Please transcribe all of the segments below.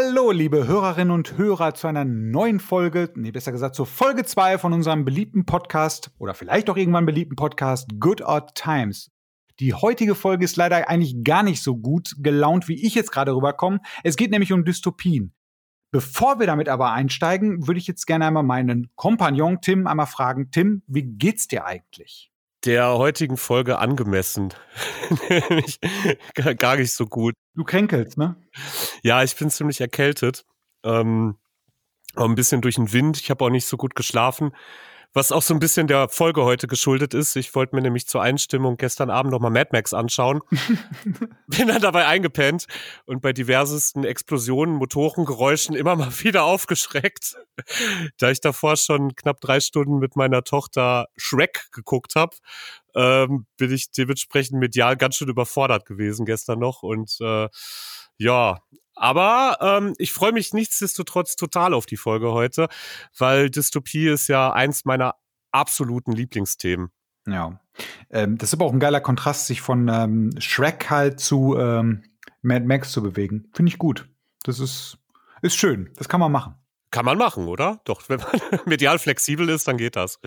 Hallo, liebe Hörerinnen und Hörer, zu einer neuen Folge, nee, besser gesagt, zur Folge 2 von unserem beliebten Podcast oder vielleicht auch irgendwann beliebten Podcast Good Odd Times. Die heutige Folge ist leider eigentlich gar nicht so gut gelaunt, wie ich jetzt gerade rüberkomme. Es geht nämlich um Dystopien. Bevor wir damit aber einsteigen, würde ich jetzt gerne einmal meinen Kompagnon Tim einmal fragen. Tim, wie geht's dir eigentlich? Der heutigen Folge angemessen. gar nicht so gut. Du kränkelst, ne? Ja, ich bin ziemlich erkältet. Ähm, ein bisschen durch den Wind. Ich habe auch nicht so gut geschlafen. Was auch so ein bisschen der Folge heute geschuldet ist. Ich wollte mir nämlich zur Einstimmung gestern Abend nochmal Mad Max anschauen. Bin dann dabei eingepennt und bei diversesten Explosionen, Motorengeräuschen immer mal wieder aufgeschreckt. Da ich davor schon knapp drei Stunden mit meiner Tochter Shrek geguckt habe, ähm, bin ich dementsprechend medial ganz schön überfordert gewesen gestern noch. Und äh, ja, aber ähm, ich freue mich nichtsdestotrotz total auf die Folge heute, weil Dystopie ist ja eins meiner absoluten Lieblingsthemen. Ja, ähm, das ist aber auch ein geiler Kontrast, sich von ähm, Shrek halt zu ähm, Mad Max zu bewegen. Finde ich gut. Das ist, ist schön. Das kann man machen. Kann man machen, oder? Doch, wenn man medial flexibel ist, dann geht das.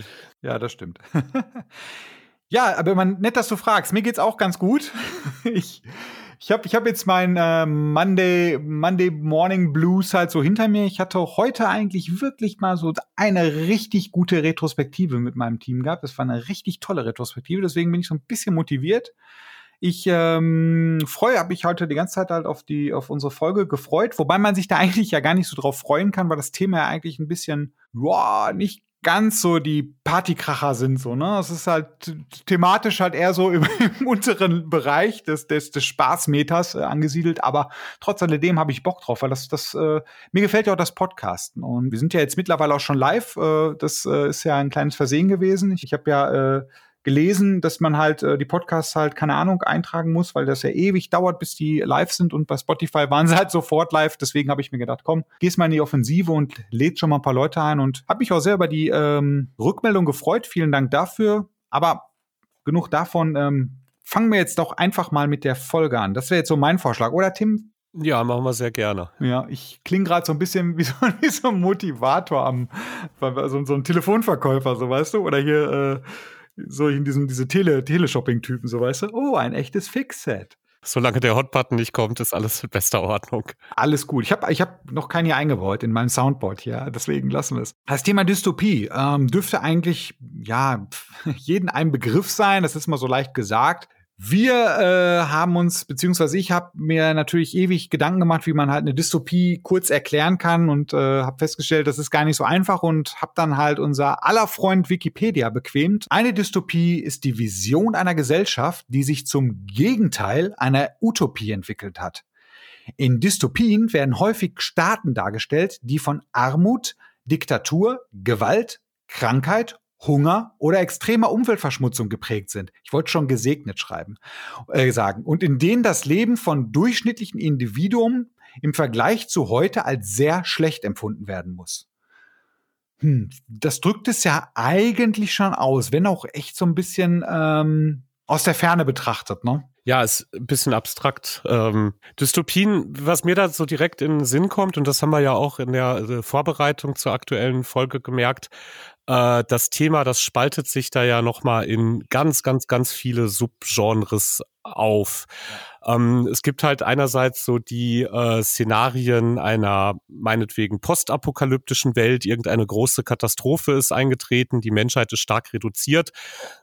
Ja, das stimmt. ja, aber man, nett, dass du fragst. Mir geht's auch ganz gut. ich ich habe ich hab jetzt mein äh, Monday, Monday Morning Blues halt so hinter mir. Ich hatte heute eigentlich wirklich mal so eine richtig gute Retrospektive mit meinem Team gehabt. Das war eine richtig tolle Retrospektive, deswegen bin ich so ein bisschen motiviert. Ich ähm, freue, habe mich heute die ganze Zeit halt auf die auf unsere Folge gefreut, wobei man sich da eigentlich ja gar nicht so drauf freuen kann, weil das Thema ja eigentlich ein bisschen, boah, nicht ganz so die Partykracher sind so, ne? Es ist halt thematisch halt eher so im, im unteren Bereich des, des, des Spaßmeters äh, angesiedelt, aber trotz alledem habe ich Bock drauf, weil das, das, äh, mir gefällt ja auch das Podcasten. Und wir sind ja jetzt mittlerweile auch schon live. Äh, das äh, ist ja ein kleines Versehen gewesen. Ich, ich habe ja äh, gelesen, dass man halt äh, die Podcasts halt, keine Ahnung, eintragen muss, weil das ja ewig dauert, bis die live sind und bei Spotify waren sie halt sofort live. Deswegen habe ich mir gedacht, komm, gehst mal in die Offensive und lädt schon mal ein paar Leute ein und habe mich auch sehr über die ähm, Rückmeldung gefreut. Vielen Dank dafür. Aber genug davon. Ähm, fangen wir jetzt doch einfach mal mit der Folge an. Das wäre jetzt so mein Vorschlag, oder Tim? Ja, machen wir sehr gerne. Ja, ich klinge gerade so ein bisschen wie so, wie so ein Motivator am, so, so ein Telefonverkäufer, so weißt du, oder hier äh, so in diesem, diese Tele, Teleshopping-Typen, so weißt du, oh, ein echtes Fix-Set. Solange der Hotbutton nicht kommt, ist alles in bester Ordnung. Alles gut. Ich habe ich hab noch keinen hier eingebaut in meinem Soundboard hier, deswegen lassen wir es. Das Thema Dystopie ähm, dürfte eigentlich, ja, jeden ein Begriff sein, das ist mal so leicht gesagt. Wir äh, haben uns, beziehungsweise ich habe mir natürlich ewig Gedanken gemacht, wie man halt eine Dystopie kurz erklären kann und äh, habe festgestellt, das ist gar nicht so einfach und habe dann halt unser aller Freund Wikipedia bequemt. Eine Dystopie ist die Vision einer Gesellschaft, die sich zum Gegenteil einer Utopie entwickelt hat. In Dystopien werden häufig Staaten dargestellt, die von Armut, Diktatur, Gewalt, Krankheit Hunger oder extremer Umweltverschmutzung geprägt sind. Ich wollte schon gesegnet schreiben, äh, sagen. Und in denen das Leben von durchschnittlichen Individuen im Vergleich zu heute als sehr schlecht empfunden werden muss. Hm, das drückt es ja eigentlich schon aus, wenn auch echt so ein bisschen ähm, aus der Ferne betrachtet, ne? Ja, ist ein bisschen abstrakt. Ähm, Dystopien, was mir da so direkt in den Sinn kommt, und das haben wir ja auch in der äh, Vorbereitung zur aktuellen Folge gemerkt, äh, das Thema, das spaltet sich da ja nochmal in ganz, ganz, ganz viele Subgenres auf. Ähm, es gibt halt einerseits so die äh, Szenarien einer meinetwegen postapokalyptischen Welt, irgendeine große Katastrophe ist eingetreten, die Menschheit ist stark reduziert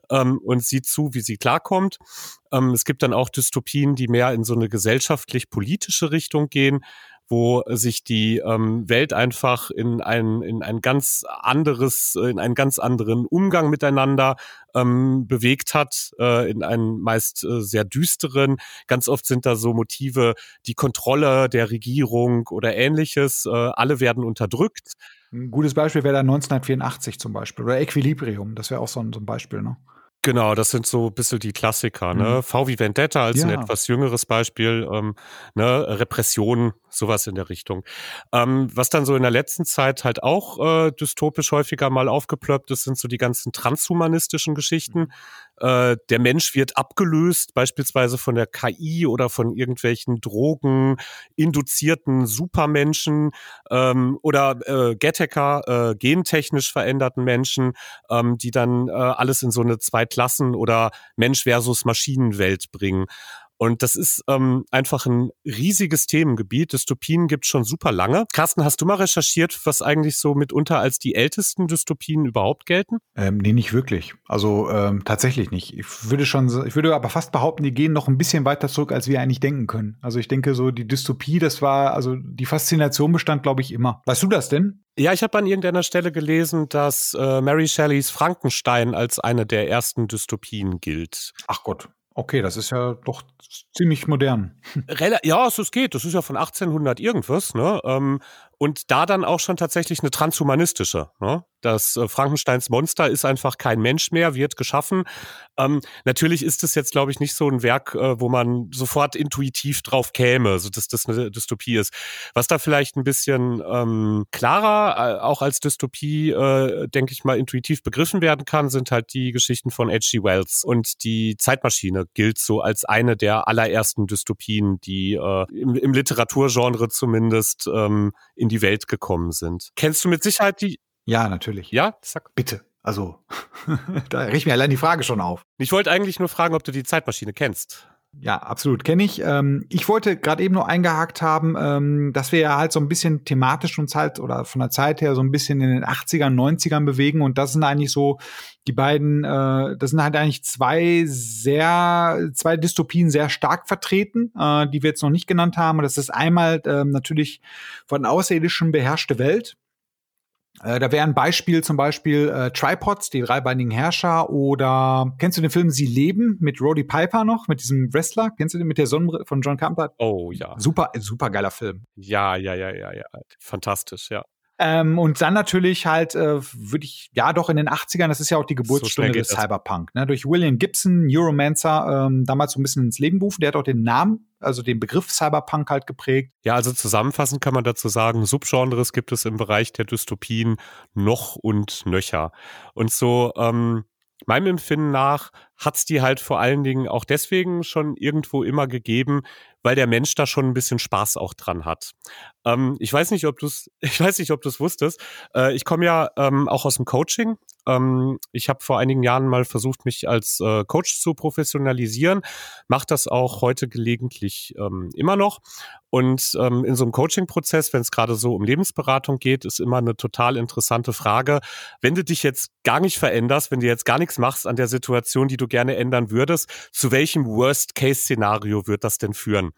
ähm, und sieht zu, wie sie klarkommt. Ähm, es gibt dann auch Dystopien, die mehr in so eine gesellschaftlich-politische Richtung gehen, wo sich die ähm, Welt einfach in ein, in ein ganz anderes, in einen ganz anderen Umgang miteinander ähm, bewegt hat, äh, in einen meist äh, sehr düsteren. Ganz oft sind da so Motive, die Kontrolle der Regierung oder ähnliches. Äh, alle werden unterdrückt. Ein gutes Beispiel wäre da 1984 zum Beispiel oder Equilibrium. Das wäre auch so ein, so ein Beispiel, ne? Genau, das sind so ein bisschen die Klassiker, ne? Mhm. V wie Vendetta als ja. ein etwas jüngeres Beispiel, ähm, ne? Repression, sowas in der Richtung. Ähm, was dann so in der letzten Zeit halt auch äh, dystopisch häufiger mal aufgeplöppt ist, sind so die ganzen transhumanistischen Geschichten. Äh, der Mensch wird abgelöst, beispielsweise von der KI oder von irgendwelchen Drogen induzierten Supermenschen ähm, oder äh, Gethacker, äh, gentechnisch veränderten Menschen, ähm, die dann äh, alles in so eine Zwei-Klassen- oder Mensch versus Maschinenwelt bringen. Und das ist ähm, einfach ein riesiges Themengebiet. Dystopien gibt schon super lange. Carsten, hast du mal recherchiert, was eigentlich so mitunter als die ältesten Dystopien überhaupt gelten? Ähm, nee, nicht wirklich. Also ähm, tatsächlich nicht. Ich würde schon, ich würde aber fast behaupten, die gehen noch ein bisschen weiter zurück, als wir eigentlich denken können. Also ich denke, so die Dystopie, das war, also die Faszination bestand, glaube ich, immer. Weißt du das denn? Ja, ich habe an irgendeiner Stelle gelesen, dass äh, Mary Shelleys Frankenstein als eine der ersten Dystopien gilt. Ach Gott, Okay, das ist ja doch ziemlich modern. ja, es geht. Das ist ja von 1800 irgendwas. Ne? Ähm, und da dann auch schon tatsächlich eine transhumanistische. Ne? Das äh, Frankensteins Monster ist einfach kein Mensch mehr, wird geschaffen. Ähm, natürlich ist es jetzt, glaube ich, nicht so ein Werk, äh, wo man sofort intuitiv drauf käme, so dass das eine Dystopie ist. Was da vielleicht ein bisschen ähm, klarer, äh, auch als Dystopie, äh, denke ich mal, intuitiv begriffen werden kann, sind halt die Geschichten von H.G. Wells. Und die Zeitmaschine gilt so als eine der allerersten Dystopien, die äh, im, im Literaturgenre zumindest ähm, in die Welt gekommen sind. Kennst du mit Sicherheit die ja, natürlich. Ja, sag. Bitte. Also, da riecht mir allein die Frage schon auf. Ich wollte eigentlich nur fragen, ob du die Zeitmaschine kennst. Ja, absolut, kenne ich. Ähm, ich wollte gerade eben nur eingehakt haben, ähm, dass wir ja halt so ein bisschen thematisch uns halt oder von der Zeit her so ein bisschen in den 80ern, 90ern bewegen und das sind eigentlich so die beiden, äh, das sind halt eigentlich zwei sehr, zwei Dystopien sehr stark vertreten, äh, die wir jetzt noch nicht genannt haben. Und das ist einmal äh, natürlich von Außerirdischen beherrschte Welt äh, da wäre ein Beispiel zum Beispiel äh, Tripods, die dreibeinigen Herrscher, oder kennst du den Film Sie leben mit Roddy Piper noch, mit diesem Wrestler? Kennst du den mit der Sonnenbrille von John Carpenter? Oh ja. Super, super geiler Film. Ja, ja, ja, ja, ja. Fantastisch, ja. Ähm, und dann natürlich halt, äh, würde ich, ja doch in den 80ern, das ist ja auch die Geburtsstunde so des Cyberpunk, ne? durch William Gibson, Neuromancer, ähm, damals so ein bisschen ins Leben gerufen. Der hat auch den Namen, also den Begriff Cyberpunk halt geprägt. Ja, also zusammenfassend kann man dazu sagen, Subgenres gibt es im Bereich der Dystopien noch und nöcher. Und so, ähm, meinem Empfinden nach hat's die halt vor allen Dingen auch deswegen schon irgendwo immer gegeben, weil der Mensch da schon ein bisschen Spaß auch dran hat. Ähm, ich weiß nicht, ob du es, ich weiß nicht, ob du es wusstest. Äh, ich komme ja ähm, auch aus dem Coaching. Ähm, ich habe vor einigen Jahren mal versucht, mich als äh, Coach zu professionalisieren, mache das auch heute gelegentlich ähm, immer noch. Und ähm, in so einem Coaching-Prozess, wenn es gerade so um Lebensberatung geht, ist immer eine total interessante Frage. Wenn du dich jetzt gar nicht veränderst, wenn du jetzt gar nichts machst an der Situation, die du gerne ändern würdest, zu welchem Worst-Case-Szenario wird das denn führen?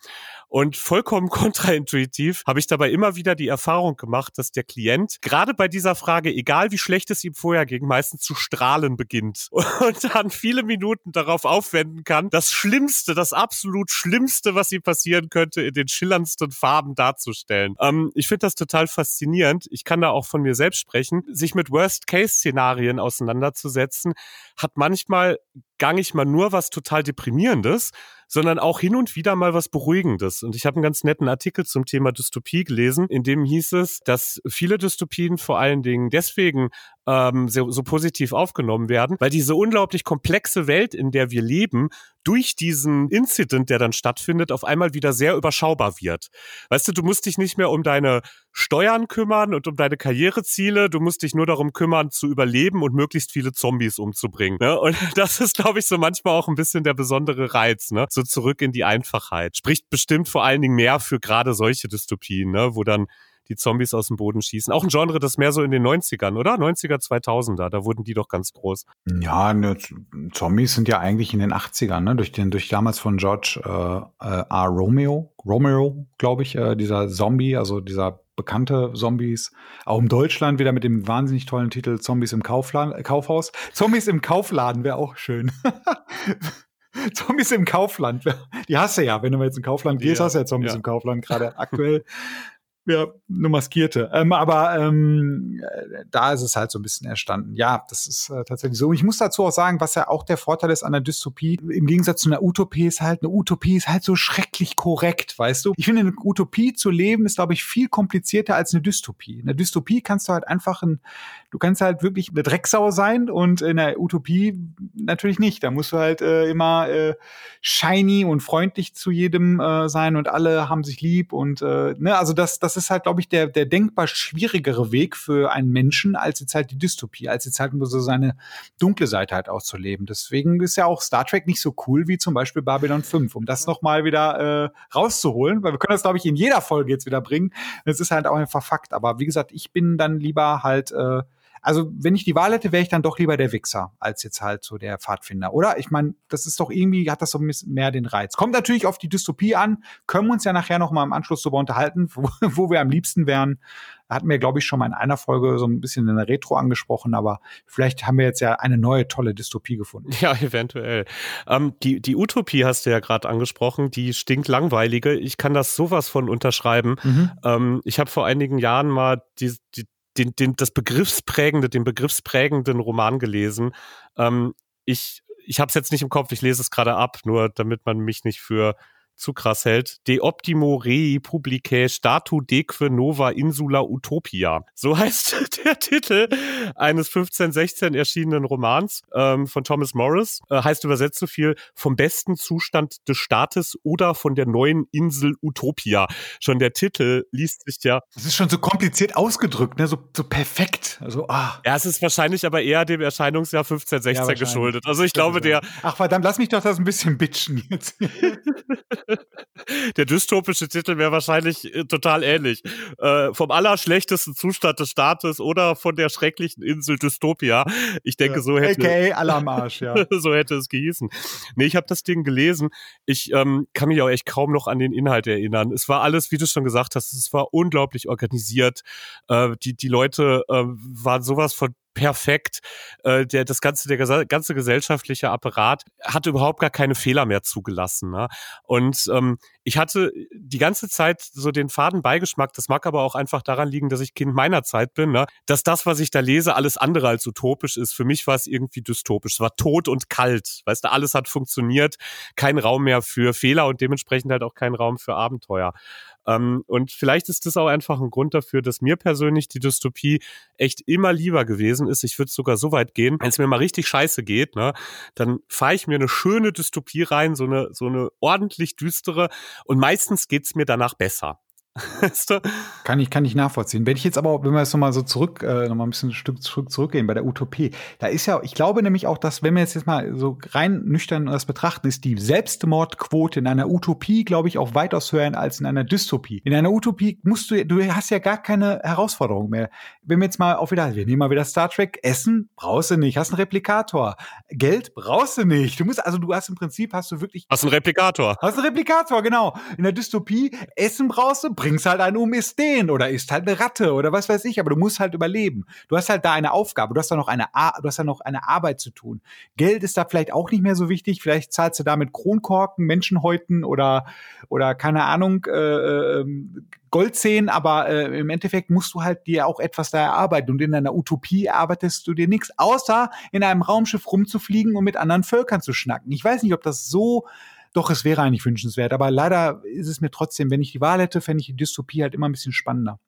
Und vollkommen kontraintuitiv habe ich dabei immer wieder die Erfahrung gemacht, dass der Klient gerade bei dieser Frage, egal wie schlecht es ihm vorher ging, meistens zu strahlen beginnt und dann viele Minuten darauf aufwenden kann, das Schlimmste, das absolut Schlimmste, was ihm passieren könnte, in den schillerndsten Farben darzustellen. Ähm, ich finde das total faszinierend. Ich kann da auch von mir selbst sprechen. Sich mit Worst-Case-Szenarien auseinanderzusetzen, hat manchmal gar nicht mal nur was total Deprimierendes, sondern auch hin und wieder mal was Beruhigendes. Und ich habe einen ganz netten Artikel zum Thema Dystopie gelesen, in dem hieß es, dass viele Dystopien vor allen Dingen deswegen ähm, so, so positiv aufgenommen werden, weil diese unglaublich komplexe Welt, in der wir leben, durch diesen Incident, der dann stattfindet, auf einmal wieder sehr überschaubar wird. Weißt du, du musst dich nicht mehr um deine Steuern kümmern und um deine Karriereziele, du musst dich nur darum kümmern, zu überleben und möglichst viele Zombies umzubringen. Ne? Und das ist, glaube ich, so manchmal auch ein bisschen der besondere Reiz, ne? So zurück in die Einfachheit. Spricht bestimmt vor allen Dingen mehr für gerade solche Dystopien, ne? wo dann die Zombies aus dem Boden schießen. Auch ein Genre, das mehr so in den 90ern, oder? 90er, 2000er, da wurden die doch ganz groß. Ja, ne, Zombies sind ja eigentlich in den 80ern, ne? durch, den, durch damals von George äh, äh, R. Romeo, Romero, glaube ich, äh, dieser Zombie, also dieser bekannte Zombies, auch in Deutschland wieder mit dem wahnsinnig tollen Titel Zombies im Kaufladen, Kaufhaus. Zombies im Kaufladen wäre auch schön. Zombies im Kaufland. Die hast du ja, wenn du mal jetzt in Kaufland gehst, ja, hast du ja Zombies ja. im Kaufland gerade aktuell. Ja, nur Maskierte. Ähm, aber ähm, da ist es halt so ein bisschen erstanden. Ja, das ist äh, tatsächlich so. Ich muss dazu auch sagen, was ja auch der Vorteil ist an der Dystopie, im Gegensatz zu einer Utopie ist halt, eine Utopie ist halt so schrecklich korrekt, weißt du? Ich finde, eine Utopie zu leben ist, glaube ich, viel komplizierter als eine Dystopie. In der Dystopie kannst du halt einfach ein, du kannst halt wirklich eine Drecksau sein und in der Utopie natürlich nicht. Da musst du halt äh, immer äh, shiny und freundlich zu jedem äh, sein und alle haben sich lieb und äh, ne, also das, das ist halt, glaube ich, der, der denkbar schwierigere Weg für einen Menschen, als jetzt halt die Dystopie, als jetzt halt nur so seine dunkle Seite halt auszuleben. Deswegen ist ja auch Star Trek nicht so cool wie zum Beispiel Babylon 5, um das nochmal wieder äh, rauszuholen, weil wir können das, glaube ich, in jeder Folge jetzt wieder bringen. Es ist halt auch einfach Fakt. Aber wie gesagt, ich bin dann lieber halt äh, also, wenn ich die Wahl hätte, wäre ich dann doch lieber der Wichser als jetzt halt so der Pfadfinder. Oder? Ich meine, das ist doch irgendwie, hat das so ein bisschen mehr den Reiz. Kommt natürlich auf die Dystopie an, können wir uns ja nachher noch mal im Anschluss darüber unterhalten, wo, wo wir am liebsten wären. Hatten wir, glaube ich, schon mal in einer Folge so ein bisschen in der Retro angesprochen, aber vielleicht haben wir jetzt ja eine neue tolle Dystopie gefunden. Ja, eventuell. Ähm, die, die Utopie hast du ja gerade angesprochen, die stinkt langweilige. Ich kann das sowas von unterschreiben. Mhm. Ähm, ich habe vor einigen Jahren mal die, die, den, den, das Begriffsprägende, den begriffsprägenden Roman gelesen. Ähm, ich ich habe es jetzt nicht im Kopf, ich lese es gerade ab, nur damit man mich nicht für zu krass hält. De optimo rei publicae statu deque nova insula utopia. So heißt der Titel eines 1516 erschienenen Romans ähm, von Thomas Morris. Äh, heißt übersetzt so viel vom besten Zustand des Staates oder von der neuen Insel Utopia. Schon der Titel liest sich ja. Das ist schon so kompliziert ausgedrückt, ne? So, so perfekt. Also, ah. Ja, es ist wahrscheinlich aber eher dem Erscheinungsjahr 1516 ja, geschuldet. Also ich glaube, der. Ach verdammt, lass mich doch das ein bisschen bitchen jetzt. Der dystopische Titel wäre wahrscheinlich äh, total ähnlich. Äh, vom allerschlechtesten Zustand des Staates oder von der schrecklichen Insel Dystopia. Ich denke, ja. so hätte AKA Alamarsch, ja. so hätte es gehießen. Nee, ich habe das Ding gelesen. Ich ähm, kann mich auch echt kaum noch an den Inhalt erinnern. Es war alles, wie du schon gesagt hast, es war unglaublich organisiert. Äh, die, die Leute äh, waren sowas von perfekt. Äh, der, das ganze, der ganze gesellschaftliche Apparat hat überhaupt gar keine Fehler mehr zugelassen. Ne? Und ähm, ich hatte die ganze Zeit so den faden Beigeschmack. Das mag aber auch einfach daran liegen, dass ich Kind meiner Zeit bin, ne? dass das, was ich da lese, alles andere als utopisch ist. Für mich war es irgendwie dystopisch. Es war tot und kalt. Weißt du, alles hat funktioniert. Kein Raum mehr für Fehler und dementsprechend halt auch kein Raum für Abenteuer. Ähm, und vielleicht ist das auch einfach ein Grund dafür, dass mir persönlich die Dystopie echt immer lieber gewesen ist. Ich würde sogar so weit gehen, wenn es mir mal richtig scheiße geht, ne, dann fahre ich mir eine schöne Dystopie rein, so eine, so eine ordentlich düstere. Und meistens geht's mir danach besser. Kann ich, kann ich nachvollziehen. Wenn ich jetzt aber, wenn wir jetzt nochmal so zurück, äh, nochmal ein bisschen ein Stück zurück, zurückgehen bei der Utopie, da ist ja, ich glaube nämlich auch, dass, wenn wir jetzt, jetzt mal so rein nüchtern das betrachten, ist die Selbstmordquote in einer Utopie, glaube ich, auch weitaus höher als in einer Dystopie. In einer Utopie musst du, du hast ja gar keine Herausforderung mehr. Wenn wir jetzt mal auf wieder, wir nehmen mal wieder Star Trek, Essen brauchst du nicht, hast einen Replikator. Geld brauchst du nicht. Du musst, also du hast im Prinzip, hast du wirklich. Hast einen Replikator. Hast einen Replikator, genau. In der Dystopie, Essen brauchst du, bringst halt einen um, isst den oder isst halt eine Ratte oder was weiß ich, aber du musst halt überleben. Du hast halt da eine Aufgabe, du hast da noch eine, du hast da noch eine Arbeit zu tun. Geld ist da vielleicht auch nicht mehr so wichtig, vielleicht zahlst du da mit Kronkorken, Menschenhäuten oder, oder keine Ahnung, äh, ähm, Goldzähnen, aber äh, im Endeffekt musst du halt dir auch etwas da erarbeiten. Und in einer Utopie arbeitest du dir nichts, außer in einem Raumschiff rumzufliegen und mit anderen Völkern zu schnacken. Ich weiß nicht, ob das so doch, es wäre eigentlich wünschenswert. Aber leider ist es mir trotzdem, wenn ich die Wahl hätte, fände ich die Dystopie halt immer ein bisschen spannender.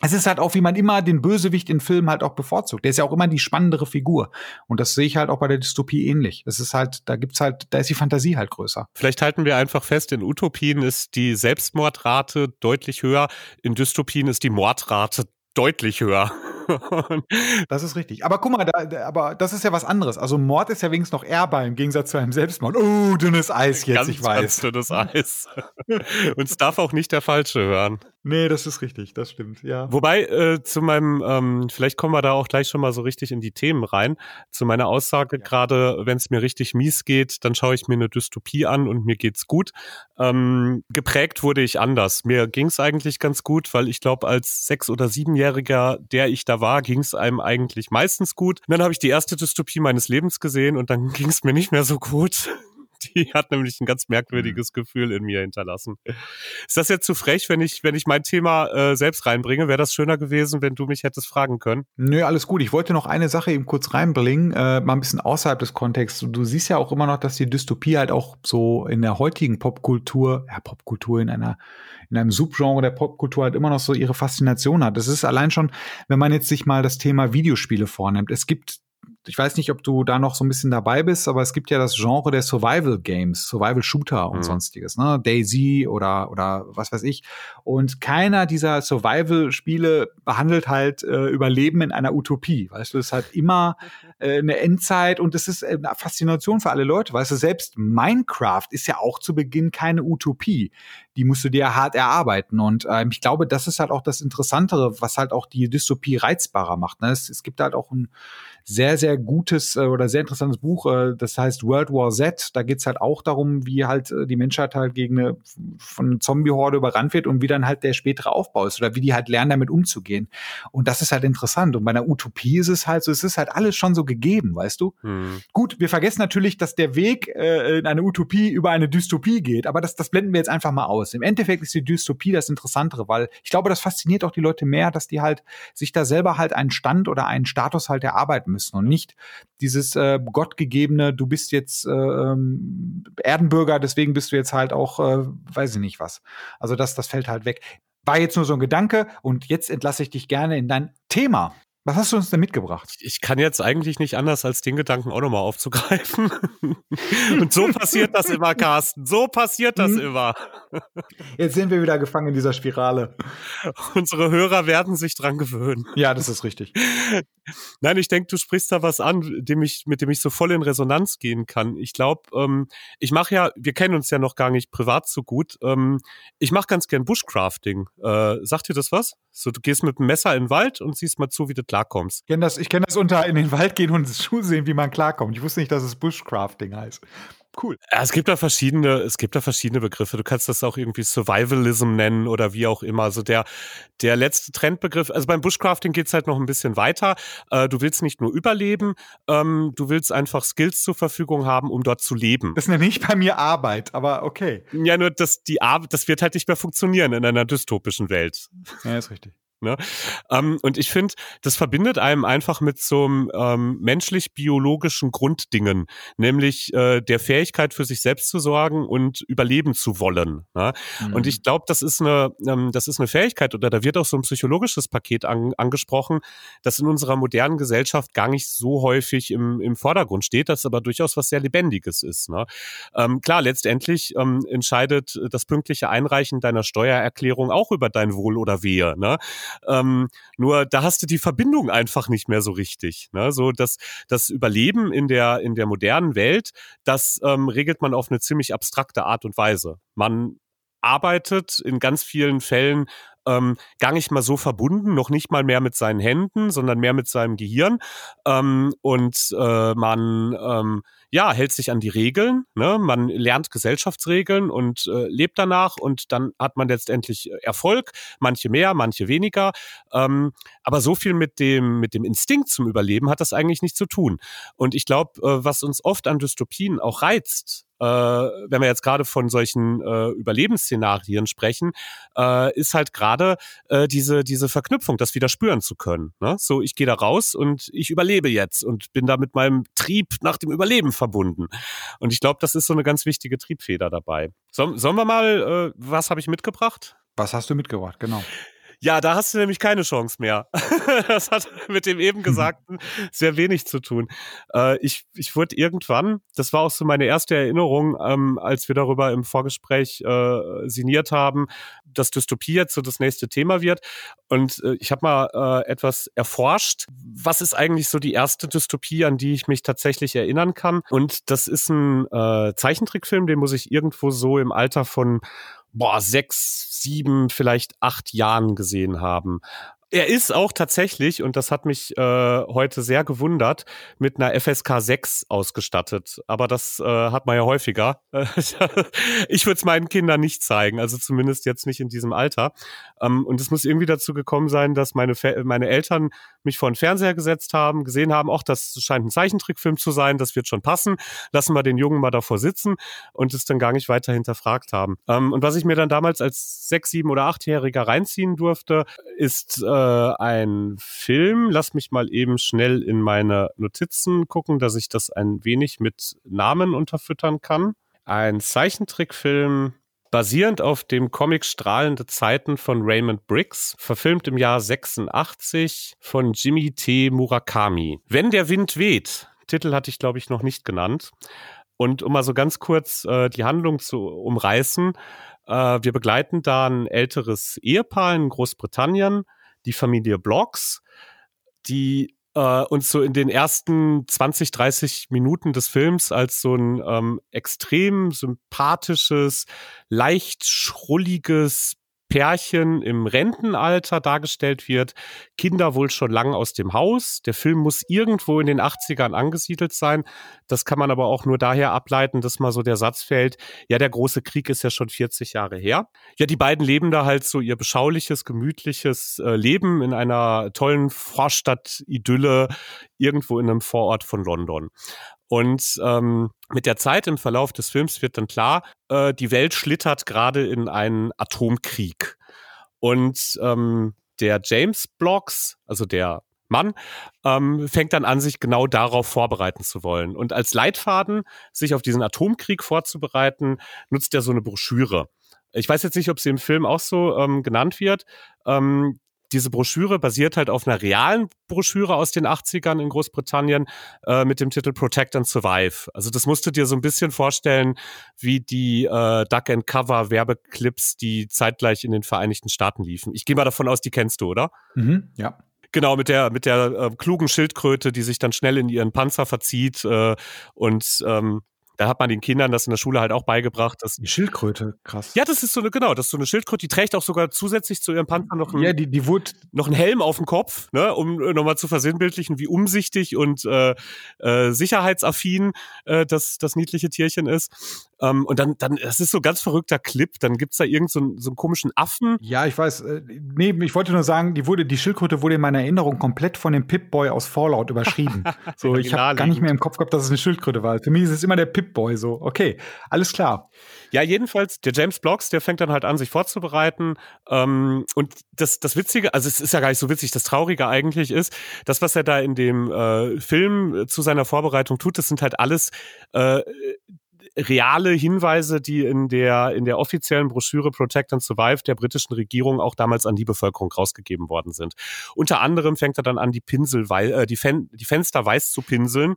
Es ist halt auch, wie man immer den Bösewicht in Filmen halt auch bevorzugt. Der ist ja auch immer die spannendere Figur. Und das sehe ich halt auch bei der Dystopie ähnlich. Das ist halt, da gibt's halt, da ist die Fantasie halt größer. Vielleicht halten wir einfach fest, in Utopien ist die Selbstmordrate deutlich höher, in Dystopien ist die Mordrate deutlich höher. Das ist richtig. Aber guck mal, da, aber das ist ja was anderes. Also Mord ist ja wenigstens noch ehrbar im Gegensatz zu einem Selbstmord. Oh, dünnes Eis jetzt, ganz, ich weiß. Ganz dünnes Eis. Und es darf auch nicht der Falsche hören. Nee, das ist richtig, das stimmt, ja. Wobei, äh, zu meinem, ähm, vielleicht kommen wir da auch gleich schon mal so richtig in die Themen rein. Zu meiner Aussage ja. gerade, wenn es mir richtig mies geht, dann schaue ich mir eine Dystopie an und mir geht's gut. Ähm, geprägt wurde ich anders. Mir ging's eigentlich ganz gut, weil ich glaube, als sechs- oder siebenjähriger, der ich da war, ging's einem eigentlich meistens gut. Und dann habe ich die erste Dystopie meines Lebens gesehen und dann ging's mir nicht mehr so gut Die hat nämlich ein ganz merkwürdiges mhm. Gefühl in mir hinterlassen. Ist das jetzt zu frech, wenn ich, wenn ich mein Thema äh, selbst reinbringe? Wäre das schöner gewesen, wenn du mich hättest fragen können? Nö, alles gut. Ich wollte noch eine Sache eben kurz reinbringen, äh, mal ein bisschen außerhalb des Kontexts. Du siehst ja auch immer noch, dass die Dystopie halt auch so in der heutigen Popkultur, ja, Popkultur in einer in einem Subgenre der Popkultur halt immer noch so ihre Faszination hat. Das ist allein schon, wenn man jetzt sich mal das Thema Videospiele vornimmt. Es gibt ich weiß nicht, ob du da noch so ein bisschen dabei bist, aber es gibt ja das Genre der Survival Games, Survival Shooter und mhm. sonstiges, ne? Daisy oder, oder was weiß ich. Und keiner dieser Survival Spiele behandelt halt äh, Überleben in einer Utopie. Weißt du, es hat immer äh, eine Endzeit und es ist äh, eine Faszination für alle Leute. Weißt du, selbst Minecraft ist ja auch zu Beginn keine Utopie. Die musst du dir hart erarbeiten. Und ähm, ich glaube, das ist halt auch das Interessantere, was halt auch die Dystopie reizbarer macht. Ne? Es, es gibt halt auch ein sehr, sehr gutes äh, oder sehr interessantes Buch, äh, das heißt World War Z. Da geht's halt auch darum, wie halt äh, die Menschheit halt gegen eine von Zombie-Horde überrannt wird und wie dann halt der spätere Aufbau ist oder wie die halt lernen, damit umzugehen. Und das ist halt interessant. Und bei einer Utopie ist es halt so, es ist halt alles schon so gegeben, weißt du? Hm. Gut, wir vergessen natürlich, dass der Weg äh, in eine Utopie über eine Dystopie geht, aber das, das blenden wir jetzt einfach mal aus. Im Endeffekt ist die Dystopie das Interessantere, weil ich glaube, das fasziniert auch die Leute mehr, dass die halt sich da selber halt einen Stand oder einen Status halt erarbeiten müssen müssen und nicht dieses äh, gottgegebene, du bist jetzt äh, ähm, Erdenbürger, deswegen bist du jetzt halt auch, äh, weiß ich nicht was. Also das, das fällt halt weg. War jetzt nur so ein Gedanke und jetzt entlasse ich dich gerne in dein Thema. Was hast du uns denn mitgebracht? Ich kann jetzt eigentlich nicht anders, als den Gedanken auch nochmal aufzugreifen. Und so passiert das immer, Carsten. So passiert das mhm. immer. Jetzt sind wir wieder gefangen in dieser Spirale. Unsere Hörer werden sich dran gewöhnen. Ja, das ist richtig. Nein, ich denke, du sprichst da was an, dem ich, mit dem ich so voll in Resonanz gehen kann. Ich glaube, ähm, ich mache ja, wir kennen uns ja noch gar nicht privat so gut. Ähm, ich mache ganz gern Bushcrafting. Äh, sagt dir das was? So, du gehst mit dem Messer in den Wald und siehst mal zu, wie du klarkommst. Ich kenne das, kenn das unter in den Wald gehen und zusehen, wie man klarkommt. Ich wusste nicht, dass es Bushcrafting heißt. Cool. Es gibt da verschiedene, es gibt da verschiedene Begriffe. Du kannst das auch irgendwie Survivalism nennen oder wie auch immer. Also der, der letzte Trendbegriff, also beim Bushcrafting geht's halt noch ein bisschen weiter. Äh, du willst nicht nur überleben, ähm, du willst einfach Skills zur Verfügung haben, um dort zu leben. Das nenne ich bei mir Arbeit, aber okay. Ja, nur das, die Arbeit, das wird halt nicht mehr funktionieren in einer dystopischen Welt. Ja, ist richtig. Ne? Ähm, und ich finde, das verbindet einem einfach mit so einem ähm, menschlich-biologischen Grunddingen, nämlich äh, der Fähigkeit für sich selbst zu sorgen und überleben zu wollen. Ne? Mhm. Und ich glaube, das ist eine, ähm, das ist eine Fähigkeit oder da wird auch so ein psychologisches Paket an, angesprochen, das in unserer modernen Gesellschaft gar nicht so häufig im, im Vordergrund steht, das aber durchaus was sehr Lebendiges ist. Ne? Ähm, klar, letztendlich ähm, entscheidet das pünktliche Einreichen deiner Steuererklärung auch über dein Wohl oder Wehe. Ähm, nur da hast du die Verbindung einfach nicht mehr so richtig. Ne? So das, das Überleben in der, in der modernen Welt, das ähm, regelt man auf eine ziemlich abstrakte Art und Weise. Man arbeitet in ganz vielen Fällen ähm, gar nicht mal so verbunden, noch nicht mal mehr mit seinen Händen, sondern mehr mit seinem Gehirn. Ähm, und äh, man ähm, ja, hält sich an die Regeln, ne? man lernt Gesellschaftsregeln und äh, lebt danach und dann hat man letztendlich äh, Erfolg, manche mehr, manche weniger. Ähm, aber so viel mit dem, mit dem Instinkt zum Überleben hat das eigentlich nicht zu tun. Und ich glaube, äh, was uns oft an Dystopien auch reizt, äh, wenn wir jetzt gerade von solchen äh, Überlebensszenarien sprechen, äh, ist halt gerade äh, diese, diese Verknüpfung, das wieder spüren zu können. Ne? So, ich gehe da raus und ich überlebe jetzt und bin da mit meinem Trieb nach dem Überleben verbunden. Und ich glaube, das ist so eine ganz wichtige Triebfeder dabei. So, sollen wir mal, äh, was habe ich mitgebracht? Was hast du mitgebracht, genau. Ja, da hast du nämlich keine Chance mehr. das hat mit dem eben Gesagten sehr wenig zu tun. Äh, ich, ich wurde irgendwann, das war auch so meine erste Erinnerung, ähm, als wir darüber im Vorgespräch äh, signiert haben, dass Dystopie jetzt so das nächste Thema wird. Und äh, ich habe mal äh, etwas erforscht. Was ist eigentlich so die erste Dystopie, an die ich mich tatsächlich erinnern kann? Und das ist ein äh, Zeichentrickfilm, den muss ich irgendwo so im Alter von boah, sechs, sieben, vielleicht acht Jahren gesehen haben. Er ist auch tatsächlich, und das hat mich äh, heute sehr gewundert, mit einer FSK 6 ausgestattet. Aber das äh, hat man ja häufiger. ich würde es meinen Kindern nicht zeigen, also zumindest jetzt nicht in diesem Alter. Ähm, und es muss irgendwie dazu gekommen sein, dass meine, meine Eltern mich vor den Fernseher gesetzt haben, gesehen haben, auch das scheint ein Zeichentrickfilm zu sein, das wird schon passen. Lassen wir den Jungen mal davor sitzen und es dann gar nicht weiter hinterfragt haben. Ähm, und was ich mir dann damals als sechs, sieben oder achtjähriger reinziehen durfte, ist äh, äh, ein Film. Lass mich mal eben schnell in meine Notizen gucken, dass ich das ein wenig mit Namen unterfüttern kann. Ein Zeichentrickfilm basierend auf dem Comic Strahlende Zeiten von Raymond Briggs, verfilmt im Jahr 86 von Jimmy T. Murakami. Wenn der Wind weht, Titel hatte ich glaube ich noch nicht genannt. Und um mal so ganz kurz äh, die Handlung zu umreißen, äh, wir begleiten da ein älteres Ehepaar in Großbritannien, die Familie Blocks, die äh, uns so in den ersten 20, 30 Minuten des Films als so ein ähm, extrem sympathisches, leicht schrulliges Pärchen im Rentenalter dargestellt wird, Kinder wohl schon lang aus dem Haus. Der Film muss irgendwo in den 80ern angesiedelt sein. Das kann man aber auch nur daher ableiten, dass mal so der Satz fällt, ja, der große Krieg ist ja schon 40 Jahre her. Ja, die beiden leben da halt so ihr beschauliches, gemütliches äh, Leben in einer tollen Vorstadt-Idylle irgendwo in einem Vorort von London. Und ähm, mit der Zeit im Verlauf des Films wird dann klar, äh, die Welt schlittert gerade in einen Atomkrieg. Und ähm, der James Blocks, also der Mann, ähm, fängt dann an, sich genau darauf vorbereiten zu wollen. Und als Leitfaden, sich auf diesen Atomkrieg vorzubereiten, nutzt er so eine Broschüre. Ich weiß jetzt nicht, ob sie im Film auch so ähm, genannt wird. Ähm, diese Broschüre basiert halt auf einer realen Broschüre aus den 80ern in Großbritannien äh, mit dem Titel Protect and Survive. Also das musst du dir so ein bisschen vorstellen wie die äh, Duck and Cover Werbeclips, die zeitgleich in den Vereinigten Staaten liefen. Ich gehe mal davon aus, die kennst du, oder? Mhm, ja. Genau, mit der, mit der äh, klugen Schildkröte, die sich dann schnell in ihren Panzer verzieht äh, und ähm, da hat man den Kindern das in der Schule halt auch beigebracht. Dass, die Schildkröte, krass. Ja, das ist so eine, genau, das ist so eine Schildkröte, die trägt auch sogar zusätzlich zu ihrem Panzer noch einen, ja, die, die wurde noch einen Helm auf dem Kopf, ne, um äh, nochmal zu versinnbildlichen, wie umsichtig und äh, äh, sicherheitsaffin äh, das, das niedliche Tierchen ist. Ähm, und dann, dann, das ist so ein ganz verrückter Clip. Dann gibt's da irgend so, so einen komischen Affen. Ja, ich weiß. Äh, nee, ich wollte nur sagen, die wurde, die Schildkröte wurde in meiner Erinnerung komplett von dem Pip-Boy aus Fallout überschrieben. so, ich habe gar nicht mehr im Kopf gehabt, dass es eine Schildkröte war. Für mich ist es immer der Pip-Boy. So, okay, alles klar. Ja, jedenfalls, der James Blocks, der fängt dann halt an, sich vorzubereiten. Ähm, und das, das Witzige, also es ist ja gar nicht so witzig, das Traurige eigentlich ist, das, was er da in dem äh, Film zu seiner Vorbereitung tut, das sind halt alles äh, reale Hinweise, die in der, in der offiziellen Broschüre Protect and Survive der britischen Regierung auch damals an die Bevölkerung rausgegeben worden sind. Unter anderem fängt er dann an, die Pinsel, äh, die, Fen die Fenster weiß zu pinseln,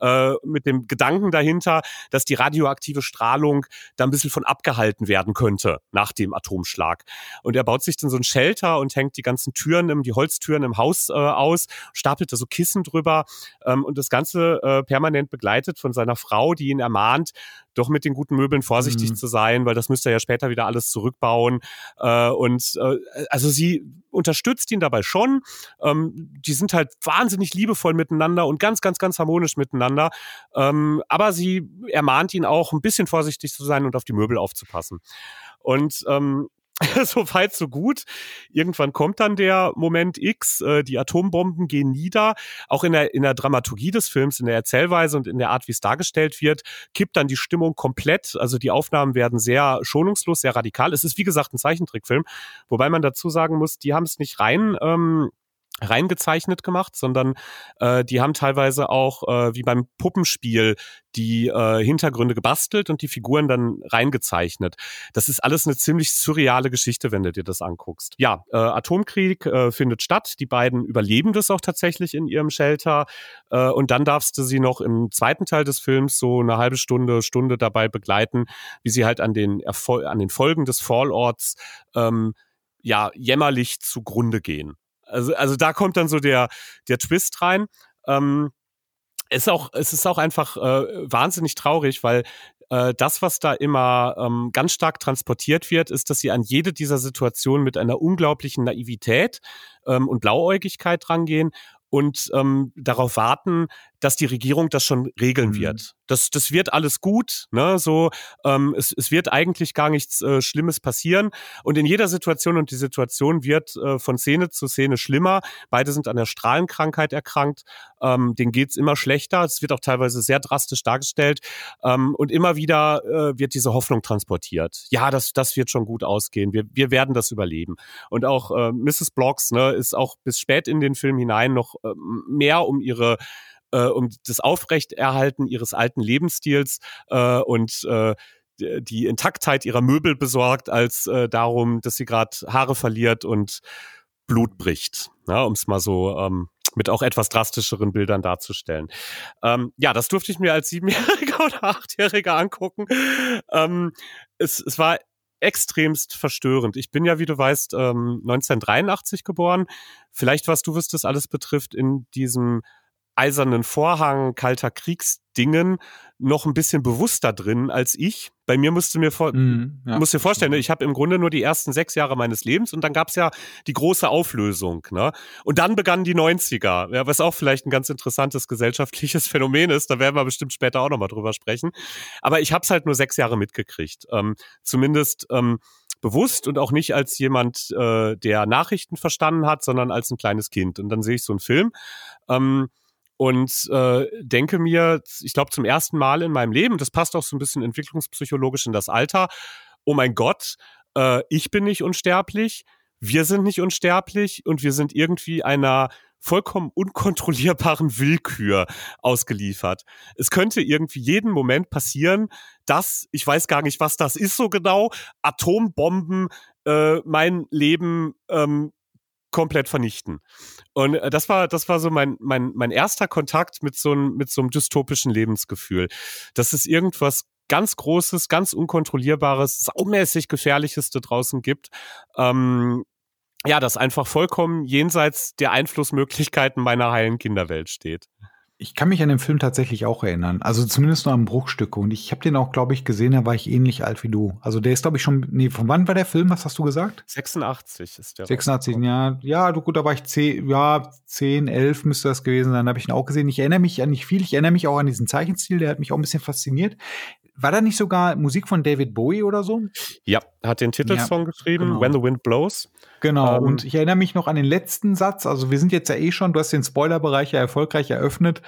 äh, mit dem Gedanken dahinter, dass die radioaktive Strahlung da ein bisschen von abgehalten werden könnte nach dem Atomschlag. Und er baut sich dann so ein Shelter und hängt die ganzen Türen, die Holztüren im Haus äh, aus, stapelt da so Kissen drüber ähm, und das Ganze äh, permanent begleitet von seiner Frau, die ihn ermahnt, doch mit den guten Möbeln vorsichtig mhm. zu sein, weil das müsste er ja später wieder alles zurückbauen. Äh, und äh, also sie unterstützt ihn dabei schon. Ähm, die sind halt wahnsinnig liebevoll miteinander und ganz, ganz, ganz harmonisch miteinander. Ähm, aber sie ermahnt ihn auch, ein bisschen vorsichtig zu sein und auf die Möbel aufzupassen. Und ähm, so weit, so gut. Irgendwann kommt dann der Moment X, äh, die Atombomben gehen nieder. Auch in der, in der Dramaturgie des Films, in der Erzählweise und in der Art, wie es dargestellt wird, kippt dann die Stimmung komplett. Also die Aufnahmen werden sehr schonungslos, sehr radikal. Es ist wie gesagt ein Zeichentrickfilm, wobei man dazu sagen muss, die haben es nicht rein ähm, reingezeichnet gemacht, sondern äh, die haben teilweise auch äh, wie beim Puppenspiel die äh, Hintergründe gebastelt und die Figuren dann reingezeichnet. Das ist alles eine ziemlich surreale Geschichte, wenn du dir das anguckst. Ja, äh, Atomkrieg äh, findet statt. Die beiden überleben das auch tatsächlich in ihrem Shelter. Äh, und dann darfst du sie noch im zweiten Teil des Films so eine halbe Stunde, Stunde dabei begleiten, wie sie halt an den, Erfol an den Folgen des Fallorts ähm, ja jämmerlich zugrunde gehen. Also, also da kommt dann so der, der Twist rein. Ähm, es ist auch, es ist auch einfach äh, wahnsinnig traurig, weil äh, das, was da immer ähm, ganz stark transportiert wird, ist, dass sie an jede dieser Situationen mit einer unglaublichen Naivität ähm, und Blauäugigkeit rangehen und ähm, darauf warten, dass die Regierung das schon regeln mhm. wird. Das, das wird alles gut, ne? So, ähm, es, es wird eigentlich gar nichts äh, Schlimmes passieren. Und in jeder Situation und die Situation wird äh, von Szene zu Szene schlimmer. Beide sind an der Strahlenkrankheit erkrankt. Ähm, denen geht's immer schlechter. Es wird auch teilweise sehr drastisch dargestellt. Ähm, und immer wieder äh, wird diese Hoffnung transportiert. Ja, das, das wird schon gut ausgehen. Wir, wir werden das überleben. Und auch äh, Mrs. Blocks ne, ist auch bis spät in den Film hinein noch äh, mehr um ihre äh, um das Aufrechterhalten ihres alten Lebensstils äh, und äh, die Intaktheit ihrer Möbel besorgt, als äh, darum, dass sie gerade Haare verliert und Blut bricht, ja, um es mal so ähm, mit auch etwas drastischeren Bildern darzustellen. Ähm, ja, das durfte ich mir als Siebenjähriger oder Achtjähriger angucken. Ähm, es, es war extremst verstörend. Ich bin ja, wie du weißt, ähm, 1983 geboren. Vielleicht, was du wirst, das alles betrifft, in diesem eisernen Vorhang, kalter Kriegsdingen noch ein bisschen bewusster drin als ich. Bei mir musst du mir vor, mm, ja. musst dir vorstellen, ich habe im Grunde nur die ersten sechs Jahre meines Lebens und dann gab's ja die große Auflösung. Ne? Und dann begannen die 90er, ja, was auch vielleicht ein ganz interessantes gesellschaftliches Phänomen ist. Da werden wir bestimmt später auch nochmal drüber sprechen. Aber ich habe es halt nur sechs Jahre mitgekriegt. Ähm, zumindest ähm, bewusst und auch nicht als jemand, äh, der Nachrichten verstanden hat, sondern als ein kleines Kind. Und dann sehe ich so einen Film. Ähm, und äh, denke mir, ich glaube zum ersten Mal in meinem Leben, das passt auch so ein bisschen entwicklungspsychologisch in das Alter, oh mein Gott, äh, ich bin nicht unsterblich, wir sind nicht unsterblich und wir sind irgendwie einer vollkommen unkontrollierbaren Willkür ausgeliefert. Es könnte irgendwie jeden Moment passieren, dass, ich weiß gar nicht, was das ist so genau, Atombomben äh, mein Leben ähm, komplett vernichten. Und äh, das war, das war so mein, mein, mein erster Kontakt mit so einem, mit so einem dystopischen Lebensgefühl. Dass es irgendwas ganz Großes, ganz Unkontrollierbares, saumäßig Gefährliches da draußen gibt. Ähm, ja, das einfach vollkommen jenseits der Einflussmöglichkeiten meiner heilen Kinderwelt steht. Ich kann mich an den Film tatsächlich auch erinnern. Also zumindest nur an Bruchstücke. Und ich habe den auch, glaube ich, gesehen, da war ich ähnlich alt wie du. Also der ist, glaube ich, schon. Nee, von wann war der Film? Was hast du gesagt? 86 ist der. 86, ja. Ja, du gut, da war ich 10, ja, 10, 11 müsste das gewesen sein. Da habe ich ihn auch gesehen. Ich erinnere mich an nicht viel. Ich erinnere mich auch an diesen Zeichenstil, der hat mich auch ein bisschen fasziniert. War da nicht sogar Musik von David Bowie oder so? Ja, hat den Titelsong ja, geschrieben, genau. When the Wind Blows. Genau, ähm, und ich erinnere mich noch an den letzten Satz. Also wir sind jetzt ja eh schon, du hast den Spoilerbereich ja erfolgreich eröffnet.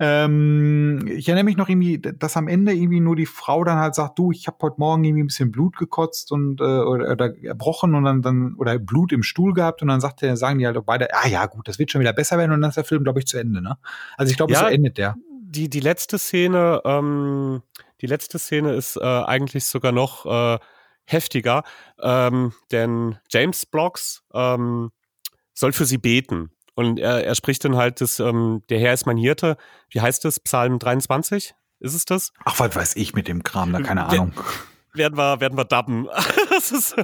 Ähm, ich erinnere mich noch irgendwie, dass am Ende irgendwie nur die Frau dann halt sagt, du, ich habe heute Morgen irgendwie ein bisschen Blut gekotzt und äh, oder, oder erbrochen und dann, dann oder Blut im Stuhl gehabt und dann sagt der, sagen die halt beide, ah ja gut, das wird schon wieder besser werden und dann ist der Film, glaube ich, zu Ende. Ne? Also ich glaube, ja, so endet der. Die, die letzte Szene, ähm, die letzte Szene ist äh, eigentlich sogar noch äh, heftiger, ähm, denn James Blocks ähm, soll für sie beten. Und er, er spricht dann halt, das, ähm, der Herr ist mein Hirte. Wie heißt es? Psalm 23? Ist es das? Ach, was weiß ich mit dem Kram, da keine Ahnung. Werden wir, werden wir dubben. das ist,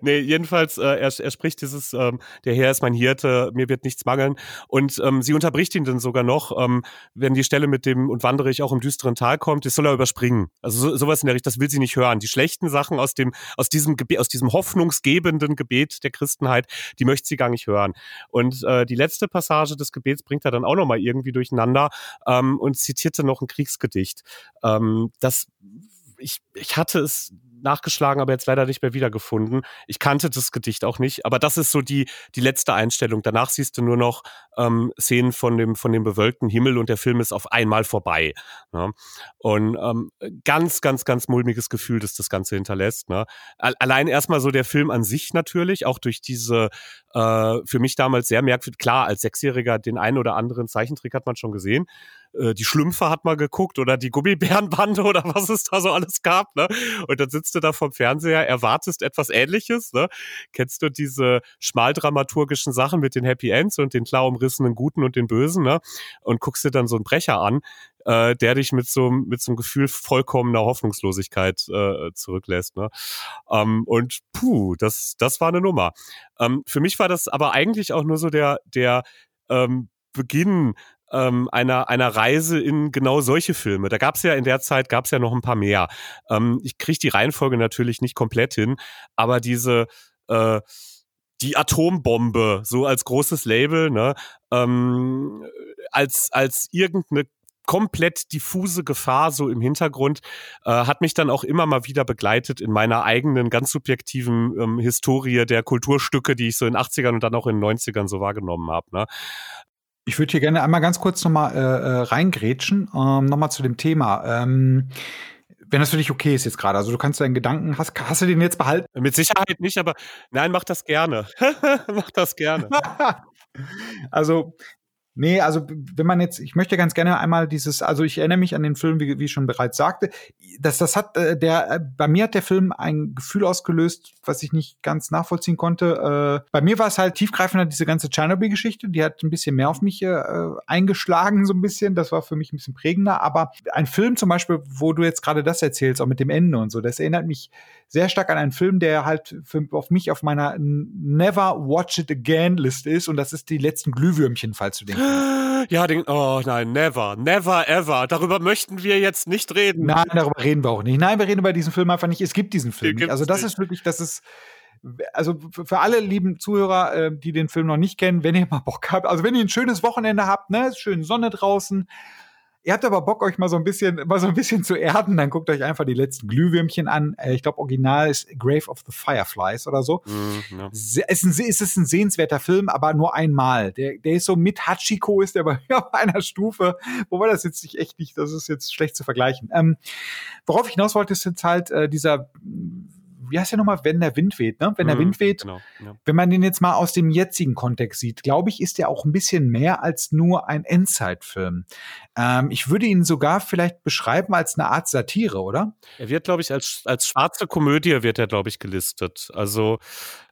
nee, jedenfalls, äh, er, er spricht dieses, ähm, der Herr ist mein Hirte, mir wird nichts mangeln. Und ähm, sie unterbricht ihn dann sogar noch, ähm, wenn die Stelle mit dem und wandere ich auch im düsteren Tal kommt, das soll er überspringen. Also so, sowas in der Richtung, das will sie nicht hören. Die schlechten Sachen aus dem, aus diesem Gebet, aus diesem hoffnungsgebenden Gebet der Christenheit, die möchte sie gar nicht hören. Und äh, die letzte Passage des Gebets bringt er dann auch nochmal irgendwie durcheinander ähm, und zitierte noch ein Kriegsgedicht. Ähm, das ich, ich hatte es nachgeschlagen, aber jetzt leider nicht mehr wiedergefunden. Ich kannte das Gedicht auch nicht, aber das ist so die, die letzte Einstellung. Danach siehst du nur noch ähm, Szenen von dem, von dem bewölkten Himmel und der Film ist auf einmal vorbei. Ne? Und ähm, ganz, ganz, ganz mulmiges Gefühl, das das Ganze hinterlässt. Ne? Allein erstmal so der Film an sich natürlich, auch durch diese äh, für mich damals sehr merkwürdig, klar, als Sechsjähriger den einen oder anderen Zeichentrick hat man schon gesehen äh, die Schlümpfe hat man geguckt oder die Gummibärenbande oder was es da so alles gab, ne? Und dann sitzt du da vom Fernseher, erwartest etwas ähnliches, ne? Kennst du diese schmaldramaturgischen Sachen mit den Happy Ends und den klar umrissenen Guten und den Bösen, ne? Und guckst dir dann so einen Brecher an, äh, der dich mit so, mit so einem Gefühl vollkommener Hoffnungslosigkeit äh, zurücklässt. Ne? Ähm, und puh, das, das war eine Nummer. Ähm, für mich war das aber eigentlich auch nur so der, der ähm, Beginn ähm, einer, einer Reise in genau solche Filme. Da gab es ja in der Zeit, gab es ja noch ein paar mehr. Ähm, ich kriege die Reihenfolge natürlich nicht komplett hin, aber diese äh, die Atombombe, so als großes Label, ne, ähm, als, als irgendeine komplett diffuse Gefahr so im Hintergrund, äh, hat mich dann auch immer mal wieder begleitet in meiner eigenen ganz subjektiven ähm, Historie der Kulturstücke, die ich so in 80ern und dann auch in 90ern so wahrgenommen habe. Ne? Ich würde hier gerne einmal ganz kurz nochmal äh, äh, reingrätschen, ähm, nochmal zu dem Thema. Ähm, wenn das für dich okay ist jetzt gerade. Also du kannst deinen Gedanken, hast, hast du den jetzt behalten? Mit Sicherheit nicht, aber nein, mach das gerne. mach das gerne. also Nee, also wenn man jetzt, ich möchte ganz gerne einmal dieses, also ich erinnere mich an den Film, wie, wie ich schon bereits sagte, dass das hat äh, der, äh, bei mir hat der Film ein Gefühl ausgelöst, was ich nicht ganz nachvollziehen konnte. Äh, bei mir war es halt tiefgreifender diese ganze Tschernobyl-Geschichte, die hat ein bisschen mehr auf mich äh, eingeschlagen, so ein bisschen. Das war für mich ein bisschen prägender. Aber ein Film zum Beispiel, wo du jetzt gerade das erzählst, auch mit dem Ende und so, das erinnert mich sehr stark an einen Film, der halt für, auf mich auf meiner Never Watch It Again Liste ist und das ist die letzten Glühwürmchen, falls du den ja, den, oh nein, never, never ever. Darüber möchten wir jetzt nicht reden. Nein, darüber reden wir auch nicht. Nein, wir reden über diesen Film einfach nicht. Es gibt diesen Film nicht. Also das nicht. ist wirklich, das ist, also für alle lieben Zuhörer, äh, die den Film noch nicht kennen, wenn ihr mal Bock habt, also wenn ihr ein schönes Wochenende habt, ne, schön Sonne draußen, Ihr habt aber Bock, euch mal so ein bisschen, mal so ein bisschen zu erden, dann guckt euch einfach die letzten Glühwürmchen an. Äh, ich glaube, original ist Grave of the Fireflies oder so. Mm, ja. Es ist, ein, es ist ein sehenswerter Film, aber nur einmal. Der, der ist so mit Hachiko ist der bei auf einer Stufe, wobei das jetzt nicht echt nicht, das ist jetzt schlecht zu vergleichen. Ähm, worauf ich hinaus wollte, ist jetzt halt äh, dieser wie heißt der nochmal, wenn der Wind weht, ne? Wenn der mhm, Wind weht, genau, ja. wenn man den jetzt mal aus dem jetzigen Kontext sieht, glaube ich, ist der auch ein bisschen mehr als nur ein Endzeitfilm. Ähm, ich würde ihn sogar vielleicht beschreiben als eine Art Satire, oder? Er wird, glaube ich, als, als schwarze Komödie wird er, glaube ich, gelistet. Also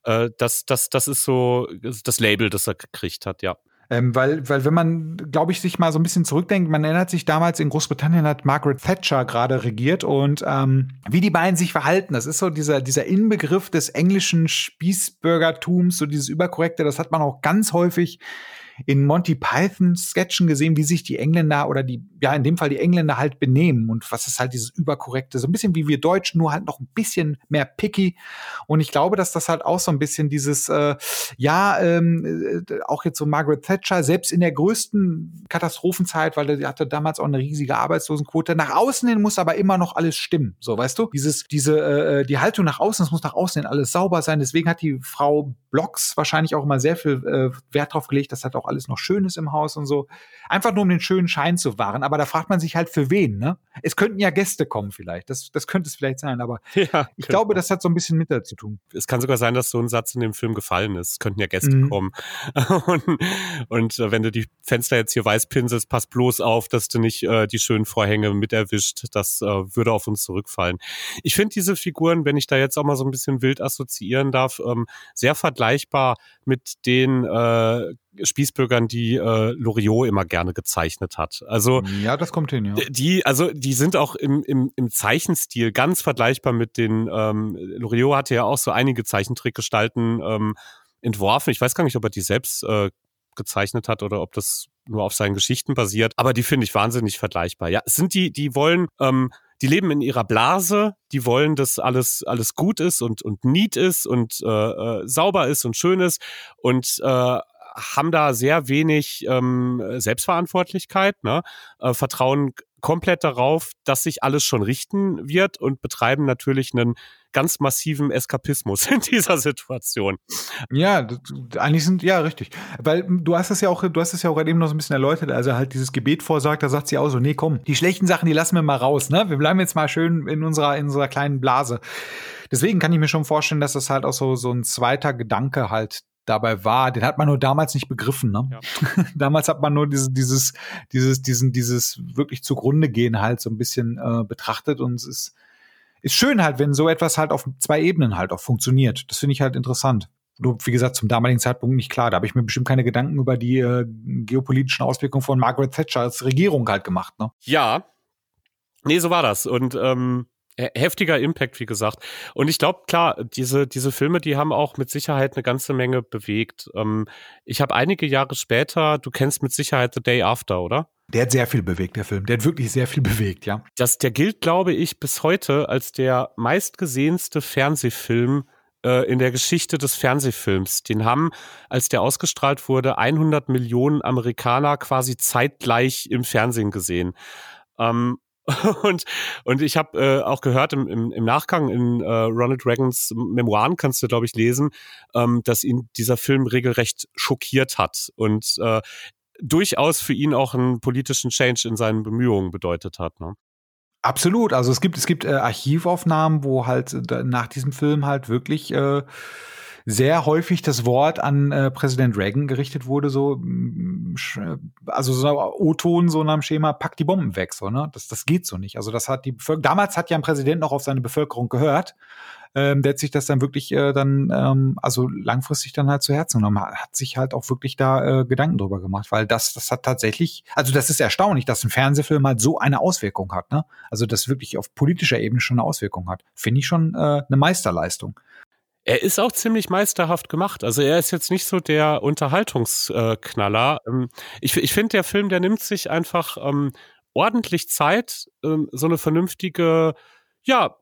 äh, das, das, das ist so das Label, das er gekriegt hat, ja. Ähm, weil, weil wenn man, glaube ich, sich mal so ein bisschen zurückdenkt, man erinnert sich damals in Großbritannien hat Margaret Thatcher gerade regiert und ähm, wie die beiden sich verhalten, das ist so dieser, dieser Inbegriff des englischen Spießbürgertums, so dieses Überkorrekte, das hat man auch ganz häufig in Monty Python Sketchen gesehen, wie sich die Engländer oder die, ja, in dem Fall die Engländer halt benehmen und was ist halt dieses überkorrekte, so ein bisschen wie wir Deutschen, nur halt noch ein bisschen mehr picky. Und ich glaube, dass das halt auch so ein bisschen dieses, äh, ja, ähm, äh, auch jetzt so Margaret Thatcher, selbst in der größten Katastrophenzeit, weil die hatte damals auch eine riesige Arbeitslosenquote, nach außen hin muss aber immer noch alles stimmen. So, weißt du? Dieses, diese, äh, die Haltung nach außen, es muss nach außen hin alles sauber sein. Deswegen hat die Frau Blocks wahrscheinlich auch immer sehr viel äh, Wert drauf gelegt, dass halt auch alles noch schön ist im Haus und so. Einfach nur um den schönen Schein zu wahren. Aber da fragt man sich halt für wen, ne? Es könnten ja Gäste kommen vielleicht. Das, das könnte es vielleicht sein. Aber ja, ich glaube, das hat so ein bisschen mit dazu tun. Es kann sogar sein, dass so ein Satz in dem Film gefallen ist. Es könnten ja Gäste mhm. kommen. und, und äh, wenn du die Fenster jetzt hier weiß pinselst, pass bloß auf, dass du nicht äh, die schönen Vorhänge mit erwischt. Das äh, würde auf uns zurückfallen. Ich finde diese Figuren, wenn ich da jetzt auch mal so ein bisschen wild assoziieren darf, ähm, sehr vergleichbar mit den äh, Spießbürgern, die äh, Loriot immer gerne gezeichnet hat. Also ja, das kommt hin. Ja. Die, also die sind auch im, im, im Zeichenstil ganz vergleichbar mit den. Ähm, Loriot hatte ja auch so einige Zeichentrickgestalten ähm, entworfen. Ich weiß gar nicht, ob er die selbst äh, gezeichnet hat oder ob das nur auf seinen Geschichten basiert. Aber die finde ich wahnsinnig vergleichbar. Ja, es sind die, die wollen ähm, die leben in ihrer Blase, die wollen, dass alles, alles gut ist und, und neat ist und äh, äh, sauber ist und schön ist und äh, haben da sehr wenig ähm, Selbstverantwortlichkeit, ne? äh, vertrauen komplett darauf, dass sich alles schon richten wird und betreiben natürlich einen ganz massiven Eskapismus in dieser Situation. Ja, eigentlich sind, ja, richtig. Weil du hast es ja auch, du hast es ja auch gerade eben noch so ein bisschen erläutert, also halt dieses Gebet vorsagt, da sagt sie auch so, nee, komm, die schlechten Sachen, die lassen wir mal raus, ne? Wir bleiben jetzt mal schön in unserer, in unserer kleinen Blase. Deswegen kann ich mir schon vorstellen, dass das halt auch so, so ein zweiter Gedanke halt dabei war, den hat man nur damals nicht begriffen. Ne? Ja. damals hat man nur dieses, dieses, dieses, diesen, dieses wirklich zugrunde gehen halt so ein bisschen äh, betrachtet und es ist, ist schön halt, wenn so etwas halt auf zwei Ebenen halt auch funktioniert. Das finde ich halt interessant. Nur, wie gesagt, zum damaligen Zeitpunkt nicht klar. Da habe ich mir bestimmt keine Gedanken über die äh, geopolitischen Auswirkungen von Margaret Thatcher als Regierung halt gemacht. Ne? Ja. Nee, so war das. Und ähm, heftiger Impact, wie gesagt. Und ich glaube, klar, diese, diese Filme, die haben auch mit Sicherheit eine ganze Menge bewegt. Ähm, ich habe einige Jahre später, du kennst mit Sicherheit The Day After, oder? Der hat sehr viel bewegt, der Film. Der hat wirklich sehr viel bewegt, ja. Das, der gilt, glaube ich, bis heute als der meistgesehenste Fernsehfilm äh, in der Geschichte des Fernsehfilms. Den haben, als der ausgestrahlt wurde, 100 Millionen Amerikaner quasi zeitgleich im Fernsehen gesehen. Ähm, und, und ich habe äh, auch gehört im, im, im Nachgang in äh, Ronald Reagans Memoiren, kannst du, glaube ich, lesen, ähm, dass ihn dieser Film regelrecht schockiert hat und äh, durchaus für ihn auch einen politischen Change in seinen Bemühungen bedeutet hat. Ne? Absolut. Also es gibt, es gibt äh, Archivaufnahmen, wo halt äh, nach diesem Film halt wirklich äh, sehr häufig das Wort an äh, Präsident Reagan gerichtet wurde, so also so O-Ton so nach dem Schema, pack die Bomben weg, so, ne? Das, das geht so nicht. Also das hat die Bevölkerung, damals hat ja ein Präsident noch auf seine Bevölkerung gehört. Ähm, der hat sich das dann wirklich äh, dann, ähm, also langfristig dann halt zu Herzen genommen, hat sich halt auch wirklich da äh, Gedanken drüber gemacht, weil das, das hat tatsächlich, also das ist erstaunlich, dass ein Fernsehfilm halt so eine Auswirkung hat, ne? Also das wirklich auf politischer Ebene schon eine Auswirkung hat. Finde ich schon äh, eine Meisterleistung. Er ist auch ziemlich meisterhaft gemacht. Also er ist jetzt nicht so der Unterhaltungsknaller. Ähm, ich, ich finde, der Film, der nimmt sich einfach ähm, ordentlich Zeit, ähm, so eine vernünftige, ja,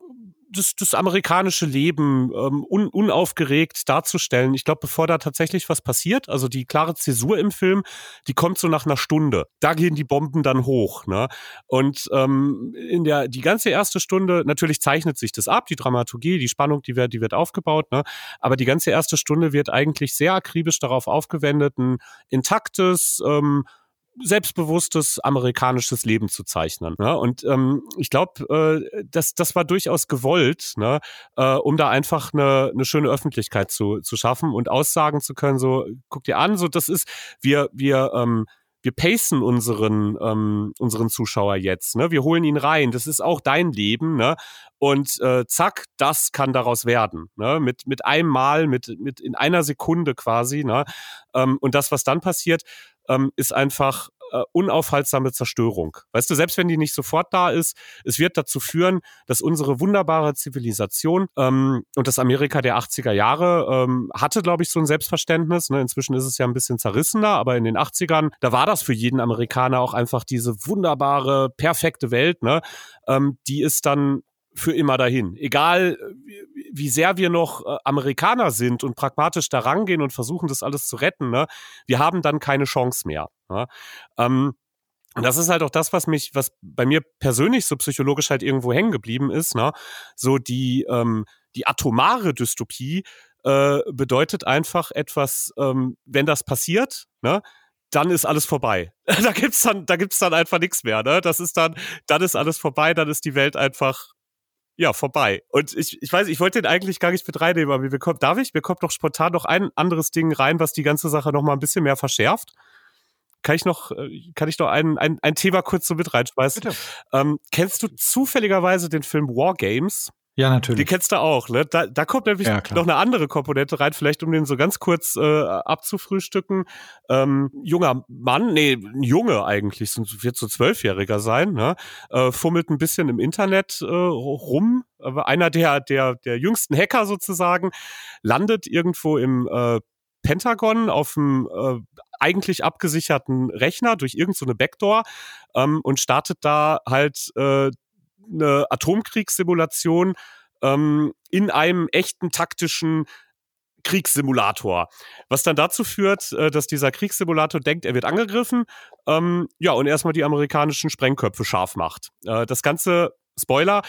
das, das amerikanische Leben ähm, un, unaufgeregt darzustellen. Ich glaube, bevor da tatsächlich was passiert, also die klare Zäsur im Film, die kommt so nach einer Stunde. Da gehen die Bomben dann hoch. Ne? Und ähm, in der die ganze erste Stunde, natürlich zeichnet sich das ab, die Dramaturgie, die Spannung, die wird, die wird aufgebaut. Ne? Aber die ganze erste Stunde wird eigentlich sehr akribisch darauf aufgewendet, ein intaktes, ähm, selbstbewusstes amerikanisches Leben zu zeichnen. Ne? Und ähm, ich glaube, äh, das, das war durchaus gewollt, ne? äh, um da einfach eine, eine schöne Öffentlichkeit zu, zu schaffen und aussagen zu können, so, guck dir an, so das ist, wir, wir, ähm, wir pacen unseren, ähm, unseren Zuschauer jetzt, ne? Wir holen ihn rein. Das ist auch dein Leben, ne? Und äh, zack, das kann daraus werden, ne? Mit, mit einem Mal, mit, mit in einer Sekunde quasi, ne? Ähm, und das, was dann passiert, ähm, ist einfach äh, unaufhaltsame Zerstörung. Weißt du, selbst wenn die nicht sofort da ist, es wird dazu führen, dass unsere wunderbare Zivilisation ähm, und das Amerika der 80er Jahre ähm, hatte, glaube ich, so ein Selbstverständnis. Ne? Inzwischen ist es ja ein bisschen zerrissener, aber in den 80ern, da war das für jeden Amerikaner auch einfach diese wunderbare, perfekte Welt. Ne? Ähm, die ist dann für immer dahin. Egal, wie sehr wir noch äh, Amerikaner sind und pragmatisch da rangehen und versuchen, das alles zu retten, ne? wir haben dann keine Chance mehr. Ne? Ähm, und das ist halt auch das, was mich, was bei mir persönlich so psychologisch halt irgendwo hängen geblieben ist. Ne? So die, ähm, die atomare Dystopie äh, bedeutet einfach etwas, ähm, wenn das passiert, ne? dann ist alles vorbei. da gibt's dann, da gibt's dann einfach nichts mehr. Ne? Das ist dann, dann ist alles vorbei, dann ist die Welt einfach ja, vorbei. Und ich, ich weiß, ich wollte den eigentlich gar nicht mit reinnehmen, aber mir kommt, darf ich? Mir kommt doch spontan noch ein anderes Ding rein, was die ganze Sache noch mal ein bisschen mehr verschärft. Kann ich noch, äh, kann ich noch ein, ein, ein Thema kurz so mit reinschmeißen? Ähm, kennst du zufälligerweise den Film War Games? Ja, natürlich. Die kennst du auch, ne? Da, da kommt nämlich ja, noch eine andere Komponente rein, vielleicht um den so ganz kurz äh, abzufrühstücken. Ähm, junger Mann, nee, ein Junge eigentlich, wird so zwölfjähriger sein, ne? Äh, fummelt ein bisschen im Internet äh, rum. Einer der, der, der jüngsten Hacker sozusagen, landet irgendwo im äh, Pentagon auf dem äh, eigentlich abgesicherten Rechner durch irgendeine so Backdoor ähm, und startet da halt äh, eine Atomkriegssimulation ähm, in einem echten taktischen Kriegssimulator. Was dann dazu führt, äh, dass dieser Kriegssimulator denkt, er wird angegriffen, ähm, ja, und erstmal die amerikanischen Sprengköpfe scharf macht. Äh, das Ganze, Spoiler,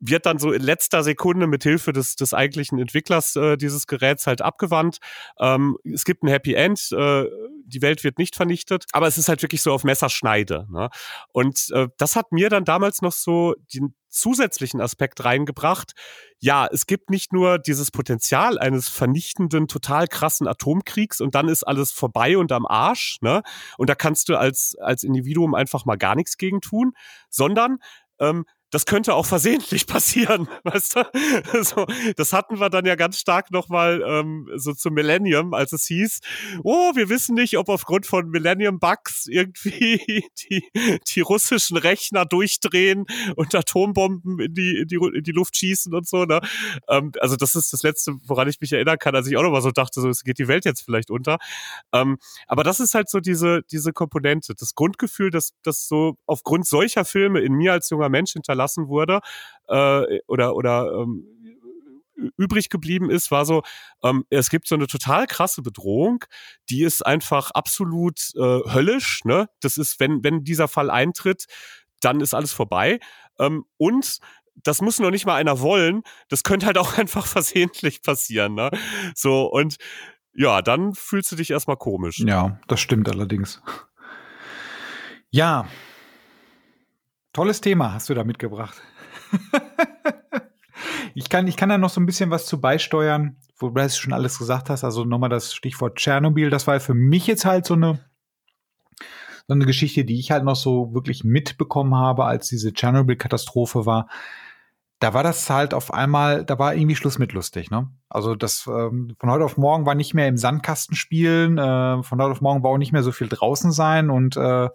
wird dann so in letzter Sekunde mit Hilfe des, des eigentlichen Entwicklers äh, dieses Geräts halt abgewandt. Ähm, es gibt ein Happy End, äh, die Welt wird nicht vernichtet, aber es ist halt wirklich so auf Messerschneide. Ne? Und äh, das hat mir dann damals noch so den zusätzlichen Aspekt reingebracht. Ja, es gibt nicht nur dieses Potenzial eines vernichtenden, total krassen Atomkriegs und dann ist alles vorbei und am Arsch, ne? Und da kannst du als, als Individuum einfach mal gar nichts gegen tun, sondern ähm, das könnte auch versehentlich passieren, weißt du? So, das hatten wir dann ja ganz stark nochmal ähm, so zum Millennium, als es hieß, oh, wir wissen nicht, ob aufgrund von Millennium-Bugs irgendwie die, die russischen Rechner durchdrehen und Atombomben in die, in die, in die Luft schießen und so. Ne? Ähm, also das ist das Letzte, woran ich mich erinnern kann, als ich auch nochmal so dachte, so es geht die Welt jetzt vielleicht unter. Ähm, aber das ist halt so diese, diese Komponente, das Grundgefühl, dass das so aufgrund solcher Filme in mir als junger Mensch hinterlassen hinterlassen wurde äh, oder, oder ähm, übrig geblieben ist, war so, ähm, es gibt so eine total krasse Bedrohung, die ist einfach absolut äh, höllisch. Ne? Das ist, wenn, wenn dieser Fall eintritt, dann ist alles vorbei. Ähm, und das muss noch nicht mal einer wollen, das könnte halt auch einfach versehentlich passieren. Ne? So, und ja, dann fühlst du dich erstmal komisch. Ja, das stimmt allerdings. Ja, Tolles Thema hast du da mitgebracht. ich, kann, ich kann da noch so ein bisschen was zu beisteuern, wo du schon alles gesagt hast. Also nochmal das Stichwort Tschernobyl. Das war für mich jetzt halt so eine, so eine Geschichte, die ich halt noch so wirklich mitbekommen habe, als diese Tschernobyl-Katastrophe war. Da war das halt auf einmal, da war irgendwie Schluss mit lustig, ne? Also das ähm, von heute auf morgen war nicht mehr im Sandkasten spielen, äh, von heute auf morgen war auch nicht mehr so viel draußen sein und äh,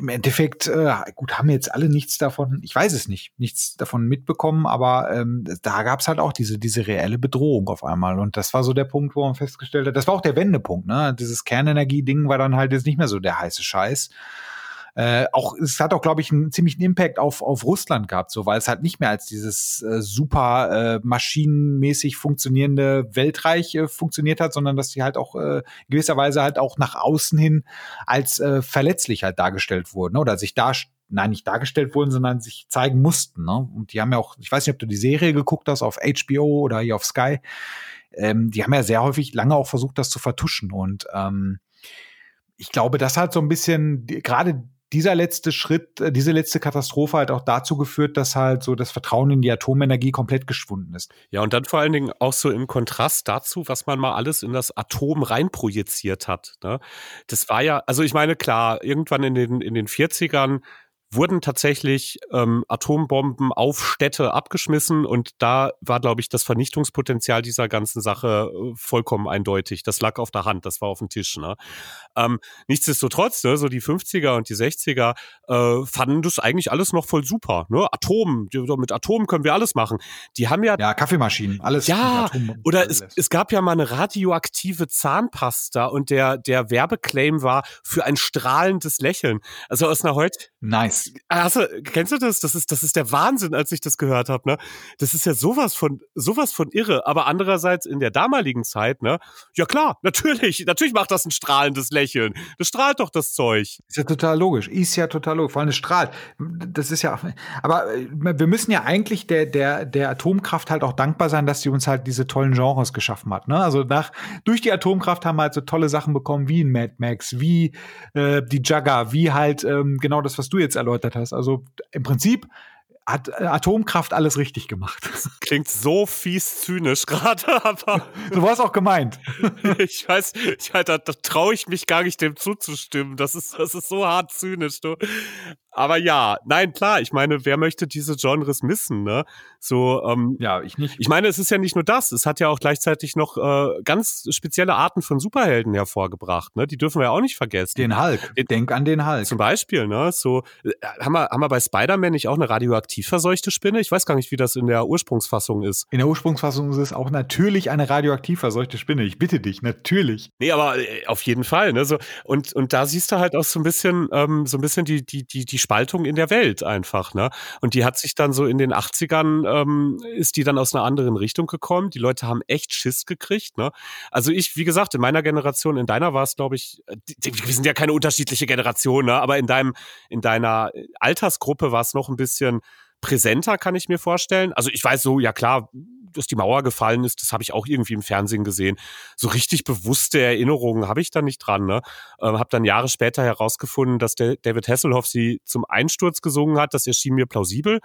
im Endeffekt, äh, gut, haben jetzt alle nichts davon, ich weiß es nicht, nichts davon mitbekommen, aber ähm, da gab es halt auch diese, diese reelle Bedrohung auf einmal. Und das war so der Punkt, wo man festgestellt hat, das war auch der Wendepunkt, ne? Dieses Kernenergie-Ding war dann halt jetzt nicht mehr so der heiße Scheiß. Äh, auch es hat auch, glaube ich, einen ziemlichen Impact auf, auf Russland gehabt, so weil es halt nicht mehr als dieses äh, super äh, maschinenmäßig funktionierende Weltreich äh, funktioniert hat, sondern dass die halt auch äh, gewisserweise halt auch nach außen hin als äh, verletzlich halt dargestellt wurden oder sich da nein, nicht dargestellt wurden, sondern sich zeigen mussten. Ne? Und die haben ja auch, ich weiß nicht, ob du die Serie geguckt hast auf HBO oder hier auf Sky. Ähm, die haben ja sehr häufig lange auch versucht, das zu vertuschen. Und ähm, ich glaube, das hat so ein bisschen, gerade dieser letzte Schritt, äh, diese letzte Katastrophe halt auch dazu geführt, dass halt so das Vertrauen in die Atomenergie komplett geschwunden ist. Ja, und dann vor allen Dingen auch so im Kontrast dazu, was man mal alles in das Atom reinprojiziert hat. Ne? Das war ja, also ich meine, klar, irgendwann in den, in den 40ern wurden tatsächlich ähm, Atombomben auf Städte abgeschmissen und da war, glaube ich, das Vernichtungspotenzial dieser ganzen Sache äh, vollkommen eindeutig. Das lag auf der Hand, das war auf dem Tisch. Ne? Ähm, nichtsdestotrotz, ne, so die 50er und die 60er äh, fanden das eigentlich alles noch voll super. Ne? Atom, mit Atom können wir alles machen. Die haben ja. Ja, Kaffeemaschinen, alles. Ja, oder es, es gab ja mal eine radioaktive Zahnpasta und der, der Werbeclaim war für ein strahlendes Lächeln. Also aus einer heute. Nice. Hast du, kennst du das? Das ist, das ist der Wahnsinn, als ich das gehört habe, ne? Das ist ja sowas von, sowas von irre. Aber andererseits in der damaligen Zeit, ne? Ja klar, natürlich, natürlich macht das ein strahlendes Lächeln. Das strahlt doch das Zeug. Ist ja total logisch. Ist ja total logisch. Vor allem es strahlt. Das ist ja, aber äh, wir müssen ja eigentlich der, der, der Atomkraft halt auch dankbar sein, dass sie uns halt diese tollen Genres geschaffen hat, ne? Also nach, durch die Atomkraft haben wir halt so tolle Sachen bekommen, wie in Mad Max, wie äh, die Jugger, wie halt ähm, genau das, was du jetzt erläutert erläutert hast. Also im Prinzip hat äh, Atomkraft alles richtig gemacht. Das klingt so fies zynisch gerade, aber. so war es auch gemeint. ich weiß, ich, da, da traue ich mich gar nicht, dem zuzustimmen. Das ist, das ist so hart zynisch, du. Aber ja, nein, klar, ich meine, wer möchte diese Genres missen, ne? So, ähm, ja, ich nicht. Ich meine, es ist ja nicht nur das, es hat ja auch gleichzeitig noch äh, ganz spezielle Arten von Superhelden hervorgebracht, ne? Die dürfen wir ja auch nicht vergessen. Den Hulk. Den, Denk an den Hulk. Zum Beispiel, ne? So, äh, haben wir, haben wir bei Spider-Man nicht auch eine radioaktiv verseuchte Spinne? Ich weiß gar nicht, wie das in der Ursprungsfassung ist. In der Ursprungsfassung ist es auch natürlich eine radioaktiv verseuchte Spinne. Ich bitte dich, natürlich. Nee, aber äh, auf jeden Fall, ne? So, und, und da siehst du halt auch so ein bisschen, ähm, so ein bisschen die, die, die, die Spaltung in der Welt einfach, ne? Und die hat sich dann so in den 80ern, ähm, ist die dann aus einer anderen Richtung gekommen. Die Leute haben echt Schiss gekriegt, ne? Also ich, wie gesagt, in meiner Generation, in deiner war es, glaube ich, äh, wir sind ja keine unterschiedliche Generation, ne? Aber in deinem, in deiner Altersgruppe war es noch ein bisschen präsenter, kann ich mir vorstellen. Also ich weiß so, ja klar, dass die Mauer gefallen ist, das habe ich auch irgendwie im Fernsehen gesehen. So richtig bewusste Erinnerungen habe ich da nicht dran. Ne? Ähm, habe dann Jahre später herausgefunden, dass der David Hasselhoff sie zum Einsturz gesungen hat. Das erschien mir plausibel.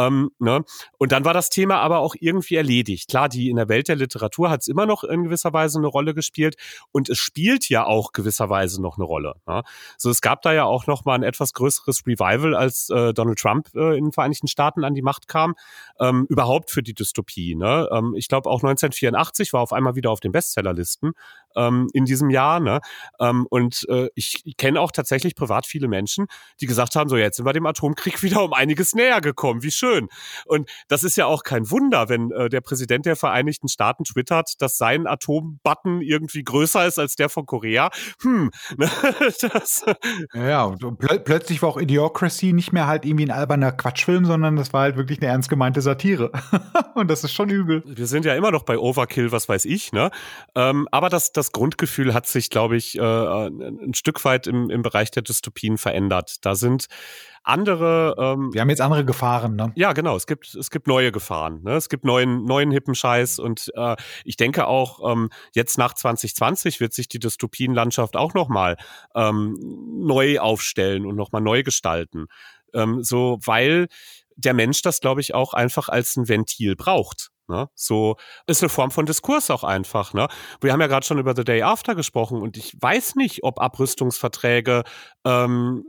Ähm, ne? Und dann war das Thema aber auch irgendwie erledigt. Klar, die in der Welt der Literatur hat es immer noch in gewisser Weise eine Rolle gespielt und es spielt ja auch gewisserweise noch eine Rolle. Ne? So, es gab da ja auch noch mal ein etwas größeres Revival, als äh, Donald Trump äh, in den Vereinigten Staaten an die Macht kam, ähm, überhaupt für die Dystopie. Ne? Ähm, ich glaube auch 1984 war auf einmal wieder auf den Bestsellerlisten ähm, in diesem Jahr. Ne? Ähm, und äh, ich kenne auch tatsächlich privat viele Menschen, die gesagt haben, so jetzt sind wir dem Atomkrieg wieder um einiges näher gekommen. Wie schön. Und das ist ja auch kein Wunder, wenn äh, der Präsident der Vereinigten Staaten twittert, dass sein Atombutton irgendwie größer ist als der von Korea. Hm, ne? das, ja, und plö plötzlich war auch Idiocracy nicht mehr halt irgendwie ein alberner Quatschfilm, sondern das war halt wirklich eine ernst gemeinte Satire. und das ist schon übel. Wir sind ja immer noch bei Overkill, was weiß ich, ne? Ähm, aber das, das Grundgefühl hat sich, glaube ich, äh, ein Stück weit im, im Bereich der Dystopien verändert. Da sind andere. Ähm, Wir haben jetzt andere Gefahren, ne? Ja, genau. Es gibt es gibt neue Gefahren. Ne? Es gibt neuen neuen hippen Scheiß und äh, ich denke auch ähm, jetzt nach 2020 wird sich die Dystopienlandschaft auch noch mal ähm, neu aufstellen und noch mal neu gestalten. Ähm, so, weil der Mensch das, glaube ich, auch einfach als ein Ventil braucht. Ne? So ist eine Form von Diskurs auch einfach. Ne? Wir haben ja gerade schon über The Day After gesprochen und ich weiß nicht, ob Abrüstungsverträge ähm,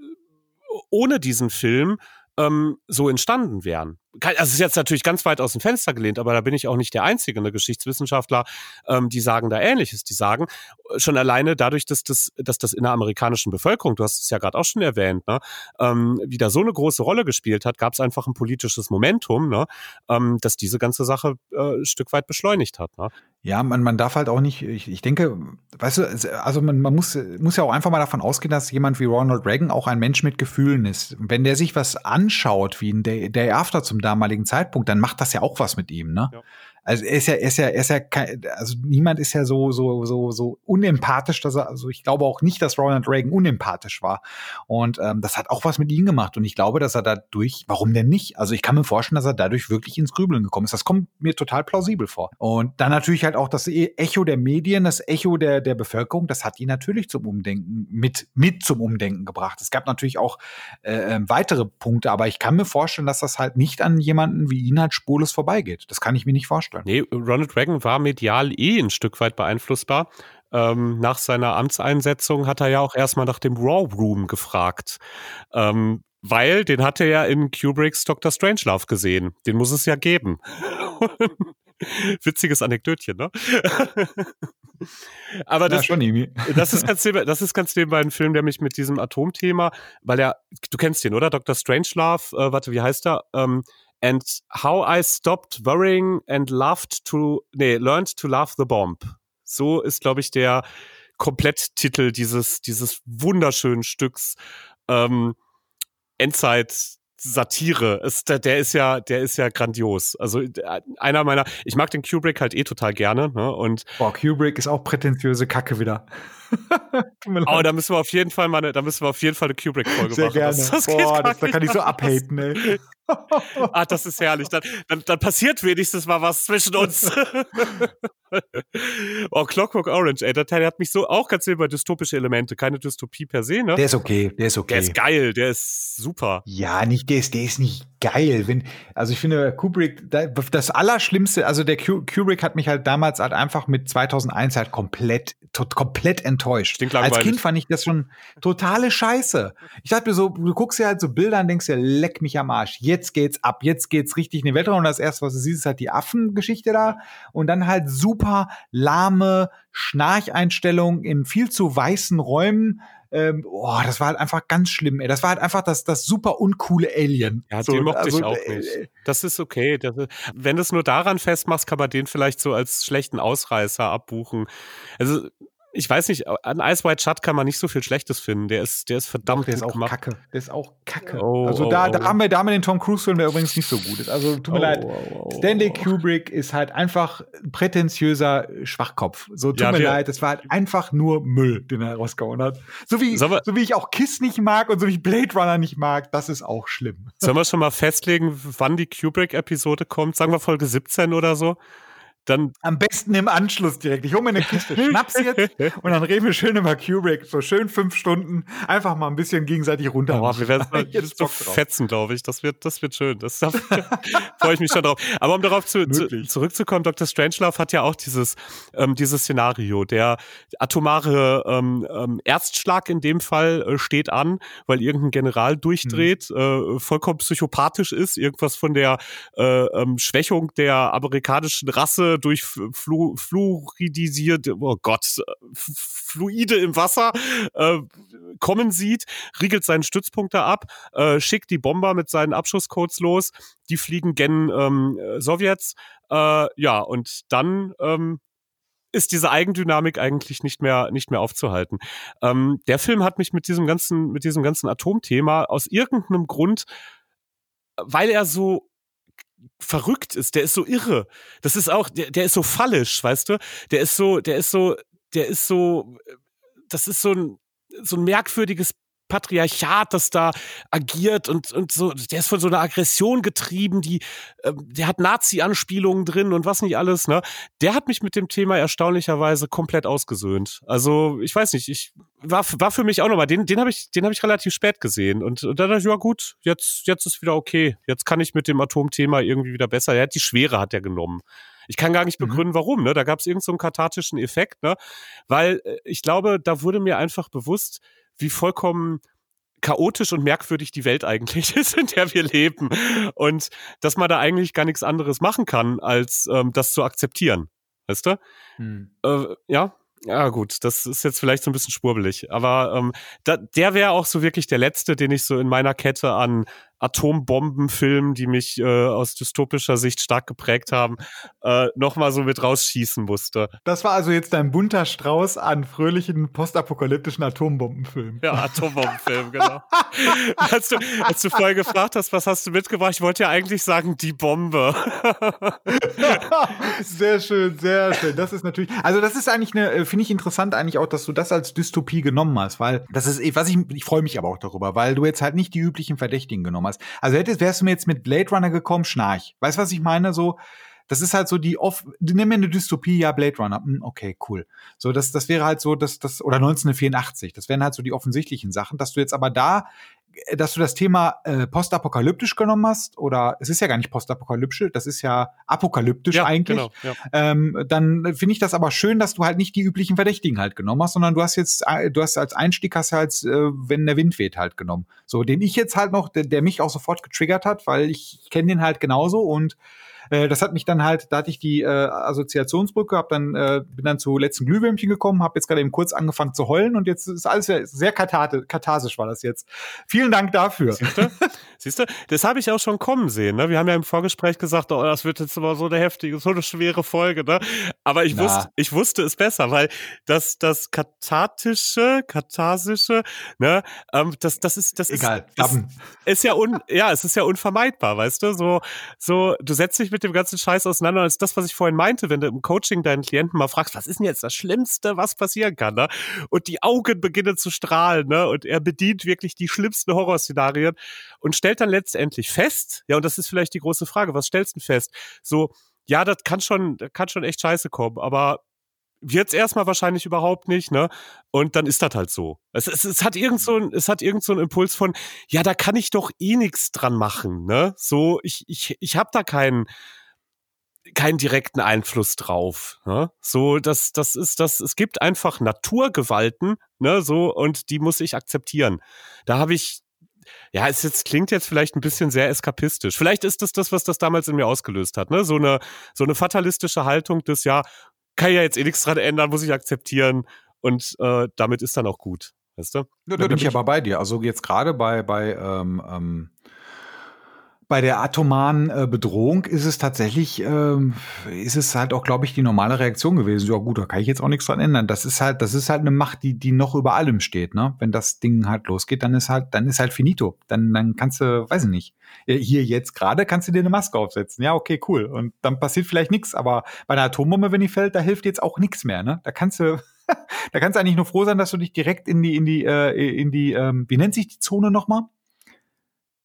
ohne diesen Film ähm, so entstanden wären. Also es ist jetzt natürlich ganz weit aus dem Fenster gelehnt, aber da bin ich auch nicht der Einzige, eine Geschichtswissenschaftler, ähm, die sagen da Ähnliches. Die sagen äh, schon alleine dadurch, dass das, dass das in der amerikanischen Bevölkerung, du hast es ja gerade auch schon erwähnt, ne, ähm, wieder so eine große Rolle gespielt hat, gab es einfach ein politisches Momentum, ne, ähm, dass diese ganze Sache äh, ein Stück weit beschleunigt hat. Ne. Ja, man, man darf halt auch nicht, ich, ich denke, weißt du, also man, man muss, muss ja auch einfach mal davon ausgehen, dass jemand wie Ronald Reagan auch ein Mensch mit Gefühlen ist. Wenn der sich was anschaut, wie ein Day, Day After zum damaligen Zeitpunkt, dann macht das ja auch was mit ihm, ne? Ja. Also er ist ja, er ist ja, er ist ja kein, also niemand ist ja so, so, so, so unempathisch, dass er, also ich glaube auch nicht, dass Ronald Reagan unempathisch war. Und ähm, das hat auch was mit ihm gemacht. Und ich glaube, dass er dadurch, warum denn nicht? Also ich kann mir vorstellen, dass er dadurch wirklich ins Grübeln gekommen ist. Das kommt mir total plausibel vor. Und dann natürlich halt auch das e-, Echo der Medien, das Echo der, der Bevölkerung, das hat ihn natürlich zum Umdenken, mit, mit zum Umdenken gebracht. Es gab natürlich auch äh, ähm, weitere Punkte, aber ich kann mir vorstellen, dass das halt nicht an jemanden wie ihn halt spurlos vorbeigeht. Das kann ich mir nicht vorstellen vorstellen. Nee, Ronald Reagan war medial eh ein Stück weit beeinflussbar. Ähm, nach seiner Amtseinsetzung hat er ja auch erstmal nach dem Raw Room gefragt. Ähm, weil den hat er ja in Kubricks Dr. Strangelove gesehen. Den muss es ja geben. Witziges Anekdötchen, ne? Aber das, ja, das, ist ganz, das ist ganz nebenbei ein Film, der mich mit diesem Atomthema, weil er, du kennst den, oder? Dr. Strangelove, äh, warte, wie heißt er? Ähm, and how I stopped worrying and loved to, nee, learned to love the bomb. So ist, glaube ich, der Kompletttitel dieses, dieses wunderschönen Stücks. Ähm, Endzeit Satire. Ist, der, der ist ja, der ist ja grandios. Also einer meiner, ich mag den Kubrick halt eh total gerne. Ne? Und Boah, Kubrick ist auch prätentiöse Kacke wieder. oh, da müssen wir auf jeden Fall mal eine, da müssen wir auf jeden Fall eine Kubrick-Folge machen. Gerne. Das, das Boah, das, da kann ich so abhaten, ey. ah, das ist herrlich. Dann, dann, dann passiert wenigstens mal was zwischen uns. oh, Clockwork Orange, ey, der Teil hat mich so auch ganz über dystopische Elemente, keine Dystopie per se, ne? Der ist okay, der ist okay. Der ist geil, der ist super. Ja, nicht, der ist, der ist nicht geil. Wenn, also ich finde, Kubrick, das Allerschlimmste, also der Kubrick hat mich halt damals halt einfach mit 2001 halt komplett, komplett enttäuscht. Als Kind fand ich das schon totale Scheiße. Ich dachte mir so, du guckst dir halt so Bilder und denkst dir, leck mich am Arsch. Jetzt geht's ab, jetzt geht's richtig in den Weltraum. Und das erste, was du siehst, ist halt die Affengeschichte da. Und dann halt super lahme Schnarcheinstellungen in viel zu weißen Räumen ähm, oh, das war halt einfach ganz schlimm, ey. Das war halt einfach das, das super uncoole Alien. Ja, so, den mochte also, ich auch äh, nicht. Das ist okay. Das, wenn du es nur daran festmachst, kann man den vielleicht so als schlechten Ausreißer abbuchen. Also ich weiß nicht, an Ice White Shut kann man nicht so viel Schlechtes finden. Der ist, der ist verdammt Doch, der ist auch gemacht. kacke. Der ist auch kacke. Oh, also da, oh, da, haben wir, da haben wir den Tom Cruise-Film, der übrigens nicht so gut ist. Also tut mir oh, leid. Oh, oh, Stanley Kubrick ist halt einfach prätentiöser Schwachkopf. So tut ja, mir leid. Das war halt einfach nur Müll, den er rausgehauen hat. So wie, so wie ich auch Kiss nicht mag und so wie ich Blade Runner nicht mag, das ist auch schlimm. Sollen wir schon mal festlegen, wann die Kubrick-Episode kommt? Sagen wir Folge 17 oder so? Dann. Am besten im Anschluss direkt. Ich hole mir eine Kiste Schnaps jetzt und dann reden wir schön über Kubrick. So schön fünf Stunden einfach mal ein bisschen gegenseitig runter. Oh, wir werden jetzt so fetzen, glaube ich. Das wird, das wird schön. Das da freue ich mich schon drauf. Aber um darauf zu, zu, zurückzukommen, Dr. Strangelove hat ja auch dieses, ähm, dieses Szenario. Der atomare ähm, ähm, Erstschlag in dem Fall äh, steht an, weil irgendein General durchdreht, mhm. äh, vollkommen psychopathisch ist, irgendwas von der äh, ähm, Schwächung der amerikanischen Rasse durch Flu fluoridisierte, oh Gott, Fluide im Wasser äh, kommen sieht, riegelt seinen Stützpunkt da ab, äh, schickt die Bomber mit seinen Abschusscodes los, die fliegen gen ähm, Sowjets, äh, ja, und dann ähm, ist diese Eigendynamik eigentlich nicht mehr nicht mehr aufzuhalten. Ähm, der Film hat mich mit diesem ganzen mit diesem ganzen Atomthema aus irgendeinem Grund, weil er so verrückt ist, der ist so irre. Das ist auch, der, der ist so fallisch, weißt du? Der ist so, der ist so, der ist so, das ist so ein, so ein merkwürdiges Patriarchat, das da agiert und, und so, der ist von so einer Aggression getrieben, die, äh, der hat Nazi-Anspielungen drin und was nicht alles, ne? Der hat mich mit dem Thema erstaunlicherweise komplett ausgesöhnt. Also, ich weiß nicht, ich war, war für mich auch nochmal, den, den habe ich, den habe ich relativ spät gesehen und, und dann dachte ich, ja gut, jetzt, jetzt ist wieder okay. Jetzt kann ich mit dem Atomthema irgendwie wieder besser. Er hat die Schwere hat er genommen. Ich kann gar nicht mhm. begründen, mhm. warum. Ne? Da gab es irgendeinen so kathartischen Effekt, ne? weil äh, ich glaube, da wurde mir einfach bewusst, wie vollkommen chaotisch und merkwürdig die Welt eigentlich ist, in der wir leben. Und dass man da eigentlich gar nichts anderes machen kann, als ähm, das zu akzeptieren. Weißt du? Hm. Äh, ja, ja, gut, das ist jetzt vielleicht so ein bisschen spurbelig, aber ähm, da, der wäre auch so wirklich der letzte, den ich so in meiner Kette an Atombombenfilmen, die mich äh, aus dystopischer Sicht stark geprägt haben, äh, nochmal so mit rausschießen musste. Das war also jetzt dein bunter Strauß an fröhlichen postapokalyptischen Atombombenfilmen. Ja, Atombombenfilm, genau. als, du, als du vorher gefragt hast, was hast du mitgebracht, ich wollte ja eigentlich sagen, die Bombe. sehr schön, sehr schön. Das ist natürlich, also das ist eigentlich eine, äh, finde ich interessant eigentlich auch, dass du das als Dystopie genommen hast, weil das ist, was ich, ich freue mich aber auch darüber, weil du jetzt halt nicht die üblichen Verdächtigen genommen hast hast. Also hättest, wärst du mir jetzt mit Blade Runner gekommen, schnarch. Weißt du, was ich meine? So, das ist halt so die off, nimm mir eine Dystopie, ja, Blade Runner, hm, okay, cool. So, das, das wäre halt so, dass das, oder 1984, das wären halt so die offensichtlichen Sachen, dass du jetzt aber da dass du das Thema äh, postapokalyptisch genommen hast, oder es ist ja gar nicht postapokalyptisch, das ist ja apokalyptisch ja, eigentlich, genau, ja. ähm, dann finde ich das aber schön, dass du halt nicht die üblichen Verdächtigen halt genommen hast, sondern du hast jetzt, äh, du hast als Einstieg hast halt, äh, wenn der Wind weht halt genommen. So, den ich jetzt halt noch, der, der mich auch sofort getriggert hat, weil ich kenne den halt genauso und äh, das hat mich dann halt, da hatte ich die äh, Assoziationsbrücke, hab dann, äh, bin dann zu letzten Glühwürmchen gekommen, habe jetzt gerade eben kurz angefangen zu heulen und jetzt ist alles sehr, sehr katharsisch war das jetzt. Vielen Dank dafür. Siehst du, das habe ich auch schon kommen sehen. Ne? Wir haben ja im Vorgespräch gesagt, oh, das wird jetzt aber so eine heftige, so eine schwere Folge. Ne? Aber ich, wusste, ich wusste es besser, weil das, das kathartische, katharsische, ne, ähm, das, das ist, das Egal, ist, das ist ja un, ja, es ist ja unvermeidbar, weißt du? So, so, du setzt dich mit mit dem ganzen Scheiß auseinander als das, was ich vorhin meinte, wenn du im Coaching deinen Klienten mal fragst, was ist denn jetzt das Schlimmste, was passieren kann, ne? Und die Augen beginnen zu strahlen, ne? Und er bedient wirklich die schlimmsten Horrorszenarien und stellt dann letztendlich fest, ja, und das ist vielleicht die große Frage, was stellst du fest? So, ja, das kann schon, das kann schon echt scheiße kommen, aber wird's erstmal wahrscheinlich überhaupt nicht, ne? Und dann ist das halt so. Es, es, es hat irgend so ein, es hat irgend so einen Impuls von, ja, da kann ich doch eh nichts dran machen, ne? So, ich, ich, ich habe da keinen, keinen direkten Einfluss drauf. Ne? So, das, das ist das, es gibt einfach Naturgewalten, ne, so, und die muss ich akzeptieren. Da habe ich, ja, es jetzt, klingt jetzt vielleicht ein bisschen sehr eskapistisch. Vielleicht ist das das, was das damals in mir ausgelöst hat, ne? So eine, so eine fatalistische Haltung des, ja, kann ja jetzt eh nichts dran ändern, muss ich akzeptieren. Und äh, damit ist dann auch gut. Weißt du? Ja, da bin ich aber bei dir. Also jetzt gerade bei, bei ähm, ähm bei der atomaren äh, Bedrohung ist es tatsächlich, ähm, ist es halt auch, glaube ich, die normale Reaktion gewesen. Ja gut, da kann ich jetzt auch nichts dran ändern. Das ist halt, das ist halt eine Macht, die, die noch über allem steht. Ne? Wenn das Ding halt losgeht, dann ist halt, dann ist halt finito. Dann, dann kannst du, weiß ich nicht, hier jetzt gerade kannst du dir eine Maske aufsetzen. Ja, okay, cool. Und dann passiert vielleicht nichts. Aber bei einer Atombombe, wenn die fällt, da hilft jetzt auch nichts mehr. Ne? Da kannst du, da kannst du eigentlich nur froh sein, dass du dich direkt in die, in die, äh, in die, ähm, wie nennt sich die Zone nochmal?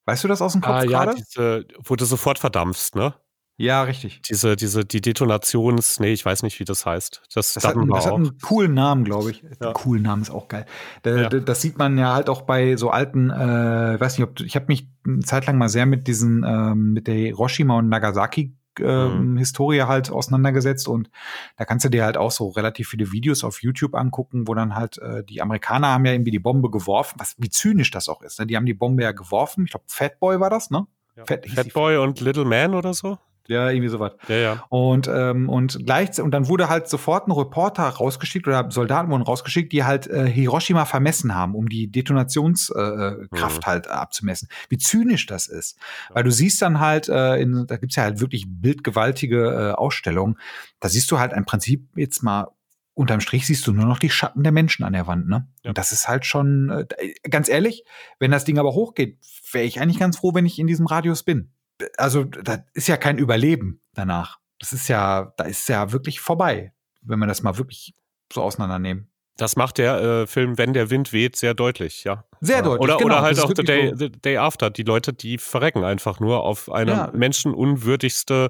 Weißt du das aus dem Kopf ah, ja, gerade? Diese, wo du sofort verdampfst, ne? Ja, richtig. Diese, diese, die Detonations, nee, ich weiß nicht, wie das heißt. Das, das, hat, einen, das hat, einen coolen Namen, glaube ich. Ja. Coolen Namen ist auch geil. Da, ja. Das sieht man ja halt auch bei so alten, äh, weiß nicht, ob ich habe mich eine Zeit lang mal sehr mit diesen, ähm, mit der Hiroshima und Nagasaki ähm, mhm. Historie halt auseinandergesetzt und da kannst du dir halt auch so relativ viele Videos auf YouTube angucken, wo dann halt äh, die Amerikaner haben ja irgendwie die Bombe geworfen, was wie zynisch das auch ist. Ne? Die haben die Bombe ja geworfen. Ich glaube, Fatboy war das, ne? Ja. Fat, Fatboy und Little Man oder so? Ja, irgendwie sowas. Ja, ja. Und, ähm, und gleich, und dann wurde halt sofort ein Reporter rausgeschickt oder Soldaten wurden rausgeschickt, die halt äh, Hiroshima vermessen haben, um die Detonationskraft äh, mhm. halt abzumessen. Wie zynisch das ist. Weil du siehst dann halt, äh, in, da gibt's ja halt wirklich bildgewaltige äh, Ausstellungen, da siehst du halt im Prinzip jetzt mal unterm Strich siehst du nur noch die Schatten der Menschen an der Wand, ne? Ja. Und das ist halt schon, äh, ganz ehrlich, wenn das Ding aber hochgeht, wäre ich eigentlich ganz froh, wenn ich in diesem Radius bin also da ist ja kein Überleben danach. Das ist ja, da ist ja wirklich vorbei, wenn man das mal wirklich so auseinandernehmen. Das macht der äh, Film Wenn der Wind weht sehr deutlich, ja. Sehr deutlich. Oder, genau, oder halt auch The Day, so. The Day After. Die Leute, die verrecken einfach nur auf eine ja. menschenunwürdigste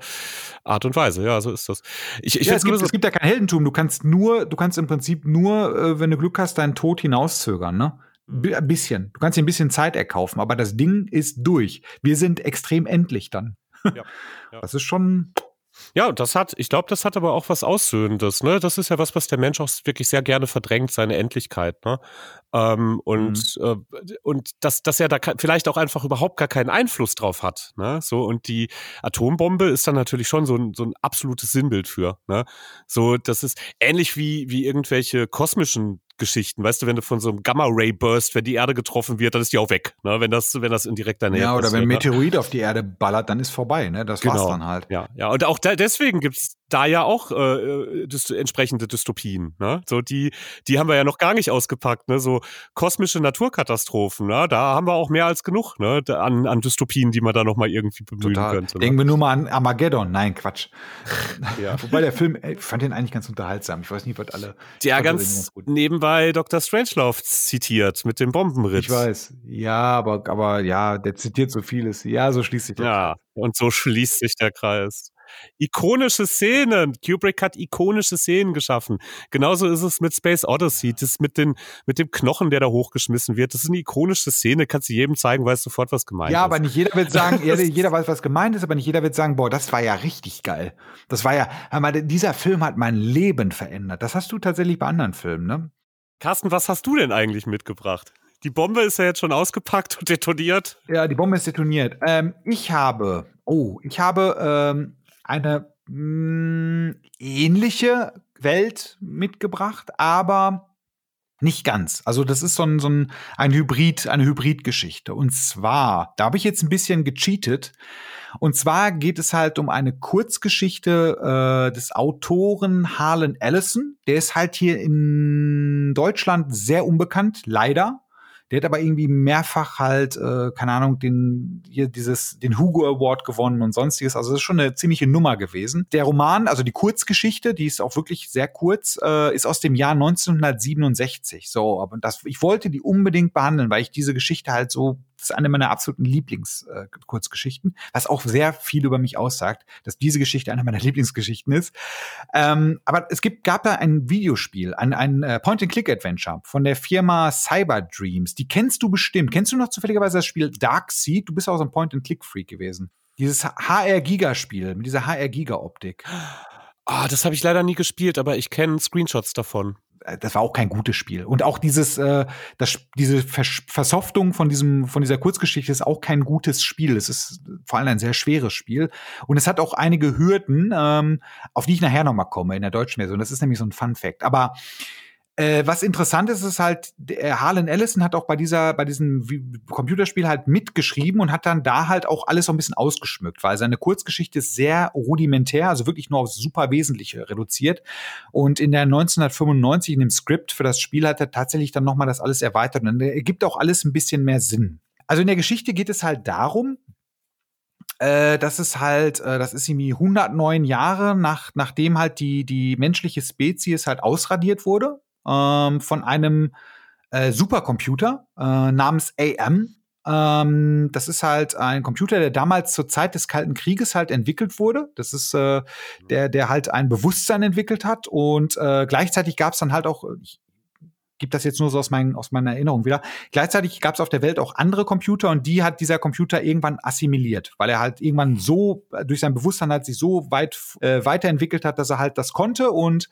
Art und Weise. Ja, so ist das. Ich, ich ja, es, gibt, es gibt ja kein Heldentum. Du kannst nur, du kannst im Prinzip nur, äh, wenn du Glück hast, deinen Tod hinauszögern, ne? Ein bisschen. Du kannst dir ein bisschen Zeit erkaufen, aber das Ding ist durch. Wir sind extrem endlich dann. Ja, ja. Das ist schon. Ja, das hat, ich glaube, das hat aber auch was Aussöhnendes, ne? Das ist ja was, was der Mensch auch wirklich sehr gerne verdrängt, seine Endlichkeit, ne? Ähm, und, mhm. äh, und dass, dass er da vielleicht auch einfach überhaupt gar keinen Einfluss drauf hat, ne? So, und die Atombombe ist dann natürlich schon so ein, so ein absolutes Sinnbild für, ne? So, das ist ähnlich wie, wie irgendwelche kosmischen Geschichten. Weißt du, wenn du von so einem Gamma-Ray-Burst, wenn die Erde getroffen wird, dann ist die auch weg, ne? wenn, das, wenn das in direkter Nähe ist. Ja, oder wenn ein ne? Meteorit ne? auf die Erde ballert, dann ist vorbei, ne? Das genau. war's dann halt. Ja, ja. Und auch da, deswegen gibt's da ja auch äh, dys entsprechende Dystopien. Ne? So die, die haben wir ja noch gar nicht ausgepackt. Ne? So kosmische Naturkatastrophen. Ne? Da haben wir auch mehr als genug ne? an, an Dystopien, die man da noch mal irgendwie bemühen Total. könnte. Ne? Denken wir nur mal an Armageddon. Nein, Quatsch. ja. Wobei der Film, ey, ich fand den eigentlich ganz unterhaltsam. Ich weiß nicht, was alle. Ja, ganz, ganz nebenbei Dr. Strangelove zitiert mit dem Bombenritt. Ich weiß. Ja, aber, aber ja, der zitiert so vieles. Ja, so schließt sich der Ja, Kreis. und so schließt sich der Kreis ikonische Szenen. Kubrick hat ikonische Szenen geschaffen. Genauso ist es mit Space Odyssey. Das mit, den, mit dem Knochen, der da hochgeschmissen wird. Das ist eine ikonische Szene. Kannst du jedem zeigen, weiß sofort, was gemeint ja, ist. Ja, aber nicht jeder wird sagen, jeder weiß, was gemeint ist, aber nicht jeder wird sagen, boah, das war ja richtig geil. Das war ja, mal, dieser Film hat mein Leben verändert. Das hast du tatsächlich bei anderen Filmen, ne? Carsten, was hast du denn eigentlich mitgebracht? Die Bombe ist ja jetzt schon ausgepackt und detoniert. Ja, die Bombe ist detoniert. Ähm, ich habe, oh, ich habe ähm, eine mh, hm, ähnliche Welt mitgebracht, aber nicht ganz. Also das ist so ein, so ein, ein Hybrid, eine Hybridgeschichte. Und zwar, da habe ich jetzt ein bisschen gecheatet. Und zwar geht es halt um eine Kurzgeschichte äh, des Autoren Harlan Ellison. Der ist halt hier in Deutschland sehr unbekannt, leider. Der hat aber irgendwie mehrfach halt, äh, keine Ahnung, den, hier dieses, den Hugo Award gewonnen und sonstiges. Also das ist schon eine ziemliche Nummer gewesen. Der Roman, also die Kurzgeschichte, die ist auch wirklich sehr kurz, äh, ist aus dem Jahr 1967. So, aber das, ich wollte die unbedingt behandeln, weil ich diese Geschichte halt so das ist eine meiner absoluten Lieblingskurzgeschichten, äh, was auch sehr viel über mich aussagt, dass diese Geschichte eine meiner Lieblingsgeschichten ist. Ähm, aber es gibt, gab da ein Videospiel, ein, ein äh, Point-and-Click-Adventure von der Firma Cyber Dreams. Die kennst du bestimmt. Kennst du noch zufälligerweise das Spiel Dark Seed? Du bist auch so ein Point-and-Click-Freak gewesen. Dieses HR-Giga-Spiel mit dieser HR-Giga-Optik. Ah, das habe ich leider nie gespielt, aber ich kenne Screenshots davon. Das war auch kein gutes Spiel. Und auch dieses, äh, das, diese Vers Versoftung von diesem, von dieser Kurzgeschichte ist auch kein gutes Spiel. Es ist vor allem ein sehr schweres Spiel. Und es hat auch einige Hürden, ähm, auf die ich nachher nochmal komme in der deutschen Version. Das ist nämlich so ein Fun Fact. Aber Äh, was interessant ist, ist halt, der Harlan Ellison hat auch bei dieser, bei diesem Computerspiel halt mitgeschrieben und hat dann da halt auch alles so ein bisschen ausgeschmückt, weil seine Kurzgeschichte ist sehr rudimentär, also wirklich nur auf super Wesentliche reduziert. Und in der 1995 in dem Skript für das Spiel hat er tatsächlich dann nochmal das alles erweitert und ergibt auch alles ein bisschen mehr Sinn. Also in der Geschichte geht es halt darum, äh, das ist halt, äh, das ist irgendwie 109 Jahre nach, nachdem halt die, die menschliche Spezies halt ausradiert wurde ähm, von einem äh, Supercomputer äh, namens AM. Ähm, das ist halt ein Computer, der damals zur Zeit des Kalten Krieges halt entwickelt wurde. Das ist äh, der, der halt ein Bewusstsein entwickelt hat und äh, gleichzeitig gab es dann halt auch, ich gebe das jetzt nur so aus, mein, aus meiner Erinnerung wieder. Gleichzeitig gab es auf der Welt auch andere Computer und die hat dieser Computer irgendwann assimiliert, weil er halt irgendwann so durch sein Bewusstsein halt sich so weit äh, weiterentwickelt hat, dass er halt das konnte und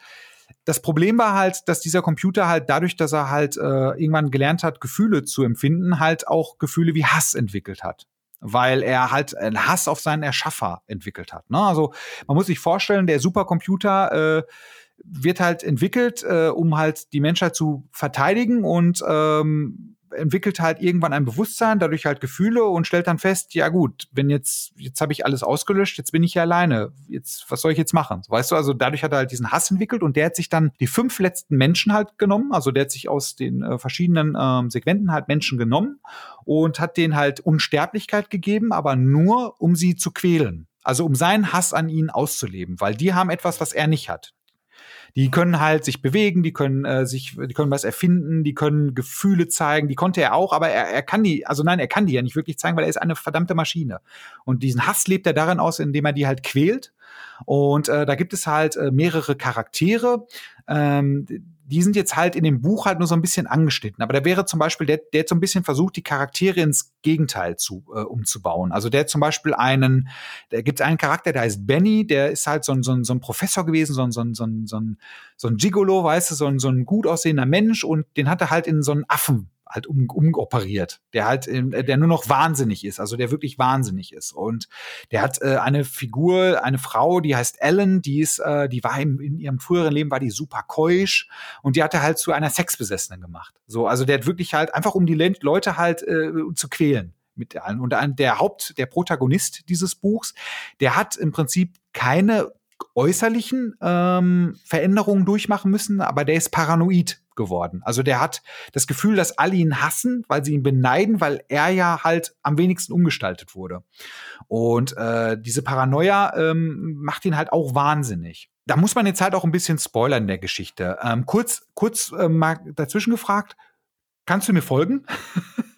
das Problem war halt, dass dieser Computer halt dadurch, dass er halt äh, irgendwann gelernt hat, Gefühle zu empfinden, halt auch Gefühle wie Hass entwickelt hat. Weil er halt einen Hass auf seinen Erschaffer entwickelt hat. Ne? Also man muss sich vorstellen, der Supercomputer äh, wird halt entwickelt, äh, um halt die Menschheit zu verteidigen und ähm, entwickelt halt irgendwann ein Bewusstsein, dadurch halt Gefühle und stellt dann fest, ja gut, wenn jetzt, jetzt habe ich alles ausgelöscht, jetzt bin ich ja alleine. Jetzt, was soll ich jetzt machen? Weißt du, also dadurch hat er halt diesen Hass entwickelt und der hat sich dann die fünf letzten Menschen halt genommen, also der hat sich aus den äh, verschiedenen ähm, Segmenten halt Menschen genommen und hat denen halt Unsterblichkeit gegeben, aber nur, um sie zu quälen. Also um seinen Hass an ihnen auszuleben, weil die haben etwas, was er nicht hat. Die können halt sich bewegen, die können äh, sich, die können was erfinden, die können Gefühle zeigen, die konnte er auch, aber er, er kann die, also nein, er kann die ja nicht wirklich zeigen, weil er ist eine verdammte Maschine. Und diesen Hass lebt er darin aus, indem er die halt quält. Und äh, da gibt es halt äh, mehrere Charaktere. Ähm, die sind jetzt halt in dem Buch halt nur so ein bisschen angeschnitten. Aber da wäre zum Beispiel, der, der so ein bisschen versucht, die Charaktere ins Gegenteil zu, äh, umzubauen. Also der zum Beispiel einen, da gibt es einen Charakter, der heißt Benny, der ist halt so ein, so ein, so ein Professor gewesen, so ein, so ein, so ein, so ein, so ein Gigolo, weißt du, so ein, so ein gut aussehender Mensch und den hat er halt in so einen Affen halt um, umoperiert, der halt, äh, der nur noch wahnsinnig ist, also der wirklich wahnsinnig ist. Und der hat äh, eine Figur, eine Frau, die heißt Ellen, die ist, äh, die war im, in ihrem früheren Leben war die super keusch und die hat er halt zu einer Sexbesessenen gemacht. So, also der hat wirklich halt einfach um die Leute halt äh, zu quälen mit allen. Und der Haupt, der Protagonist dieses Buchs, der hat im Prinzip keine äußerlichen ähm, Veränderungen durchmachen müssen, aber der ist paranoid geworden. Also der hat das Gefühl, dass alle ihn hassen, weil sie ihn beneiden, weil er ja halt am wenigsten umgestaltet wurde. Und äh, diese Paranoia ähm, macht ihn halt auch wahnsinnig. Da muss man jetzt halt auch ein bisschen spoilern in der Geschichte. Ähm, kurz, kurz äh, mal dazwischen gefragt, kannst du mir folgen?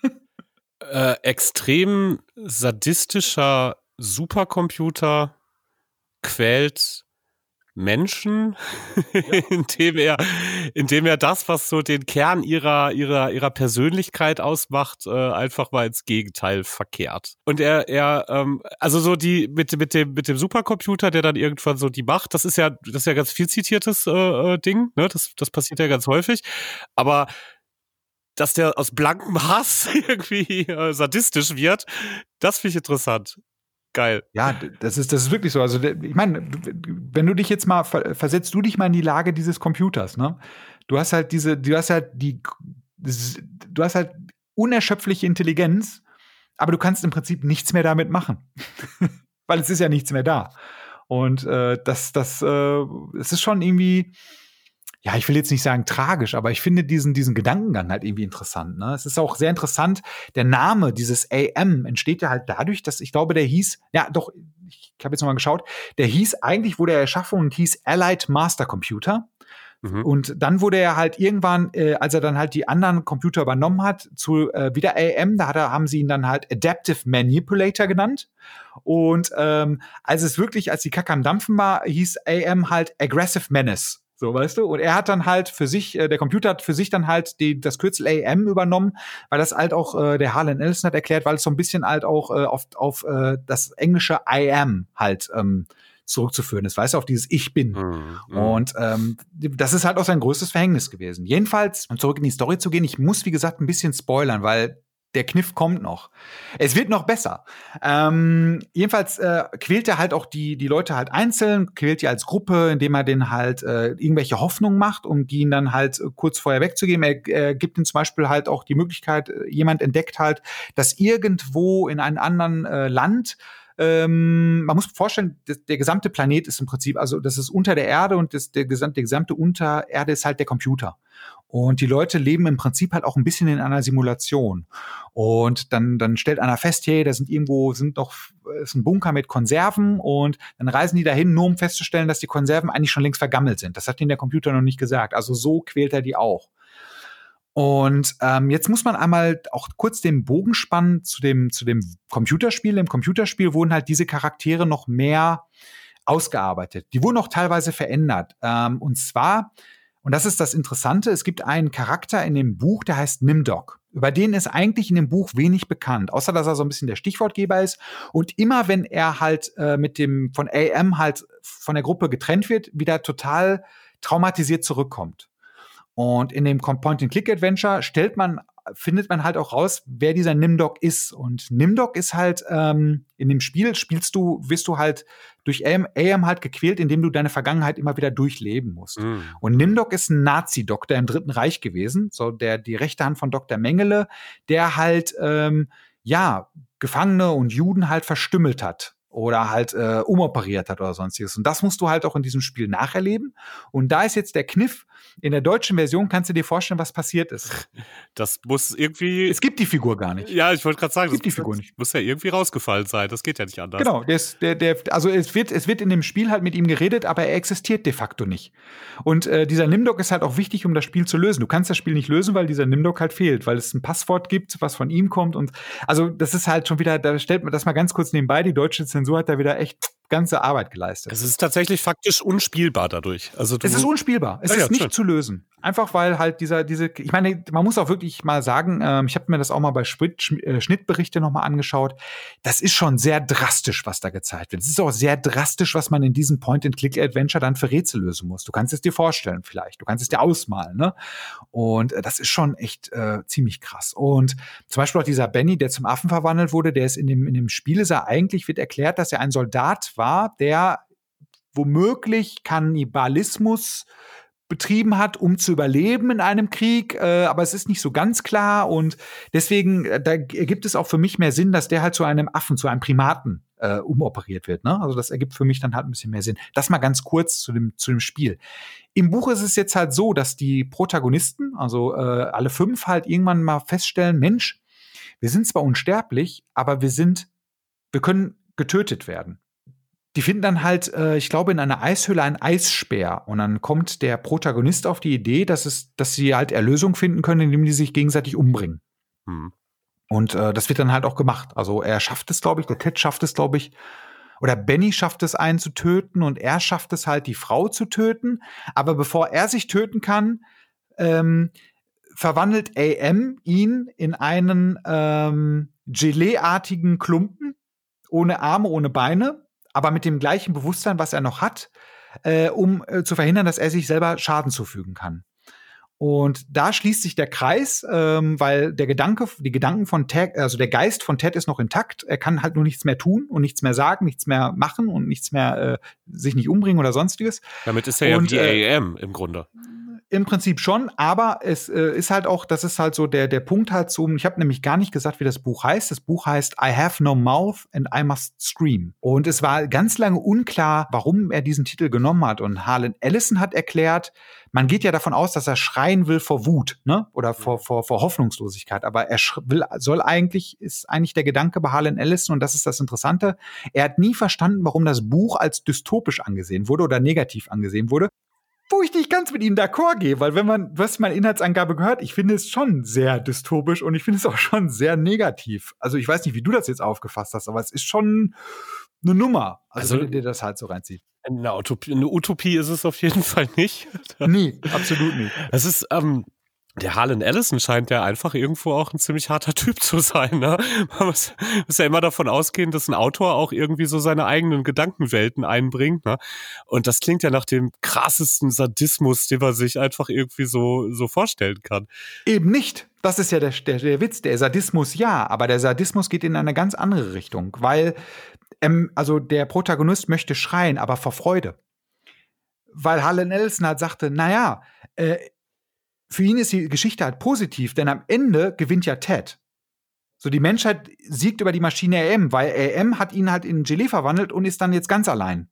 äh, extrem sadistischer Supercomputer quält Menschen, ja. indem er, indem er das, was so den Kern ihrer, ihrer, ihrer Persönlichkeit ausmacht, äh, einfach mal ins Gegenteil verkehrt. Und er, er, ähm, also so die, mit, mit dem, mit dem Supercomputer, der dann irgendwann so die Macht, das ist ja, das ist ja ganz viel zitiertes äh, äh Ding, ne? Das, das passiert ja ganz häufig. Aber dass der aus blankem Hass irgendwie äh, sadistisch wird, das finde ich interessant. Geil. Ja, das ist, das ist wirklich so. Also, ich meine, wenn du dich jetzt mal, versetzt du dich mal in die Lage dieses Computers, ne? Du hast halt diese, du hast halt die, du hast halt unerschöpfliche Intelligenz, aber du kannst im Prinzip nichts mehr damit machen. Weil es ist ja nichts mehr da. Und äh, das, das, äh, es ist schon irgendwie, ja, ich will jetzt nicht sagen tragisch, aber ich finde diesen, diesen Gedankengang halt irgendwie interessant. Ne? Es ist auch sehr interessant, der Name dieses AM entsteht ja halt dadurch, dass ich glaube, der hieß, ja doch, ich, habe jetzt nochmal geschaut, der hieß, eigentlich wurde er erschaffen und hieß Allied Master Computer. Mhm. Und dann wurde er halt irgendwann, äh, als er dann halt die anderen Computer übernommen hat, zu äh, wieder AM, da hat er, haben sie ihn dann halt Adaptive Manipulator genannt. Und ähm, als es wirklich, als die Kacke am Dampfen war, hieß AM halt Aggressive Menace. So, weißt du? Und er hat dann halt für sich, äh, der Computer hat für sich dann halt die, das Kürzel AM übernommen, weil das halt auch äh, der Harlan Ellison hat erklärt, weil es so ein bisschen halt auch äh, auf, auf äh, das englische I am halt ähm, zurückzuführen ist, weißt du, auf dieses Ich bin. Mhm, mhm. Und ähm, das ist halt auch sein größtes Verhängnis gewesen. Jedenfalls, um zurück in die Story zu gehen, ich muss, wie gesagt, ein bisschen spoilern, weil der Kniff kommt noch. Es wird noch besser. Ähm, jedenfalls äh, quält er halt auch die, die Leute halt einzeln, quält die als Gruppe, indem er denen halt äh, irgendwelche Hoffnungen macht, um die ihn dann halt äh, kurz vorher wegzugeben. Er äh, gibt ihnen zum Beispiel halt auch die Möglichkeit, äh, jemand entdeckt halt, dass irgendwo in einem anderen äh, Land ähm, man muss vorstellen, der, der gesamte Planet ist im Prinzip, also das ist unter der Erde und das, der, gesamte, der gesamte Untererde ist halt der Computer. Und die Leute leben im Prinzip halt auch ein bisschen in einer Simulation. Und dann, dann stellt einer fest, hey, da sind irgendwo, sind doch, ist ein Bunker mit Konserven und dann reisen die dahin, nur um festzustellen, dass die Konserven eigentlich schon längst vergammelt sind. Das hat ihnen der Computer noch nicht gesagt. Also so quält er die auch. Und ähm, jetzt muss man einmal auch kurz den Bogen spannen zu dem, zu dem Computerspiel. Im Computerspiel wurden halt diese Charaktere noch mehr ausgearbeitet. Die wurden auch teilweise verändert. Ähm, und zwar, und das ist das Interessante, es gibt einen Charakter in dem Buch, der heißt Nimdok. Über den ist eigentlich in dem Buch wenig bekannt, außer dass er so ein bisschen der Stichwortgeber ist. Und immer wenn er halt äh, mit dem von AM halt von der Gruppe getrennt wird, wieder total traumatisiert zurückkommt. Und in dem Point-and-Click-Adventure stellt man, findet man halt auch raus, wer dieser Nimdok ist. Und Nimdok ist halt, ähm, in dem Spiel spielst du, wirst du halt durch AM, AM halt gequält, indem du deine Vergangenheit immer wieder durchleben musst. Mhm. Und Nimdok ist ein Nazi-Doktor im Dritten Reich gewesen, so der, die rechte Hand von Dr. Mengele, der halt, ähm, ja, Gefangene und Juden halt verstümmelt hat oder halt äh, umoperiert hat oder sonstiges. Und das musst du halt auch in diesem Spiel nacherleben. Und da ist jetzt der Kniff, in der deutschen Version kannst du dir vorstellen, was passiert ist. Das muss irgendwie. Es gibt die Figur gar nicht. Ja, ich wollte gerade sagen, es gibt die Figur nicht. Muss ja irgendwie rausgefallen sein. Das geht ja nicht anders. Genau, der, der, der, also es wird, es wird in dem Spiel halt mit ihm geredet, aber er existiert de facto nicht. Und äh, dieser Nimdok ist halt auch wichtig, um das Spiel zu lösen. Du kannst das Spiel nicht lösen, weil dieser Nimdok halt fehlt, weil es ein Passwort gibt, was von ihm kommt. Und also das ist halt schon wieder, da stellt man das mal ganz kurz nebenbei. Die deutsche Zensur hat da wieder echt ganze Arbeit geleistet. Es ist tatsächlich faktisch unspielbar dadurch. Also es ist unspielbar. Es ja, ist ja, nicht schön. zu lösen. Einfach weil halt dieser, diese, ich meine, man muss auch wirklich mal sagen, ähm, ich habe mir das auch mal bei Schnitt, äh, Schnittberichte nochmal angeschaut. Das ist schon sehr drastisch, was da gezeigt wird. Es ist auch sehr drastisch, was man in diesem Point-and-Click-Adventure dann für Rätsel lösen muss. Du kannst es dir vorstellen vielleicht. Du kannst es dir ausmalen, ne? Und äh, das ist schon echt äh, ziemlich krass. Und zum Beispiel auch dieser Benny, der zum Affen verwandelt wurde, der ist in dem, in dem Spiel ist er eigentlich, wird erklärt, dass er ein Soldat war, der womöglich Kannibalismus betrieben hat, um zu überleben in einem Krieg, äh, aber es ist nicht so ganz klar und deswegen äh, da ergibt es auch für mich mehr Sinn, dass der halt zu einem Affen, zu einem Primaten äh, umoperiert wird. Ne? Also das ergibt für mich dann halt ein bisschen mehr Sinn. Das mal ganz kurz zu dem zu dem Spiel. Im Buch ist es jetzt halt so, dass die Protagonisten, also äh, alle fünf, halt irgendwann mal feststellen, Mensch, wir sind zwar unsterblich, aber wir sind, wir können getötet werden die finden dann halt, äh, ich glaube, in einer Eishöhle ein Eisspeer. Und dann kommt der Protagonist auf die Idee, dass, es, dass sie halt Erlösung finden können, indem die sich gegenseitig umbringen. Hm. Und äh, das wird dann halt auch gemacht. Also er schafft es, glaube ich, der Ted schafft es, glaube ich, oder Benny schafft es, einen zu töten und er schafft es halt, die Frau zu töten. Aber bevor er sich töten kann, ähm, verwandelt AM ihn in einen ähm, Gelee-artigen Klumpen, ohne Arme, ohne Beine aber mit dem gleichen Bewusstsein, was er noch hat, äh, um äh, zu verhindern, dass er sich selber Schaden zufügen kann. Und da schließt sich der Kreis, ähm, weil der Gedanke, die Gedanken von Ted, also der Geist von Ted ist noch intakt. Er kann halt nur nichts mehr tun und nichts mehr sagen, nichts mehr machen und nichts mehr äh, sich nicht umbringen oder sonstiges. Damit ist er und, ja wie die äh, AM im Grunde. Im Prinzip schon, aber es äh, ist halt auch, das ist halt so der, der Punkt halt so, ich habe nämlich gar nicht gesagt, wie das Buch heißt. Das Buch heißt I have no mouth and I must scream. Und es war ganz lange unklar, warum er diesen Titel genommen hat. Und Harlan Ellison hat erklärt, man geht ja davon aus, dass er schreien will vor Wut, ne? Oder vor, vor, vor Hoffnungslosigkeit. Aber er will, soll eigentlich, ist eigentlich der Gedanke bei Harlan Ellison, und das ist das Interessante, er hat nie verstanden, warum das Buch als dystopisch angesehen wurde oder negativ angesehen wurde wo ich nicht ganz mit ihnen d'accord gehe, weil wenn man, was meine Inhaltsangabe gehört, ich finde es schon sehr dystopisch und ich finde es auch schon sehr negativ. Also ich weiß nicht, wie du das jetzt aufgefasst hast, aber es ist schon eine Nummer, also, also wenn dir das halt so reinzieht. Eine Utopie, eine Utopie ist es auf jeden Fall nicht. Nie, absolut nicht. Es ist, ähm, der Harlan Ellison scheint ja einfach irgendwo auch ein ziemlich harter Typ zu sein. Ne? Man muss, muss, ja immer davon ausgehen, dass ein Autor auch irgendwie so seine eigenen Gedankenwelten einbringt. Ne? Und das klingt ja nach dem krassesten Sadismus, den man sich einfach irgendwie so, so vorstellen kann. Eben nicht das ist ja der, der, der Witz. Der Sadismus ja, aber der Sadismus geht in eine ganz andere Richtung, weil ähm, also der Protagonist möchte schreien, aber vor Freude. Weil Harlan Ellison halt sagte, naja, äh, für ihn ist die Geschichte halt positiv, denn am Ende gewinnt ja Ted. So, die Menschheit siegt über die Maschine AM, weil AM hat ihn halt in Gelee verwandelt und ist dann jetzt ganz allein.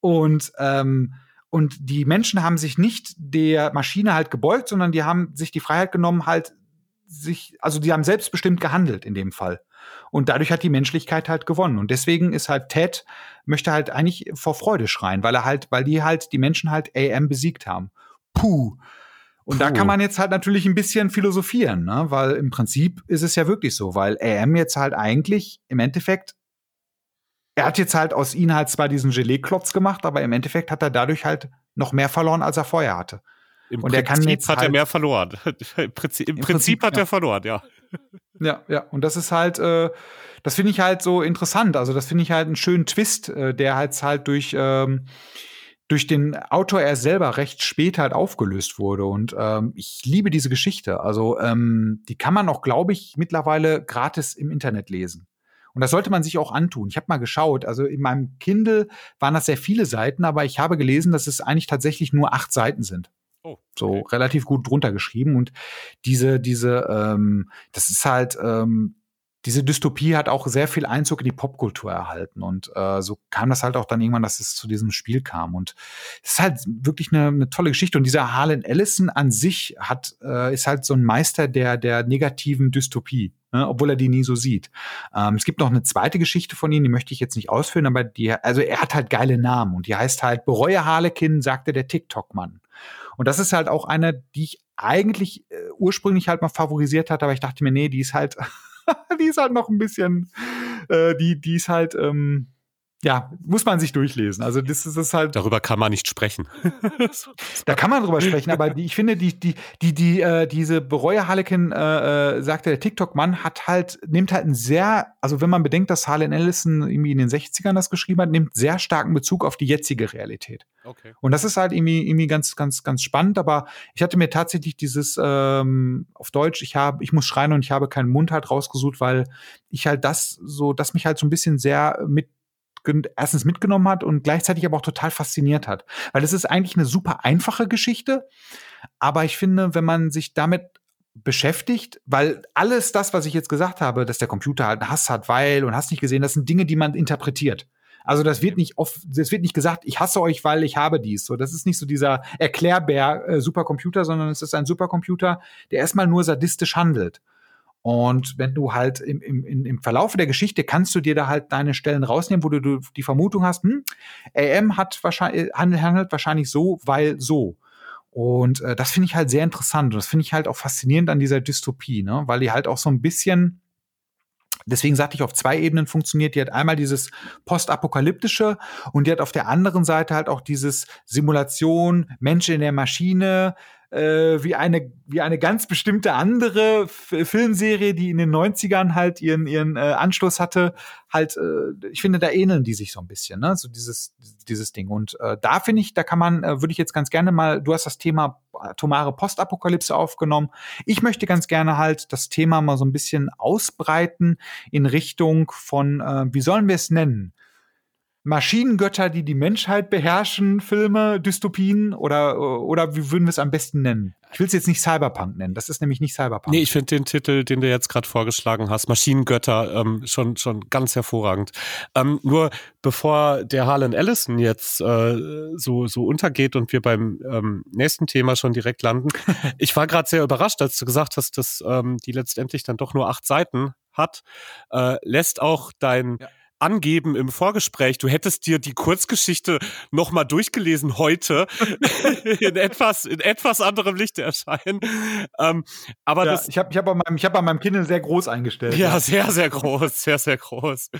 Und, ähm, und die Menschen haben sich nicht der Maschine halt gebeugt, sondern die haben sich die Freiheit genommen, halt sich, also die haben selbstbestimmt gehandelt in dem Fall. Und dadurch hat die Menschlichkeit halt gewonnen. Und deswegen ist halt Ted, möchte halt eigentlich vor Freude schreien, weil er halt, weil die halt, die Menschen halt AM besiegt haben. Puh. Und Puh. da kann man jetzt halt natürlich ein bisschen philosophieren, ne? weil im Prinzip ist es ja wirklich so, weil AM jetzt halt eigentlich im Endeffekt, er hat jetzt halt aus ihnen halt zwar diesen Gelee-Klotz gemacht, aber im Endeffekt hat er dadurch halt noch mehr verloren, als er vorher hatte. Im und Prinzip er kann jetzt hat halt, er mehr verloren. Im Prinzip, im Prinzip hat ja. er verloren, ja. Ja, ja. Und das ist halt, äh, das finde ich halt so interessant. Also das finde ich halt einen schönen Twist, äh, der halt halt durch ähm, durch den Autor er selber recht spät halt aufgelöst wurde. Und ähm, ich liebe diese Geschichte. Also ähm, die kann man auch, glaube ich, mittlerweile gratis im Internet lesen. Und das sollte man sich auch antun. Ich habe mal geschaut, also in meinem Kindle waren das sehr viele Seiten, aber ich habe gelesen, dass es eigentlich tatsächlich nur acht Seiten sind. Oh, okay. So relativ gut drunter geschrieben. Und diese, diese, ähm, das ist halt, ähm, diese Dystopie hat auch sehr viel Einzug in die Popkultur erhalten. Und äh, so kam das halt auch dann irgendwann, dass es zu diesem Spiel kam. Und es ist halt wirklich eine, eine tolle Geschichte. Und dieser Harlan Ellison an sich hat, äh, ist halt so ein Meister der, der negativen Dystopie. Ne, obwohl er die nie so sieht. Ähm, es gibt noch eine zweite Geschichte von ihm, die möchte ich jetzt nicht ausführen, aber die, also er hat halt geile Namen und die heißt halt Bereue Harlekin, sagte der TikTok-Mann. Und das ist halt auch eine, die ich eigentlich äh, ursprünglich halt mal favorisiert hatte, aber ich dachte mir, nee, die ist halt die ist halt noch ein bisschen, äh, die, die ist halt, ähm, ja, muss man sich durchlesen. Also das ist, ist halt. Darüber kann man nicht sprechen. da kann man drüber sprechen, aber die, ich finde, die, die, die, die, äh, diese Bereue Harlequin, äh, äh, sagte der TikTok-Mann, hat halt, nimmt halt einen sehr, also wenn man bedenkt, dass Harlan Ellison irgendwie in den 60ern das geschrieben hat, nimmt sehr starken Bezug auf die jetzige Realität. Okay. Und das ist halt irgendwie, irgendwie ganz, ganz, ganz spannend. Aber ich hatte mir tatsächlich dieses ähm, auf Deutsch, ich habe, ich muss schreien und ich habe keinen Mund halt rausgesucht, weil ich halt das so, das mich halt so ein bisschen sehr mit erstens mitgenommen hat und gleichzeitig aber auch total fasziniert hat. Weil es ist eigentlich eine super einfache Geschichte, aber ich finde, wenn man sich damit beschäftigt, weil alles das, was ich jetzt gesagt habe, dass der Computer halt einen Hass hat, weil und hast nicht gesehen, das sind Dinge, die man interpretiert. Also das wird nicht oft, das wird nicht gesagt, ich hasse euch, weil ich habe dies. So, das ist nicht so dieser Erklärbär äh, Supercomputer, sondern es ist ein Supercomputer, der erstmal nur sadistisch handelt. Und wenn du halt im, im, im Verlauf der Geschichte kannst du dir da halt deine Stellen rausnehmen, wo du die Vermutung hast, hm, AM hat wahrscheinlich, handelt wahrscheinlich so, weil so. Und äh, das finde ich halt sehr interessant. Und das finde ich halt auch faszinierend an dieser Dystopie, ne? weil die halt auch so ein bisschen, deswegen sagte ich, auf zwei Ebenen funktioniert. Die hat einmal dieses postapokalyptische und die hat auf der anderen Seite halt auch dieses Simulation, Mensch in der Maschine, äh, wie eine wie eine ganz bestimmte andere F Filmserie, die in den 90ern halt ihren ihren äh, Anschluss hatte, halt äh, ich finde da ähneln die sich so ein bisschen, ne? So dieses dieses Ding und äh, da finde ich, da kann man äh, würde ich jetzt ganz gerne mal du hast das Thema atomare Postapokalypse aufgenommen. Ich möchte ganz gerne halt das Thema mal so ein bisschen ausbreiten in Richtung von äh, wie sollen wir es nennen? Maschinengötter, die die Menschheit beherrschen, Filme, Dystopien oder, oder wie würden wir es am besten nennen? Ich will es jetzt nicht Cyberpunk nennen, das ist nämlich nicht Cyberpunk. Nee, ich finde den Titel, den du jetzt gerade vorgeschlagen hast, Maschinengötter, ähm, schon, schon ganz hervorragend. Ähm, nur bevor der Harlan Ellison jetzt äh, so, so untergeht und wir beim ähm, nächsten Thema schon direkt landen, ich war gerade sehr überrascht, als du gesagt hast, dass ähm, die letztendlich dann doch nur acht Seiten hat, äh, lässt auch dein ja angeben im Vorgespräch, du hättest dir die Kurzgeschichte nochmal durchgelesen heute in etwas in etwas anderem Licht erscheinen. Ähm, aber ja, das, ich habe ich hab an meinem ich habe an meinem Kindle sehr groß eingestellt. Ja, ja, sehr sehr groß, sehr sehr groß.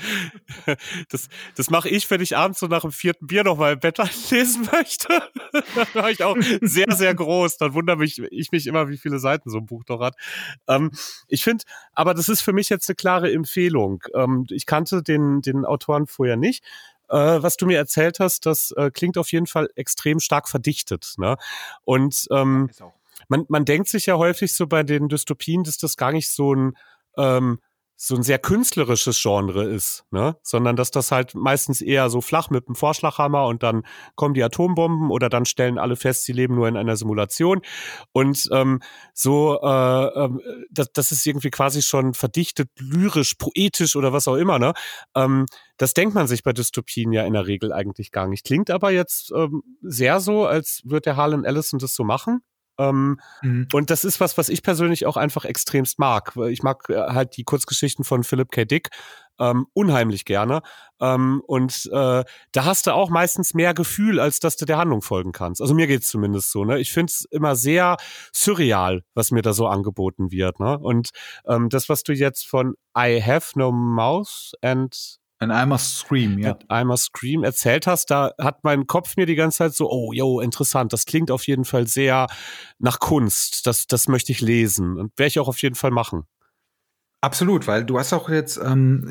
Das das mache ich, wenn ich abends so nach dem vierten Bier noch mal im Bett lesen möchte. dann mache ich auch sehr sehr groß. Dann wundere mich ich mich immer, wie viele Seiten so ein Buch doch hat. Ähm, ich finde, aber das ist für mich jetzt eine klare Empfehlung. Ähm, ich kannte den den den Autoren vorher nicht. Äh, was du mir erzählt hast, das äh, klingt auf jeden Fall extrem stark verdichtet. Ne? Und ähm, man, man denkt sich ja häufig so bei den Dystopien, dass das gar nicht so ein ähm, so ein sehr künstlerisches Genre ist, ne? Sondern dass das halt meistens eher so flach mit dem Vorschlaghammer und dann kommen die Atombomben oder dann stellen alle fest, sie leben nur in einer Simulation. Und ähm, so, äh, äh, das, das ist irgendwie quasi schon verdichtet, lyrisch, poetisch oder was auch immer, ne? Ähm, das denkt man sich bei Dystopien ja in der Regel eigentlich gar nicht. Klingt aber jetzt ähm, sehr so, als würde der Harlan Ellison das so machen. Ähm, mhm. Und das ist was, was ich persönlich auch einfach extremst mag. Ich mag äh, halt die Kurzgeschichten von Philip K. Dick ähm, unheimlich gerne. Ähm, und äh, da hast du auch meistens mehr Gefühl, als dass du der Handlung folgen kannst. Also mir geht's zumindest so. Ne? Ich find's immer sehr surreal, was mir da so angeboten wird. Ne? Und ähm, das, was du jetzt von I Have No Mouse and ein Eimer Scream, ja. Eimer Scream erzählt hast, da hat mein Kopf mir die ganze Zeit so, oh, yo, interessant, das klingt auf jeden Fall sehr nach Kunst, das, das möchte ich lesen und werde ich auch auf jeden Fall machen. Absolut, weil du hast auch jetzt, ähm,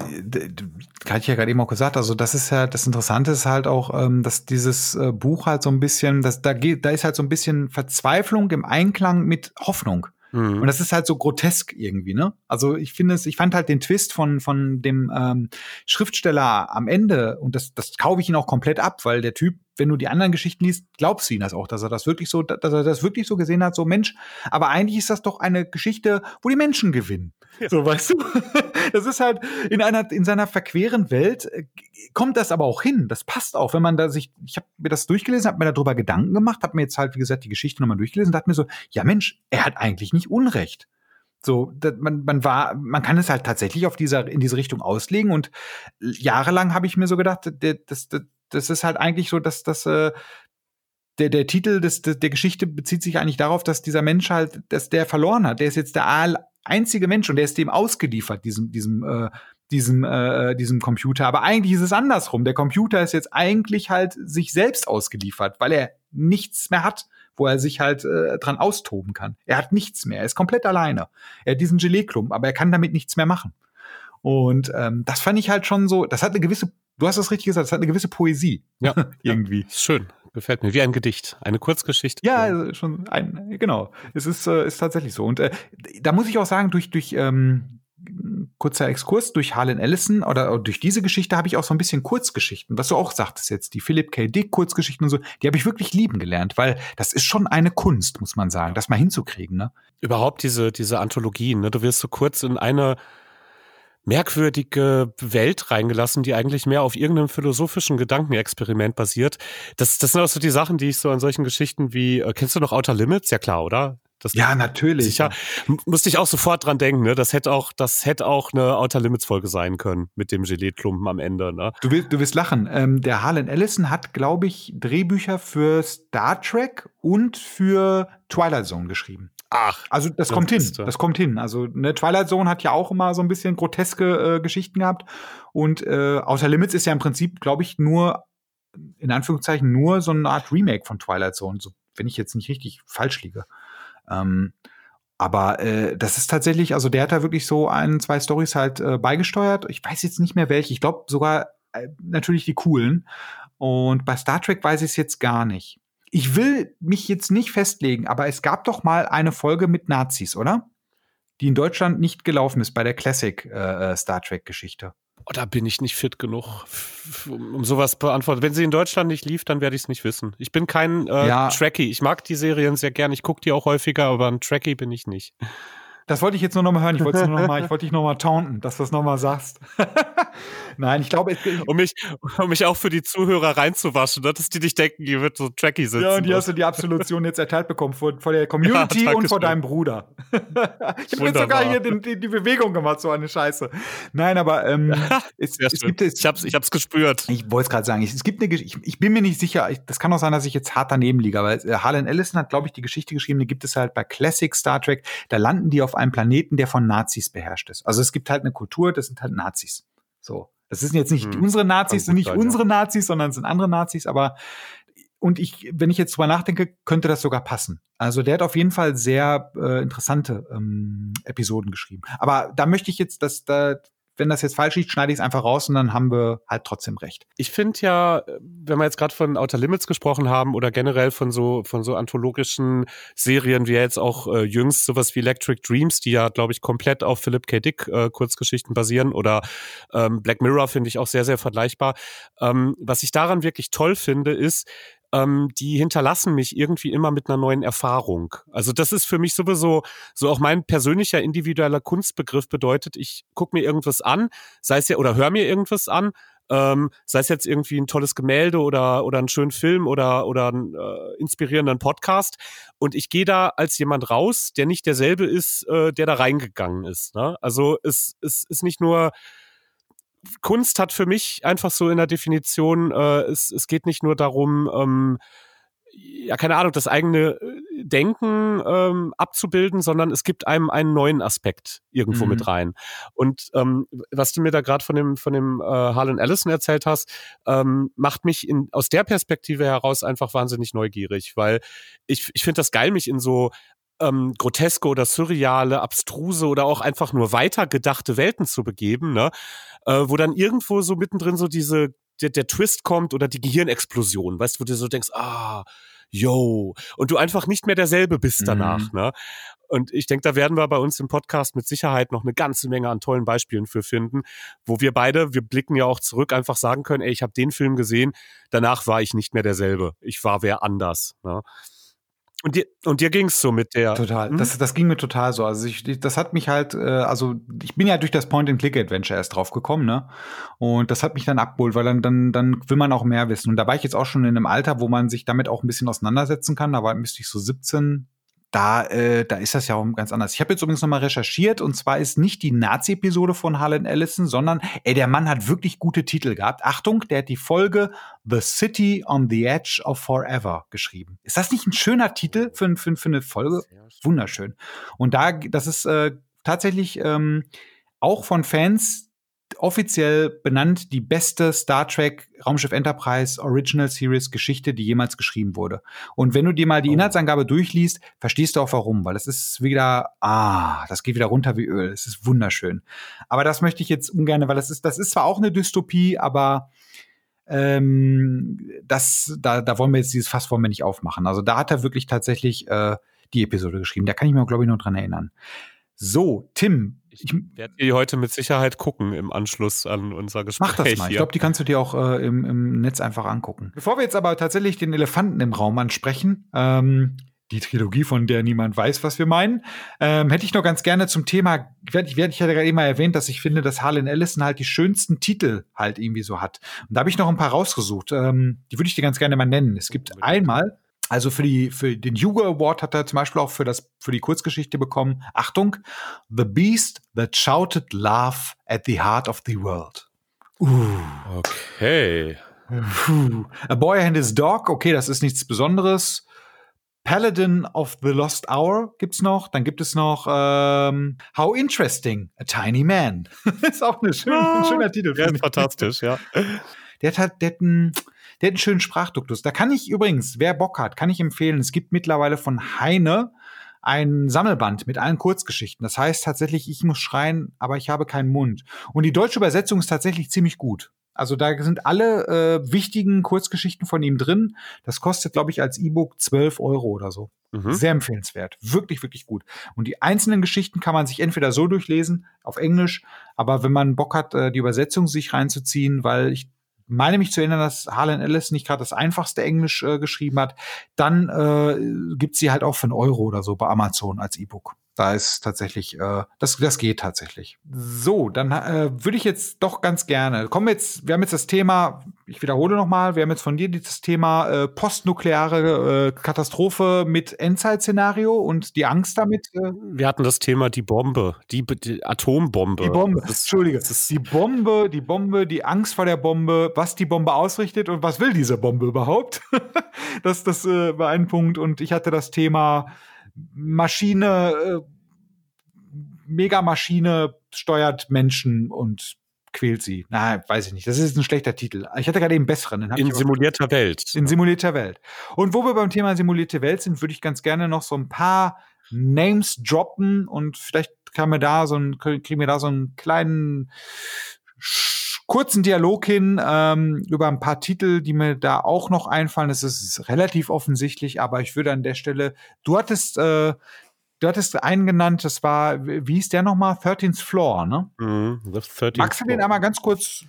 hatte ich ja gerade eben auch gesagt, also das ist ja, das Interessante ist halt auch, ähm, dass dieses äh, Buch halt so ein bisschen, dass da geht, da ist halt so ein bisschen Verzweiflung im Einklang mit Hoffnung. Mhm. Und das ist halt so grotesk irgendwie, ne? Also ich finde es, ich fand halt den Twist von, von dem ähm, Schriftsteller am Ende, und das, das kaufe ich ihn auch komplett ab, weil der Typ, wenn du die anderen Geschichten liest, glaubst du ihn das auch, dass er das wirklich so, dass er das wirklich so gesehen hat, so Mensch, aber eigentlich ist das doch eine Geschichte, wo die Menschen gewinnen. Ja. So, weißt du? Das ist halt in einer, in seiner verqueren Welt äh, kommt das aber auch hin. Das passt auch, wenn man da sich, ich habe mir das durchgelesen, habe mir darüber Gedanken gemacht, habe mir jetzt halt, wie gesagt, die Geschichte nochmal durchgelesen, dachte mir so, ja Mensch, er hat eigentlich nicht Unrecht. So, man, man war, man kann es halt tatsächlich auf dieser, in diese Richtung auslegen und jahrelang habe ich mir so gedacht, das, das, das ist halt eigentlich so, dass das, äh, der, der Titel des, der Geschichte bezieht sich eigentlich darauf, dass dieser Mensch halt, dass der verloren hat. Der ist jetzt der einzige Mensch und der ist dem ausgeliefert, diesem, diesem, äh, diesem, äh, diesem Computer. Aber eigentlich ist es andersrum. Der Computer ist jetzt eigentlich halt sich selbst ausgeliefert, weil er nichts mehr hat, wo er sich halt äh, dran austoben kann. Er hat nichts mehr. Er ist komplett alleine. Er hat diesen Gelee-Klump, aber er kann damit nichts mehr machen. Und ähm, das fand ich halt schon so, das hat eine gewisse, du hast das richtig gesagt, das hat eine gewisse Poesie. Ja, irgendwie. Ja, schön. Gefällt mir. Wie ein Gedicht. Eine Kurzgeschichte. Ja, also schon ein, genau. Es ist, äh, ist tatsächlich so. Und äh, da muss ich auch sagen, durch, durch ähm, kurzer Exkurs durch Harlan Ellison oder durch diese Geschichte habe ich auch so ein bisschen Kurzgeschichten, was du auch sagtest jetzt, die Philip K. Dick Kurzgeschichten und so, die habe ich wirklich lieben gelernt, weil das ist schon eine Kunst, muss man sagen, das mal hinzukriegen, ne? Überhaupt diese, diese Anthologien, ne? Du wirst so kurz in eine merkwürdige Welt reingelassen, die eigentlich mehr auf irgendeinem philosophischen Gedankenexperiment basiert. Das, das sind auch so die Sachen, die ich so an solchen Geschichten wie, äh, kennst du noch Outer Limits? Ja klar, oder? Das ja, natürlich. Sicher. Musste ich auch sofort dran denken, ne? Das hätte auch, das hätte auch eine Outer Limits Folge sein können mit dem Gelee-Klumpen am Ende, ne? Du willst, du willst lachen. Ähm, der Harlan Ellison hat, glaube ich, Drehbücher für Star Trek und für Twilight Zone geschrieben. Ach. Also das kommt hin. Das kommt hin. Also ne, Twilight Zone hat ja auch immer so ein bisschen groteske äh, Geschichten gehabt. Und äh, Outer Limits ist ja im Prinzip, glaube ich, nur, in Anführungszeichen, nur so eine Art Remake von Twilight Zone, so, wenn ich jetzt nicht richtig falsch liege. Ähm, aber äh, das ist tatsächlich, also der hat da wirklich so ein, zwei Stories halt äh, beigesteuert. Ich weiß jetzt nicht mehr welche. Ich glaube sogar äh, natürlich die coolen. Und bei Star Trek weiß ich es jetzt gar nicht. Ich will mich jetzt nicht festlegen, aber es gab doch mal eine Folge mit Nazis, oder? Die in Deutschland nicht gelaufen ist bei der Classic äh, äh Star Trek Geschichte. Oh, da bin ich nicht fit genug, um sowas beantworten. Wenn sie in Deutschland nicht lief, dann werde ich es nicht wissen. Ich bin kein äh, ja. Trekkie. Ich mag die Serien sehr gern. Ich gucke die auch häufiger, aber ein Trekkie bin ich nicht. Das wollte ich jetzt nur noch mal hören. Ich wollte noch mal, ich wollte dich noch mal taunten, dass du das noch mal sagst. Nein, ich glaube, um mich, um mich auch für die Zuhörer reinzuwaschen, ne, dass die nicht denken, die wird so tracky sitzen. Ja, und die hast du die Absolution jetzt erteilt bekommen vor, vor der Community ja, und vor deinem Bruder. ich habe jetzt sogar hier den, die, die, Bewegung gemacht, so eine Scheiße. Nein, aber ähm, es, es gibt es. Ich hab's, ich hab's gespürt. Ich wollte es gerade sagen. Es, gibt eine, ich, ich bin mir nicht sicher. Ich, das kann auch sein, dass ich jetzt hart daneben liege. Aber äh, Harlan Ellison hat, glaube ich, die Geschichte geschrieben. Die gibt es halt bei Classic Star Trek. Da landen die auf einem Planeten, der von Nazis beherrscht ist. Also es gibt halt eine Kultur, das sind halt Nazis. So. Das sind jetzt nicht hm. unsere Nazis, sind nicht sein, unsere ja. Nazis, sondern sind andere Nazis, aber und ich, wenn ich jetzt drüber nachdenke, könnte das sogar passen. Also der hat auf jeden Fall sehr äh, interessante ähm, Episoden geschrieben. Aber da möchte ich jetzt, dass da wenn das jetzt falsch liegt, schneide ich es einfach raus und dann haben wir halt trotzdem recht. Ich finde ja, wenn wir jetzt gerade von Outer Limits gesprochen haben oder generell von so von so anthologischen Serien wie jetzt auch äh, jüngst sowas wie Electric Dreams, die ja glaube ich komplett auf Philip K. Dick äh, Kurzgeschichten basieren oder ähm, Black Mirror finde ich auch sehr sehr vergleichbar. Ähm, was ich daran wirklich toll finde, ist ähm, die hinterlassen mich irgendwie immer mit einer neuen Erfahrung. Also das ist für mich sowieso so auch mein persönlicher individueller Kunstbegriff bedeutet, ich gucke mir irgendwas an, sei es ja oder hör mir irgendwas an, ähm, sei es jetzt irgendwie ein tolles Gemälde oder oder einen schönen Film oder oder einen äh, inspirierenden Podcast und ich gehe da als jemand raus, der nicht derselbe ist, äh, der da reingegangen ist. Ne? Also es, es ist nicht nur Kunst hat für mich einfach so in der Definition, äh, es, es geht nicht nur darum, ähm, ja, keine Ahnung, das eigene äh, Denken ähm, abzubilden, sondern es gibt einem einen neuen Aspekt irgendwo mhm. mit rein. Und ähm, was du mir da gerade von dem von dem äh, Harlan Ellison erzählt hast, ähm, macht mich in, aus der Perspektive heraus einfach wahnsinnig neugierig, weil ich, ich finde das geil, mich in so ähm, groteske oder surreale, abstruse oder auch einfach nur weitergedachte Welten zu begeben, ne? Äh, wo dann irgendwo so mittendrin so diese der, der Twist kommt oder die Gehirnexplosion, weißt du, wo du so denkst, ah, yo, und du einfach nicht mehr derselbe bist danach, mhm. ne? Und ich denke, da werden wir bei uns im Podcast mit Sicherheit noch eine ganze Menge an tollen Beispielen für finden, wo wir beide, wir blicken ja auch zurück, einfach sagen können, ey, ich habe den Film gesehen, danach war ich nicht mehr derselbe. Ich war wer anders. Ne? Und dir, und dir ging's so mit der. Total. Hm? Das, das ging mir total so. Also ich, das hat mich halt, äh, also ich bin ja durch das Point-and-Click-Adventure erst drauf gekommen, ne? Und das hat mich dann abgeholt, weil dann, dann, dann will man auch mehr wissen. Und da war ich jetzt auch schon in einem Alter, wo man sich damit auch ein bisschen auseinandersetzen kann. Da war, müsste ich so 17, da, äh, da ist das ja auch ganz anders. Ich habe jetzt übrigens nochmal recherchiert und zwar ist nicht die Nazi-Episode von Harlan Ellison, sondern ey, der Mann hat wirklich gute Titel gehabt. Achtung, der hat die Folge The City on the Edge of Forever geschrieben. Ist das nicht ein schöner Titel für, für, für eine Folge? Wunderschön. Und da, das ist äh, tatsächlich ähm, auch von Fans offiziell benannt die beste Star Trek Raumschiff Enterprise Original Series Geschichte, die jemals geschrieben wurde. Und wenn du dir mal die oh. Inhaltsangabe durchliest, verstehst du auch warum, weil es ist wieder, ah, das geht wieder runter wie Öl. Es ist wunderschön. Aber das möchte ich jetzt ungern, weil das ist, das ist zwar auch eine Dystopie, aber ähm, das, da, da wollen wir jetzt dieses Fass wollen wir nicht aufmachen. Also da hat er wirklich tatsächlich äh, die Episode geschrieben. Da kann ich mir, glaube ich, noch dran erinnern. So, Tim. Ich, ich werde die heute mit Sicherheit gucken im Anschluss an unser Gespräch. Mach das mal. Ich glaube, die kannst du dir auch äh, im, im Netz einfach angucken. Bevor wir jetzt aber tatsächlich den Elefanten im Raum ansprechen, ähm, die Trilogie, von der niemand weiß, was wir meinen, ähm, hätte ich noch ganz gerne zum Thema, ich, ich, hatte gerade eben mal erwähnt, dass ich finde, dass Harlan Ellison halt die schönsten Titel halt irgendwie so hat. Und da habe ich noch ein paar rausgesucht. Ähm, die würde ich dir ganz gerne mal nennen. Es gibt einmal also für, die, für den Hugo Award hat er zum Beispiel auch für, das, für die Kurzgeschichte bekommen. Achtung, The Beast That Shouted Love at the Heart of the World. Uh. Okay. A Boy and His Dog, okay, das ist nichts Besonderes. Paladin of the Lost Hour gibt's noch. Dann gibt es noch ähm, How Interesting, A Tiny Man. ist auch eine schön, ein schöner Titel. Ja, fantastisch, ja. Der hat, der hat ein, der hat einen schönen Sprachduktus. Da kann ich übrigens, wer Bock hat, kann ich empfehlen. Es gibt mittlerweile von Heine ein Sammelband mit allen Kurzgeschichten. Das heißt tatsächlich, ich muss schreien, aber ich habe keinen Mund. Und die deutsche Übersetzung ist tatsächlich ziemlich gut. Also da sind alle äh, wichtigen Kurzgeschichten von ihm drin. Das kostet, glaube ich, als E-Book 12 Euro oder so. Mhm. Sehr empfehlenswert. Wirklich, wirklich gut. Und die einzelnen Geschichten kann man sich entweder so durchlesen, auf Englisch, aber wenn man Bock hat, äh, die Übersetzung sich reinzuziehen, weil ich meine mich zu erinnern, dass Harlan Ellis nicht gerade das einfachste Englisch äh, geschrieben hat, dann äh, gibt sie halt auch für einen Euro oder so bei Amazon als E-Book. Da ist tatsächlich, äh, das, das geht tatsächlich. So, dann äh, würde ich jetzt doch ganz gerne. Kommen wir jetzt, wir haben jetzt das Thema, ich wiederhole nochmal, wir haben jetzt von dir das Thema äh, postnukleare äh, Katastrophe mit Endzeit-Szenario und die Angst damit. Äh. Wir hatten das Thema die Bombe, die, die Atombombe. Die Bombe, das, Entschuldige. Das die Bombe, die Bombe, die Angst vor der Bombe, was die Bombe ausrichtet und was will diese Bombe überhaupt? das das äh, war ein Punkt. Und ich hatte das Thema Maschine, äh, Megamaschine steuert Menschen und quält sie. Na, weiß ich nicht. Das ist ein schlechter Titel. Ich hatte gerade eben besseren. in simulierter Welt. In simulierter Welt. Und wo wir beim Thema simulierte Welt sind, würde ich ganz gerne noch so ein paar Names droppen und vielleicht kann mir da so ein, kriegen wir da so einen kleinen kurzen Dialog hin ähm, über ein paar Titel, die mir da auch noch einfallen. Das ist relativ offensichtlich, aber ich würde an der Stelle, du hattest, äh, du hattest einen genannt, das war, wie hieß der nochmal? 13th Floor, ne? Mm, Magst du den einmal ganz kurz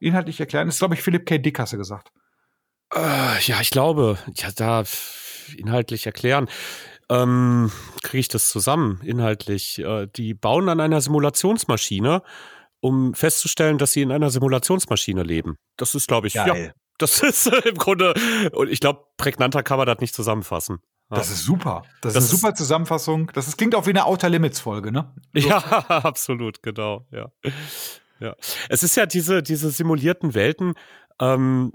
inhaltlich erklären? Das ist, glaube ich, Philipp K. Dick, hast du gesagt. Äh, ja, ich glaube, ja, da inhaltlich erklären. Ähm, Kriege ich das zusammen, inhaltlich? Äh, die bauen an einer Simulationsmaschine um festzustellen, dass sie in einer Simulationsmaschine leben. Das ist, glaube ich, Geil. ja, das ist äh, im Grunde, und ich glaube, prägnanter kann man das nicht zusammenfassen. Das ist super. Das, das ist eine super Zusammenfassung. Das ist, klingt auch wie eine Outer Limits Folge, ne? So. Ja, absolut, genau, ja. Ja. Es ist ja diese, diese simulierten Welten, ähm,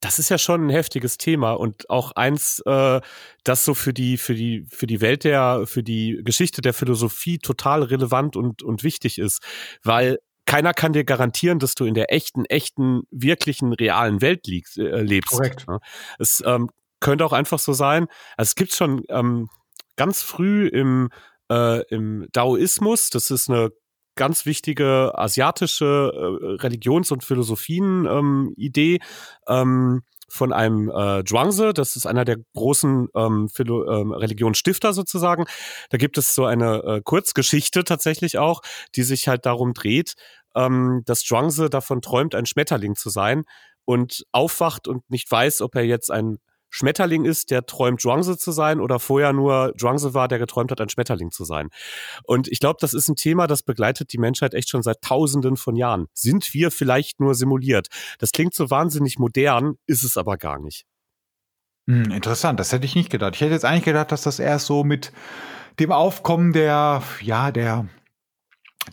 das ist ja schon ein heftiges Thema und auch eins, äh, das so für die, für die, für die Welt der, für die Geschichte der Philosophie total relevant und, und wichtig ist. Weil keiner kann dir garantieren, dass du in der echten, echten, wirklichen, realen Welt liegst, äh, lebst. Korrekt. Es ähm, könnte auch einfach so sein. Also es gibt schon ähm, ganz früh im, äh, im Daoismus, das ist eine ganz wichtige asiatische äh, Religions- und Philosophien-Idee. Ähm, von einem äh, Zhuangzi, das ist einer der großen ähm, Philo ähm, Religionsstifter sozusagen. Da gibt es so eine äh, Kurzgeschichte tatsächlich auch, die sich halt darum dreht, ähm, dass Zhuangzi davon träumt, ein Schmetterling zu sein und aufwacht und nicht weiß, ob er jetzt ein Schmetterling ist, der träumt, Zhuangzi zu sein oder vorher nur Zhuangzi war, der geträumt hat, ein Schmetterling zu sein. Und ich glaube, das ist ein Thema, das begleitet die Menschheit echt schon seit Tausenden von Jahren. Sind wir vielleicht nur simuliert? Das klingt so wahnsinnig modern, ist es aber gar nicht. Hm, interessant, das hätte ich nicht gedacht. Ich hätte jetzt eigentlich gedacht, dass das erst so mit dem Aufkommen der, ja, der,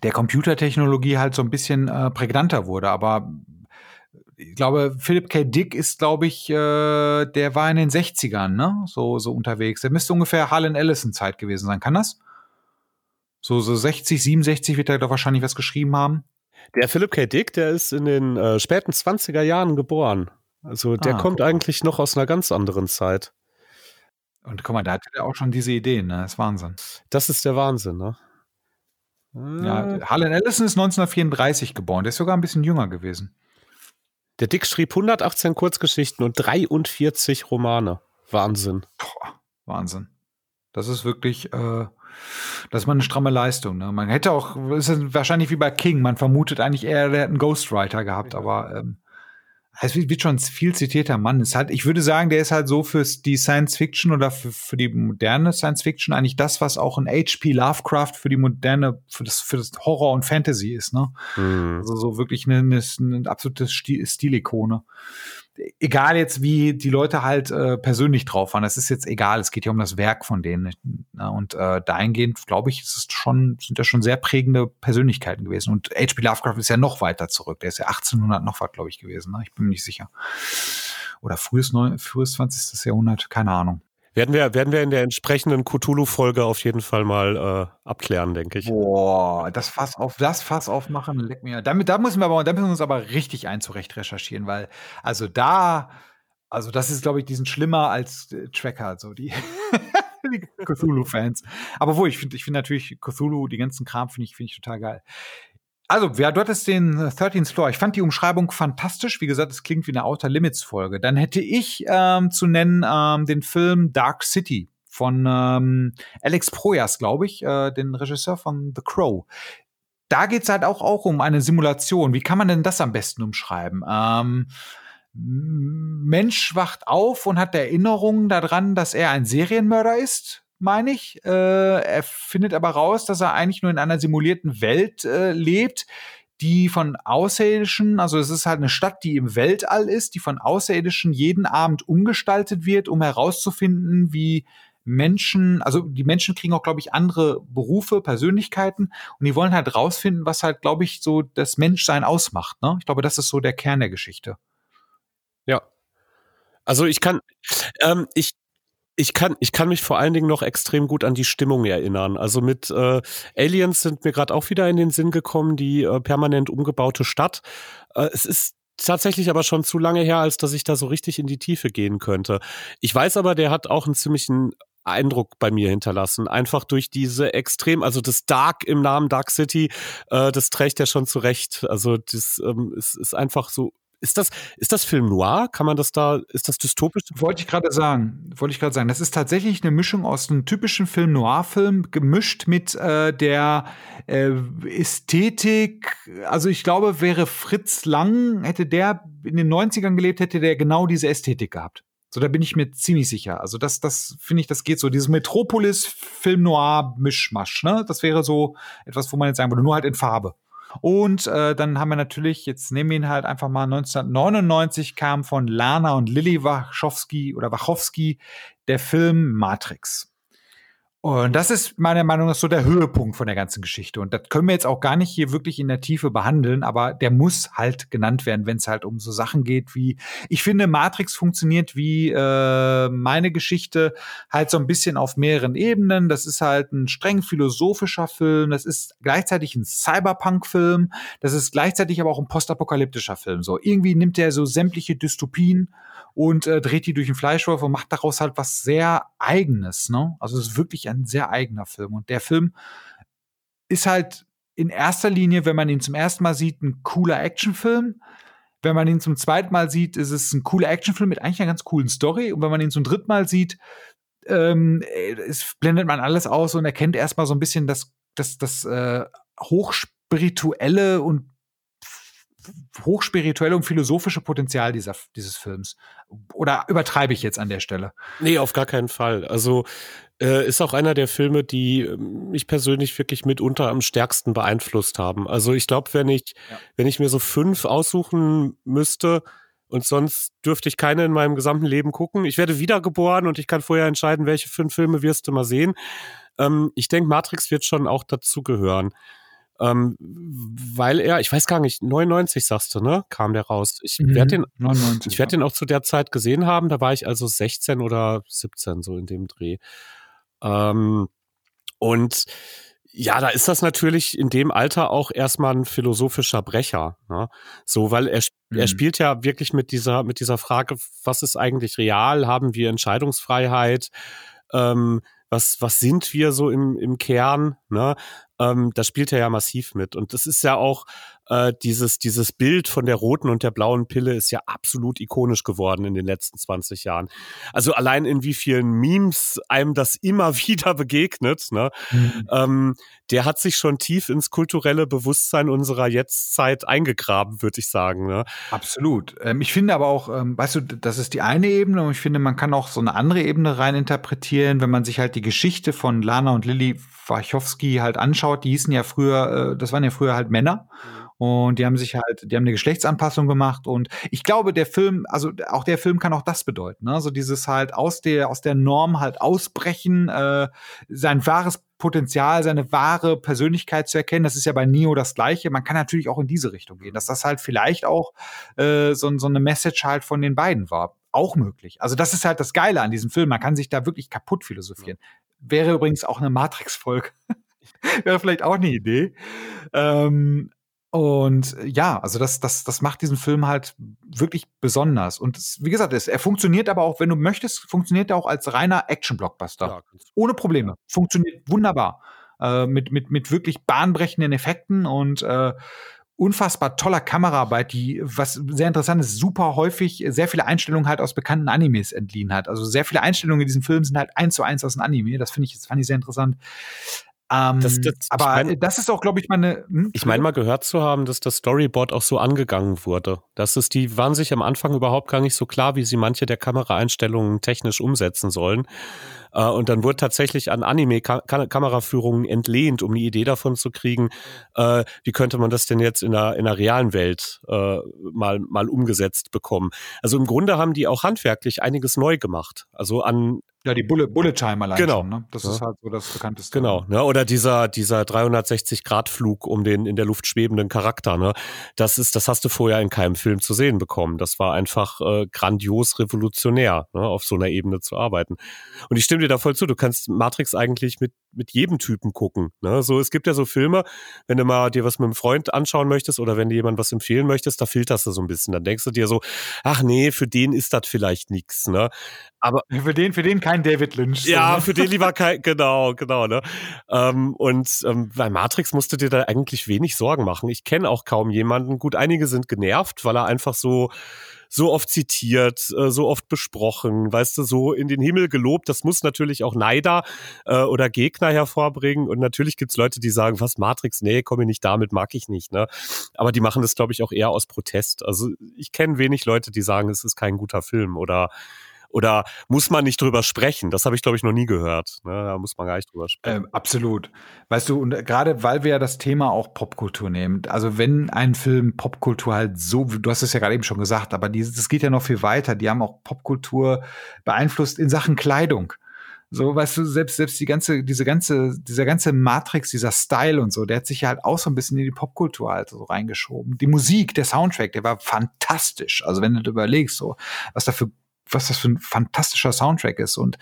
der Computertechnologie halt so ein bisschen äh, prägnanter wurde. Aber ich glaube, Philip K. Dick ist, glaube ich, äh, der war in den 60ern, ne? So, so unterwegs. Der müsste ungefähr Harlan Ellison-Zeit gewesen sein. Kann das? So, so 60, 67 wird er doch wahrscheinlich was geschrieben haben. Der Philip K. Dick, der ist in den äh, späten 20er Jahren geboren. Also der ah, kommt eigentlich noch aus einer ganz anderen Zeit. Und guck mal, da hat er auch schon diese Ideen, ne? Das ist Wahnsinn. Das ist der Wahnsinn, ne? Ja, Harlan Ellison ist 1934 geboren. Der ist sogar ein bisschen jünger gewesen. Der Dick schrieb 118 Kurzgeschichten und 43 Romane. Wahnsinn. Boah, Wahnsinn. Das ist wirklich, äh, das ist mal eine stramme Leistung. Ne? Man hätte auch, ist wahrscheinlich wie bei King, man vermutet eigentlich eher, der hat einen Ghostwriter gehabt, aber ähm, es wird schon viel zitierter Mann. Ist halt, ich würde sagen, der ist halt so für die Science Fiction oder für, für die moderne Science Fiction eigentlich das, was auch ein H.P. Lovecraft für die moderne, für das, für das Horror und Fantasy ist, ne? Mhm. Also so wirklich eine, eine, eine absolute Stilikone egal jetzt, wie die Leute halt äh, persönlich drauf waren, das ist jetzt egal. Es geht ja um das Werk von denen. Ne? Und äh, dahingehend, glaube ich, ist es schon, sind das schon sehr prägende Persönlichkeiten gewesen. Und H.P. Lovecraft ist ja noch weiter zurück. Der ist ja 1800 noch was, glaube ich, gewesen. Ne? Ich bin mir nicht sicher. Oder frühes, frühes 20. Jahrhundert, keine Ahnung. Werden wir, werden wir in der entsprechenden Cthulhu-Folge auf jeden Fall mal äh, abklären, denke ich. Boah, das Fass auf, das Fass aufmachen, leck mir. Damit, da müssen wir aber, da müssen wir uns aber richtig einzurecht recherchieren, weil, also da, also das ist, glaube ich, diesen schlimmer als äh, Tracker, so die, die Cthulhu-Fans. Aber wo, ich finde, ich finde natürlich Cthulhu, die ganzen Kram finde ich, finde ich total geil. Also, ja, du hattest den 13th Floor. Ich fand die Umschreibung fantastisch. Wie gesagt, es klingt wie eine Outer Limits Folge. Dann hätte ich ähm, zu nennen ähm, den Film Dark City von ähm, Alex Proyas, glaube ich, äh, den Regisseur von The Crow. Da geht's halt auch, auch um eine Simulation. Wie kann man denn das am besten umschreiben? Ähm, Mensch wacht auf und hat Erinnerungen daran, dass er ein Serienmörder ist meine ich. Äh, er findet aber raus, dass er eigentlich nur in einer simulierten Welt äh, lebt, die von Außerirdischen, also es ist halt eine Stadt, die im Weltall ist, die von Außerirdischen jeden Abend umgestaltet wird, um herauszufinden, wie Menschen, also die Menschen kriegen auch, glaube ich, andere Berufe, Persönlichkeiten und die wollen halt rausfinden, was halt, glaube ich, so das Menschsein ausmacht. Ne? Ich glaube, das ist so der Kern der Geschichte. Ja. Also ich kann, ähm, ich, ich kann, ich kann mich vor allen Dingen noch extrem gut an die Stimmung erinnern. Also mit äh, Aliens sind mir gerade auch wieder in den Sinn gekommen, die äh, permanent umgebaute Stadt. Äh, es ist tatsächlich aber schon zu lange her, als dass ich da so richtig in die Tiefe gehen könnte. Ich weiß aber, der hat auch einen ziemlichen Eindruck bei mir hinterlassen. Einfach durch diese extrem, also das Dark im Namen Dark City, äh, das trägt er schon zurecht. Also das ähm, ist, ist einfach so ist das, ist das Film noir? Kann man das da, ist das dystopisch? Wollte ich gerade sagen. Wollte ich gerade sagen. Das ist tatsächlich eine Mischung aus einem typischen Film Noir-Film, gemischt mit äh, der äh, Ästhetik. Also ich glaube, wäre Fritz Lang, hätte der in den 90ern gelebt, hätte der genau diese Ästhetik gehabt. So, da bin ich mir ziemlich sicher. Also das, das finde ich, das geht so. Dieses Metropolis Film Noir Mischmasch, ne? Das wäre so etwas, wo man jetzt sagen würde, nur halt in Farbe. Und äh, dann haben wir natürlich, jetzt nehmen wir ihn halt einfach mal 1999 kam von Lana und Lilly Wachowski oder Wachowski der Film Matrix. Und das ist meiner Meinung nach so der Höhepunkt von der ganzen Geschichte. Und das können wir jetzt auch gar nicht hier wirklich in der Tiefe behandeln, aber der muss halt genannt werden, wenn es halt um so Sachen geht wie, ich finde, Matrix funktioniert wie äh, meine Geschichte halt so ein bisschen auf mehreren Ebenen. Das ist halt ein streng philosophischer Film, das ist gleichzeitig ein Cyberpunk-Film, das ist gleichzeitig aber auch ein postapokalyptischer Film. So irgendwie nimmt er so sämtliche Dystopien und äh, dreht die durch den Fleischwurf und macht daraus halt was sehr Eigenes. Ne? Also es ist wirklich ein sehr eigener Film. Und der Film ist halt in erster Linie, wenn man ihn zum ersten Mal sieht, ein cooler Actionfilm. Wenn man ihn zum zweiten Mal sieht, ist es ein cooler Actionfilm mit eigentlich einer ganz coolen Story. Und wenn man ihn zum dritten Mal sieht, ähm, es blendet man alles aus und erkennt erstmal so ein bisschen das, das, das äh, hochspirituelle und hochspirituelle und philosophische Potenzial dieser, dieses Films. Oder übertreibe ich jetzt an der Stelle? Nee, auf gar keinen Fall. Also äh, ist auch einer der Filme, die ähm, mich persönlich wirklich mitunter am stärksten beeinflusst haben. Also ich glaube, wenn ich, ja. wenn ich mir so fünf aussuchen müsste, und sonst dürfte ich keine in meinem gesamten Leben gucken. Ich werde wiedergeboren und ich kann vorher entscheiden, welche fünf Filme wirst du mal sehen. Ähm, ich denke, Matrix wird schon auch dazugehören. Ähm, weil er, ich weiß gar nicht, 99 sagst du, ne? Kam der raus. Ich mhm, werde den, 99, ich werde ja. den auch zu der Zeit gesehen haben. Da war ich also 16 oder 17 so in dem Dreh. Ähm, und ja, da ist das natürlich in dem Alter auch erstmal ein philosophischer Brecher. Ne? So, weil er, mhm. er spielt ja wirklich mit dieser, mit dieser Frage, was ist eigentlich real? Haben wir Entscheidungsfreiheit? Ähm, was, was sind wir so im, im Kern? Ne? Ähm, da spielt er ja massiv mit. Und das ist ja auch äh, dieses, dieses Bild von der roten und der blauen Pille ist ja absolut ikonisch geworden in den letzten 20 Jahren. Also allein in wie vielen Memes einem das immer wieder begegnet, ne? Mhm. Ähm, der hat sich schon tief ins kulturelle Bewusstsein unserer Jetztzeit eingegraben, würde ich sagen. Ne? Absolut. Ähm, ich finde aber auch, ähm, weißt du, das ist die eine Ebene und ich finde, man kann auch so eine andere Ebene rein interpretieren, wenn man sich halt die Geschichte von Lana und Lilly Wachowski halt anschaut. Die hießen ja früher, äh, das waren ja früher halt Männer. Mhm. Und die haben sich halt, die haben eine Geschlechtsanpassung gemacht. Und ich glaube, der Film, also auch der Film kann auch das bedeuten. Ne? So dieses halt aus der, aus der Norm halt ausbrechen, äh, sein wahres Potenzial, seine wahre Persönlichkeit zu erkennen. Das ist ja bei Neo das Gleiche. Man kann natürlich auch in diese Richtung gehen, dass das halt vielleicht auch äh, so, so eine Message halt von den beiden war. Auch möglich. Also das ist halt das Geile an diesem Film. Man kann sich da wirklich kaputt philosophieren. Wäre übrigens auch eine Matrix-Folge. Wäre vielleicht auch eine Idee. Ähm, und äh, ja, also das, das, das macht diesen Film halt wirklich besonders. Und es, wie gesagt, es, er funktioniert aber auch, wenn du möchtest, funktioniert er auch als reiner Action-Blockbuster. Ja, Ohne Probleme. Funktioniert wunderbar. Äh, mit, mit, mit wirklich bahnbrechenden Effekten und äh, unfassbar toller Kameraarbeit, die, was sehr interessant ist, super häufig sehr viele Einstellungen halt aus bekannten Animes entliehen hat. Also sehr viele Einstellungen in diesem Film sind halt eins zu eins aus dem Anime. Das finde ich, das fand ich sehr interessant. Ähm, das, das, aber mein, das ist auch, glaube ich, meine. Hm? Ich meine mal gehört zu haben, dass das Storyboard auch so angegangen wurde. Dass es die waren sich am Anfang überhaupt gar nicht so klar, wie sie manche der Kameraeinstellungen technisch umsetzen sollen. Äh, und dann wurde tatsächlich an Anime-Kameraführungen entlehnt, um eine Idee davon zu kriegen, äh, wie könnte man das denn jetzt in der, in der realen Welt äh, mal, mal umgesetzt bekommen. Also im Grunde haben die auch handwerklich einiges neu gemacht. Also an ja, die Bullet, Bullet Time allein genau. Schon, ne? Das ja. ist halt so das bekannteste. Genau, ne? Oder dieser, dieser 360-Grad-Flug um den in der Luft schwebenden Charakter, ne? Das ist, das hast du vorher in keinem Film zu sehen bekommen. Das war einfach äh, grandios revolutionär, ne? auf so einer Ebene zu arbeiten. Und ich stimme dir da voll zu, du kannst Matrix eigentlich mit, mit jedem Typen gucken. Ne? So, es gibt ja so Filme, wenn du mal dir was mit einem Freund anschauen möchtest oder wenn dir jemand was empfehlen möchtest, da filterst du so ein bisschen. Dann denkst du dir so, ach nee, für den ist das vielleicht nichts. Ne? Aber für den, für den kein David Lynch. So, ja, ne? für den lieber kein, genau, genau. Ne? Ähm, und ähm, bei Matrix musst du dir da eigentlich wenig Sorgen machen. Ich kenne auch kaum jemanden. Gut, einige sind genervt, weil er einfach so so oft zitiert, äh, so oft besprochen, weißt du, so in den Himmel gelobt. Das muss natürlich auch Neider äh, oder Gegner hervorbringen. Und natürlich gibt's Leute, die sagen, was Matrix, nee, komme ich nicht damit, mag ich nicht. Ne? Aber die machen das, glaube ich, auch eher aus Protest. Also ich kenne wenig Leute, die sagen, es ist kein guter Film oder oder muss man nicht drüber sprechen? Das habe ich, glaube ich, noch nie gehört. Ne? Da muss man gar nicht drüber sprechen. Ähm, absolut. Weißt du, und gerade weil wir ja das Thema auch Popkultur nehmen, also wenn ein Film Popkultur halt so, du hast es ja gerade eben schon gesagt, aber das geht ja noch viel weiter. Die haben auch Popkultur beeinflusst in Sachen Kleidung. So, weißt du, selbst, selbst die ganze, diese ganze, dieser ganze Matrix, dieser Style und so, der hat sich ja halt auch so ein bisschen in die Popkultur halt so reingeschoben. Die Musik, der Soundtrack, der war fantastisch. Also wenn du überlegst, so, was da für was das für ein fantastischer Soundtrack ist. Und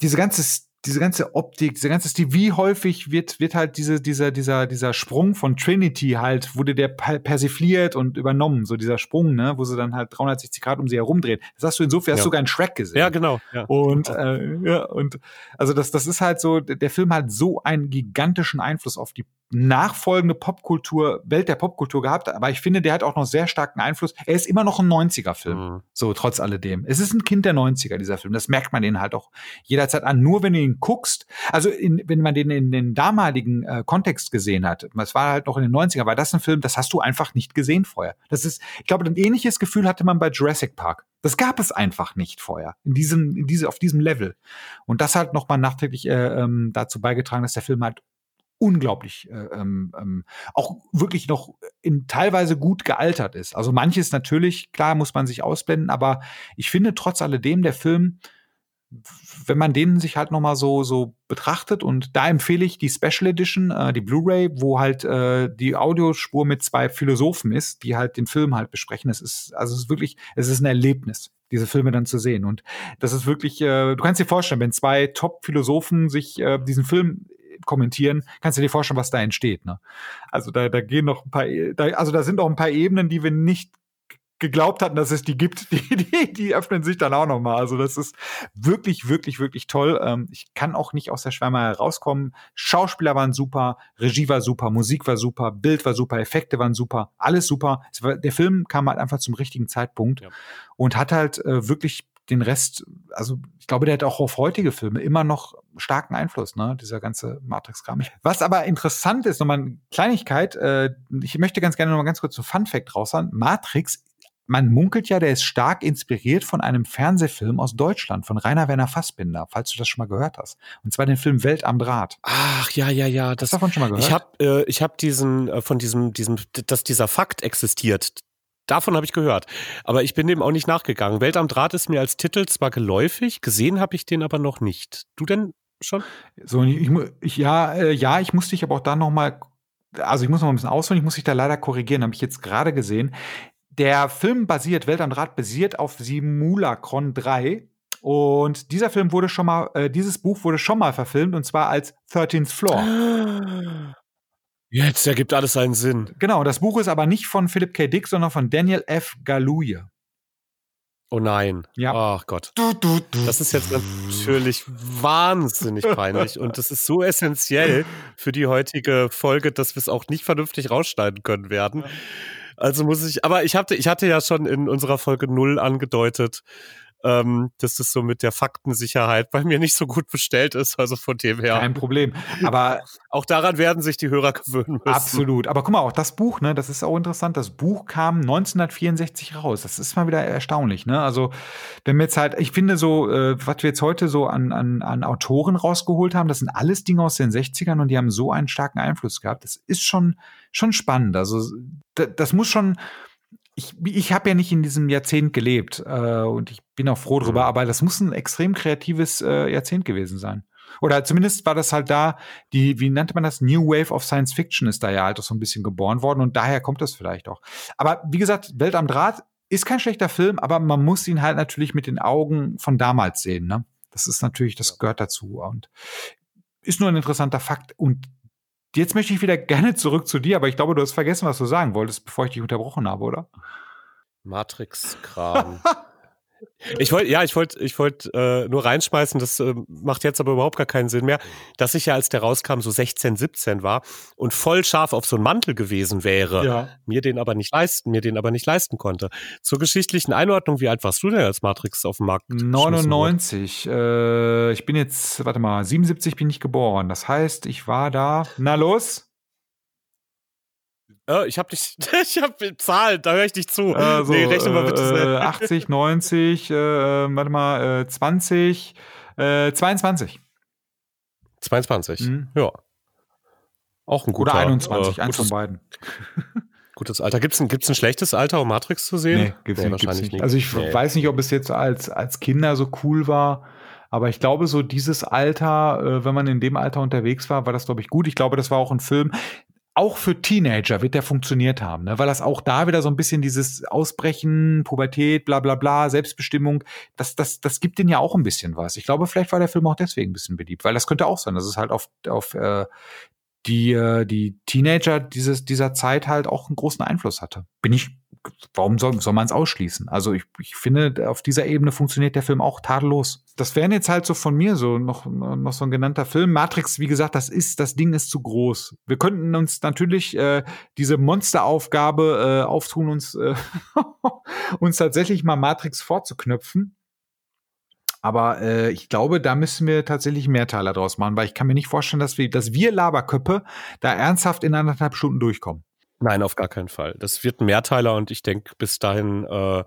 diese ganze diese ganze Optik, diese ganze Stil, wie häufig wird, wird halt diese, dieser, dieser, dieser Sprung von Trinity halt, wurde der persifliert und übernommen, so dieser Sprung, ne, wo sie dann halt 360 Grad um sie herumdreht. Das hast du insofern, ja. hast sogar einen Shrek gesehen. Ja, genau. Ja. Und, äh, ja, und, also das, das ist halt so, der Film hat so einen gigantischen Einfluss auf die nachfolgende Popkultur, Welt der Popkultur gehabt, aber ich finde, der hat auch noch sehr starken Einfluss. Er ist immer noch ein 90er-Film, mhm. so trotz alledem. Es ist ein Kind der 90er, dieser Film. Das merkt man den halt auch jederzeit an. Nur wenn du ihn guckst, also in, wenn man den in den damaligen äh, Kontext gesehen hat, es war halt noch in den 90er, war das ein Film, das hast du einfach nicht gesehen vorher. Das ist, ich glaube, ein ähnliches Gefühl hatte man bei Jurassic Park. Das gab es einfach nicht vorher in diesem, in diese, auf diesem Level. Und das hat nochmal nachträglich äh, ähm, dazu beigetragen, dass der Film halt unglaublich äh, ähm, ähm, auch wirklich noch in teilweise gut gealtert ist. Also manches natürlich, klar, muss man sich ausblenden, aber ich finde trotz alledem der Film, wenn man den sich halt noch mal so so betrachtet und da empfehle ich die Special Edition, äh, die Blu-ray, wo halt äh, die Audiospur mit zwei Philosophen ist, die halt den Film halt besprechen. Es ist also es ist wirklich, es ist ein Erlebnis diese Filme dann zu sehen. Und das ist wirklich, äh, du kannst dir vorstellen, wenn zwei Top-Philosophen sich äh, diesen Film kommentieren, kannst du dir vorstellen, was da entsteht. Ne? Also da, da gehen noch ein paar, da, also da sind noch ein paar Ebenen, die wir nicht geglaubt hatten, dass es die gibt, die, die, die öffnen sich dann auch noch mal. Also das ist wirklich, wirklich, wirklich toll. Ähm, ich kann auch nicht aus der Schwärme herauskommen. Schauspieler waren super, Regie war super, Musik war super, Bild war super, Effekte waren super, alles super. War, der Film kam halt einfach zum richtigen Zeitpunkt ja. und hat halt äh, wirklich den Rest, also ich glaube, der hat auch auf heutige Filme immer noch starken Einfluss, ne, dieser ganze Matrix-Kram. Was aber interessant ist, nochmal eine Kleinigkeit, äh, ich möchte ganz gerne nochmal ganz kurz ein Fun-Fact raushauen. Matrix, man munkelt ja, der ist stark inspiriert von einem Fernsehfilm aus Deutschland, von Rainer Werner Fassbinder, falls du das schon mal gehört hast. Und zwar den Film Welt am Draht. Ach, ja, ja, ja. Das, hast du davon schon mal gehört? Ich habe äh, ich hab diesen, äh, von diesem, diesem, dass dieser Fakt existiert, Davon habe ich gehört. Aber ich bin dem auch nicht nachgegangen. Welt am Draht ist mir als Titel zwar geläufig, gesehen habe ich den aber noch nicht. Du denn schon? So, ich, ich ja, äh, ja, ich musste dich aber auch da noch mal, also ich muss noch mal ein bisschen ausholen, ich muss dich da leider korrigieren, habe ich jetzt gerade gesehen. Der Film basiert, Welt am Draht basiert auf Simulacron 3. Und dieser Film wurde schon mal, äh, dieses Buch wurde schon mal verfilmt und zwar als 13th Floor. Jetzt ergibt alles seinen Sinn. Genau, das Buch ist aber nicht von Philip K. Dick, sondern von Daniel F. Galuje. Oh nein. Ja. Ach Gott. Das ist jetzt natürlich wahnsinnig peinlich und das ist so essentiell für die heutige Folge, dass wir es auch nicht vernünftig rausschneiden können werden. Also muss ich, aber ich hatte, ich hatte ja schon in unserer Folge null angedeutet, ähm, dass das so mit der Faktensicherheit bei mir nicht so gut bestellt ist. Also von dem her. Kein Problem. Aber auch daran werden sich die Hörer gewöhnen müssen. Absolut. Aber guck mal, auch das Buch, ne, das ist auch interessant. Das Buch kam 1964 raus. Das ist mal wieder erstaunlich, ne? Also, wenn wir jetzt halt, ich finde so, äh, was wir jetzt heute so an, an, an Autoren rausgeholt haben, das sind alles Dinge aus den 60ern und die haben so einen starken Einfluss gehabt. Das ist schon, schon spannend. Also, das muss schon, ich, ich habe ja nicht in diesem Jahrzehnt gelebt äh, und ich bin auch froh drüber, mhm. aber das muss ein extrem kreatives äh, Jahrzehnt gewesen sein. Oder zumindest war das halt da, die, wie nannte man das? New Wave of Science Fiction ist da ja halt so ein bisschen geboren worden und daher kommt das vielleicht auch. Aber wie gesagt, Welt am Draht ist kein schlechter Film, aber man muss ihn halt natürlich mit den Augen von damals sehen, ne? Das ist natürlich, das gehört dazu. Und ist nur ein interessanter Fakt. Und jetzt möchte ich wieder gerne zurück zu dir, aber ich glaube, du hast vergessen, was du sagen wolltest, bevor ich dich unterbrochen habe, oder? Matrix-Kram. Ich wollte, ja, ich wollte, ich wollte äh, nur reinschmeißen, das äh, macht jetzt aber überhaupt gar keinen Sinn mehr, dass ich ja, als der rauskam, so 16, 17 war und voll scharf auf so einen Mantel gewesen wäre, ja. mir den aber nicht leisten, mir den aber nicht leisten konnte. Zur geschichtlichen Einordnung, wie alt warst du denn als Matrix auf dem Markt? 99. Äh, ich bin jetzt, warte mal, 77 bin ich geboren. Das heißt, ich war da. Na los? Oh, ich habe dich, ich habe Zahlen, da höre ich dich zu. Also, nee, rechne mal bitte schnell. Äh, 80, 90, äh, warte mal, äh, 20, äh, 22. 22, mhm. ja. Auch ein guter. Oder 21, äh, eins von beiden. Gutes Alter. Gibt es ein, gibt's ein schlechtes Alter, um Matrix zu sehen? Nee, gibt's, nee, wahrscheinlich nicht. Also ich nee. weiß nicht, ob es jetzt als, als Kinder so cool war. Aber ich glaube, so dieses Alter, äh, wenn man in dem Alter unterwegs war, war das, glaube ich, gut. Ich glaube, das war auch ein Film auch für Teenager wird der funktioniert haben, ne? weil das auch da wieder so ein bisschen dieses Ausbrechen, Pubertät, bla bla bla, Selbstbestimmung, das, das, das gibt denen ja auch ein bisschen was. Ich glaube, vielleicht war der Film auch deswegen ein bisschen beliebt, weil das könnte auch sein, dass es halt auf, auf äh, die, äh, die Teenager dieses, dieser Zeit halt auch einen großen Einfluss hatte. Bin ich warum soll, soll man es ausschließen? Also ich, ich finde, auf dieser Ebene funktioniert der Film auch tadellos. Das wären jetzt halt so von mir so noch, noch so ein genannter Film. Matrix, wie gesagt, das ist, das Ding ist zu groß. Wir könnten uns natürlich äh, diese Monsteraufgabe äh, auftun, uns, äh, uns tatsächlich mal Matrix vorzuknöpfen. Aber äh, ich glaube, da müssen wir tatsächlich Mehrteiler draus machen, weil ich kann mir nicht vorstellen, dass wir, dass wir Laberköppe da ernsthaft in anderthalb Stunden durchkommen. Nein, auf gar keinen Fall. Das wird ein Mehrteiler und ich denke, bis dahin äh,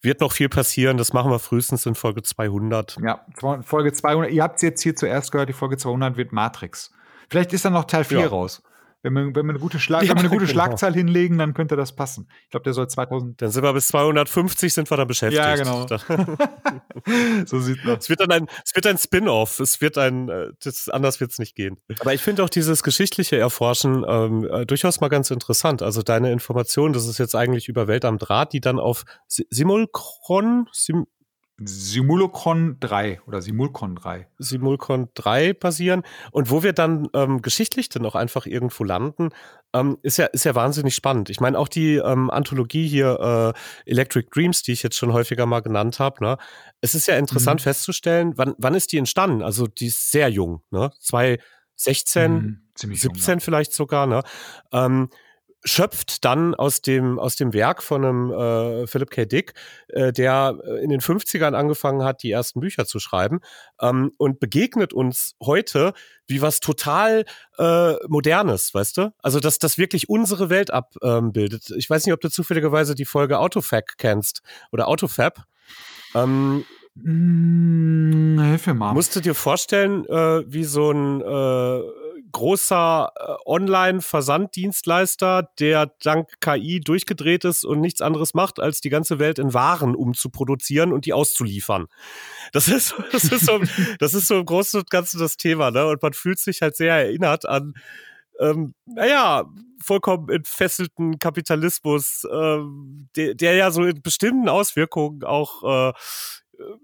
wird noch viel passieren. Das machen wir frühestens in Folge 200. Ja, Folge 200. Ihr habt es jetzt hier zuerst gehört, die Folge 200 wird Matrix. Vielleicht ist dann noch Teil 4 ja. raus. Wenn wir, wenn wir eine gute, Schlag, ja, wenn wir eine gute genau. Schlagzahl hinlegen, dann könnte das passen. Ich glaube, der soll 2000. Dann sind wir bis 250 sind wir dann beschäftigt. Ja, genau. so sieht man. Es wird dann ein, es wird ein Spin-off. Es wird ein, äh, das, anders wird es nicht gehen. Aber ich finde auch dieses geschichtliche Erforschen ähm, äh, durchaus mal ganz interessant. Also deine Information, das ist jetzt eigentlich über Welt am Draht, die dann auf Simulcron, Sim, Simulcron 3 oder Simulcon 3. Simulcon 3 basieren. Und wo wir dann ähm, geschichtlich dann auch einfach irgendwo landen, ähm, ist, ja, ist ja wahnsinnig spannend. Ich meine, auch die ähm, Anthologie hier, äh, Electric Dreams, die ich jetzt schon häufiger mal genannt habe, ne? es ist ja interessant mhm. festzustellen, wann, wann ist die entstanden? Also die ist sehr jung, ne? 2016, mhm, 17 jung, ja. vielleicht sogar, ne? Ähm, schöpft dann aus dem, aus dem Werk von einem äh, Philip K. Dick, äh, der äh, in den 50ern angefangen hat, die ersten Bücher zu schreiben ähm, und begegnet uns heute wie was total äh, Modernes, weißt du? Also, dass das wirklich unsere Welt abbildet. Ähm, ich weiß nicht, ob du zufälligerweise die Folge Autofac kennst oder Autofab. Ähm, Mm, hilf mir mal. Musst du dir vorstellen, äh, wie so ein äh, großer äh, Online-Versanddienstleister, der dank KI durchgedreht ist und nichts anderes macht, als die ganze Welt in Waren umzuproduzieren und die auszuliefern. Das ist, das ist so, das ist so im Großen und Ganzen das Thema, ne? Und man fühlt sich halt sehr erinnert an, ähm, naja, vollkommen entfesselten Kapitalismus, ähm, der, der ja so in bestimmten Auswirkungen auch äh,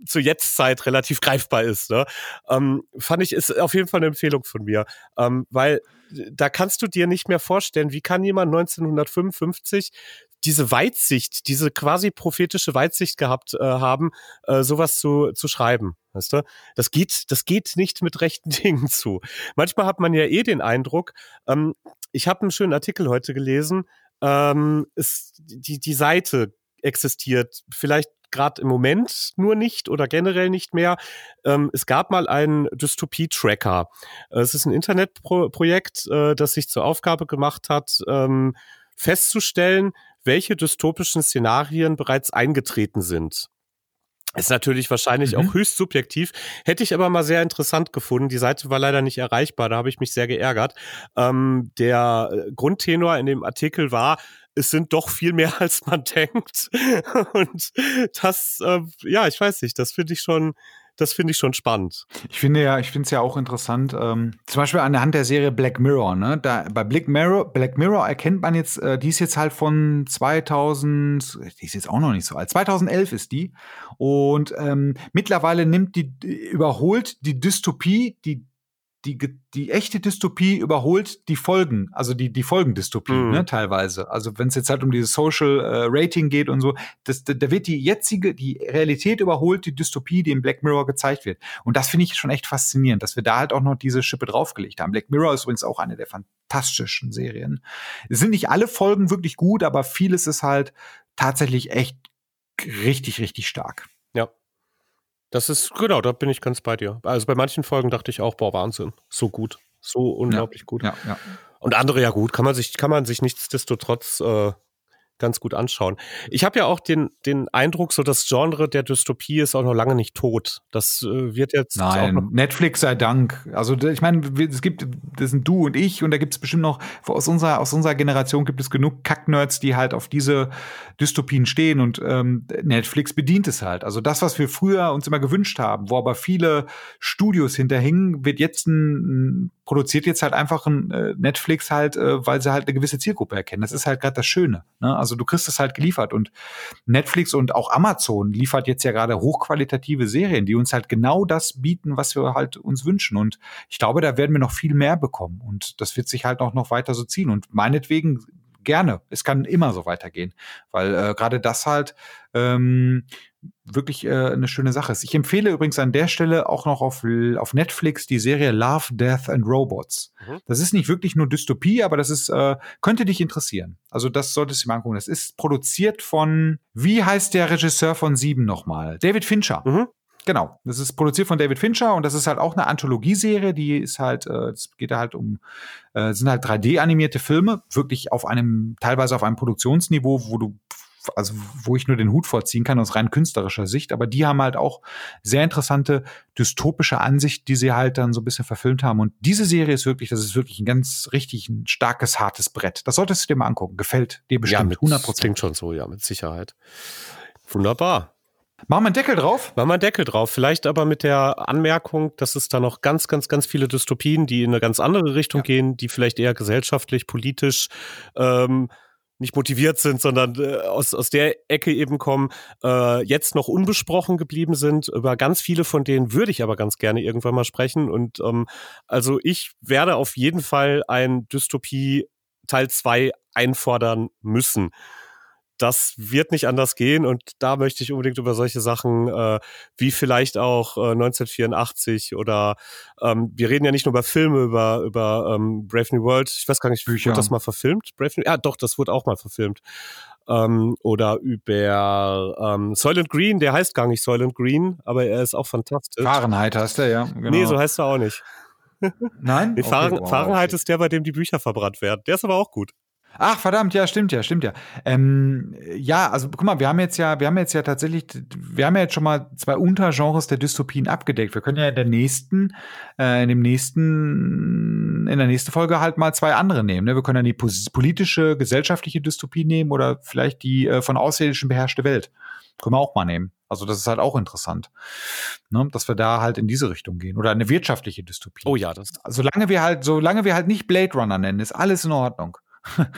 zur Jetztzeit relativ greifbar ist. Ne? Ähm, fand ich, ist auf jeden Fall eine Empfehlung von mir, ähm, weil da kannst du dir nicht mehr vorstellen, wie kann jemand 1955 diese Weitsicht, diese quasi prophetische Weitsicht gehabt äh, haben, äh, sowas zu, zu schreiben. Weißt du? Das geht, das geht nicht mit rechten Dingen zu. Manchmal hat man ja eh den Eindruck, ähm, ich habe einen schönen Artikel heute gelesen, ähm, ist die, die Seite existiert. Vielleicht gerade im Moment nur nicht oder generell nicht mehr. Ähm, es gab mal einen Dystopie-Tracker. Äh, es ist ein Internetprojekt, äh, das sich zur Aufgabe gemacht hat, ähm, festzustellen, welche dystopischen Szenarien bereits eingetreten sind. Ist natürlich wahrscheinlich mhm. auch höchst subjektiv. Hätte ich aber mal sehr interessant gefunden. Die Seite war leider nicht erreichbar, da habe ich mich sehr geärgert. Ähm, der äh, Grundtenor in dem Artikel war, es sind doch viel mehr, als man denkt. Und das, äh, ja, ich weiß nicht, das finde ich schon, das finde ich schon spannend. Ich finde ja, ich finde es ja auch interessant, ähm, zum Beispiel an der Hand der Serie Black Mirror, ne? Da, bei Black Mirror, Black Mirror erkennt man jetzt, äh, die ist jetzt halt von 2000, die ist jetzt auch noch nicht so alt, 2011 ist die. Und ähm, mittlerweile nimmt die, überholt die Dystopie, die die, die echte Dystopie überholt die Folgen, also die, die Folgendystopie, mhm. ne, teilweise. Also wenn es jetzt halt um dieses Social äh, Rating geht und so, das, da, da wird die jetzige, die Realität überholt die Dystopie, die in Black Mirror gezeigt wird. Und das finde ich schon echt faszinierend, dass wir da halt auch noch diese Schippe draufgelegt haben. Black Mirror ist übrigens auch eine der fantastischen Serien. Es sind nicht alle Folgen wirklich gut, aber vieles ist halt tatsächlich echt richtig, richtig stark. Das ist, genau, da bin ich ganz bei dir. Also bei manchen Folgen dachte ich auch, boah, Wahnsinn, so gut. So unglaublich ja, gut. Ja, ja. Und andere ja gut, kann man sich, kann man sich nichtsdestotrotz äh, ganz gut anschauen. Ich habe ja auch den, den Eindruck, so das Genre der Dystopie ist auch noch lange nicht tot. Das äh, wird jetzt. Nein, Netflix sei Dank. Also ich meine, es gibt, das sind du und ich und da gibt es bestimmt noch, aus unserer, aus unserer Generation gibt es genug Kacknerds, die halt auf diese Dystopien stehen und ähm, Netflix bedient es halt. Also das, was wir früher uns immer gewünscht haben, wo aber viele Studios hinterhingen, wird jetzt ein, produziert jetzt halt einfach ein äh, Netflix halt, äh, weil sie halt eine gewisse Zielgruppe erkennen. Das ist halt gerade das Schöne. Ne? Also du kriegst es halt geliefert und Netflix und auch Amazon liefert jetzt ja gerade hochqualitative Serien, die uns halt genau das bieten, was wir halt uns wünschen. Und ich glaube, da werden wir noch viel mehr bekommen und das wird sich halt auch noch weiter so ziehen. Und meinetwegen gerne. Es kann immer so weitergehen, weil äh, gerade das halt ähm, wirklich äh, eine schöne Sache ist. Ich empfehle übrigens an der Stelle auch noch auf, auf Netflix die Serie Love, Death and Robots. Mhm. Das ist nicht wirklich nur Dystopie, aber das ist, äh, könnte dich interessieren. Also das solltest du mal angucken. Das ist produziert von, wie heißt der Regisseur von Sieben nochmal? David Fincher. Mhm. Genau, das ist produziert von David Fincher und das ist halt auch eine Anthologieserie, die ist halt, äh, es geht halt um, äh, sind halt 3D-animierte Filme, wirklich auf einem, teilweise auf einem Produktionsniveau, wo du also wo ich nur den Hut vorziehen kann aus rein künstlerischer Sicht, aber die haben halt auch sehr interessante dystopische Ansicht, die sie halt dann so ein bisschen verfilmt haben. Und diese Serie ist wirklich, das ist wirklich ein ganz richtig ein starkes, hartes Brett. Das solltest du dir mal angucken. Gefällt dir bestimmt. Ja, mit, 100 Prozent. Klingt schon so, ja, mit Sicherheit. Wunderbar. Machen wir einen Deckel drauf? Machen wir einen Deckel drauf. Vielleicht aber mit der Anmerkung, dass es da noch ganz, ganz, ganz viele Dystopien, die in eine ganz andere Richtung ja. gehen, die vielleicht eher gesellschaftlich, politisch ähm, nicht motiviert sind, sondern äh, aus, aus der Ecke eben kommen, äh, jetzt noch unbesprochen geblieben sind. Über ganz viele von denen würde ich aber ganz gerne irgendwann mal sprechen. Und ähm, also ich werde auf jeden Fall ein Dystopie Teil 2 einfordern müssen das wird nicht anders gehen und da möchte ich unbedingt über solche Sachen äh, wie vielleicht auch äh, 1984 oder ähm, wir reden ja nicht nur über Filme, über, über ähm, Brave New World, ich weiß gar nicht, Bücher. wurde das mal verfilmt? Brave New, ja doch, das wurde auch mal verfilmt. Ähm, oder über ähm, Soylent Green, der heißt gar nicht Soylent Green, aber er ist auch fantastisch. Fahrenheit heißt er, ja. Genau. Nee, so heißt er auch nicht. Nein? Nee, okay, wow, Fahrenheit okay. ist der, bei dem die Bücher verbrannt werden. Der ist aber auch gut. Ach, verdammt, ja, stimmt ja, stimmt ja. Ähm, ja, also guck mal, wir haben jetzt ja, wir haben jetzt ja tatsächlich, wir haben ja jetzt schon mal zwei Untergenres der Dystopien abgedeckt. Wir können ja in der nächsten, äh, in dem nächsten, in der nächsten Folge halt mal zwei andere nehmen. Ne? Wir können dann die politische, gesellschaftliche Dystopie nehmen oder vielleicht die äh, von Außerirdischen beherrschte Welt. Können wir auch mal nehmen. Also das ist halt auch interessant, ne? dass wir da halt in diese Richtung gehen oder eine wirtschaftliche Dystopie. Oh ja, das. Solange wir halt, solange wir halt nicht Blade Runner nennen, ist alles in Ordnung.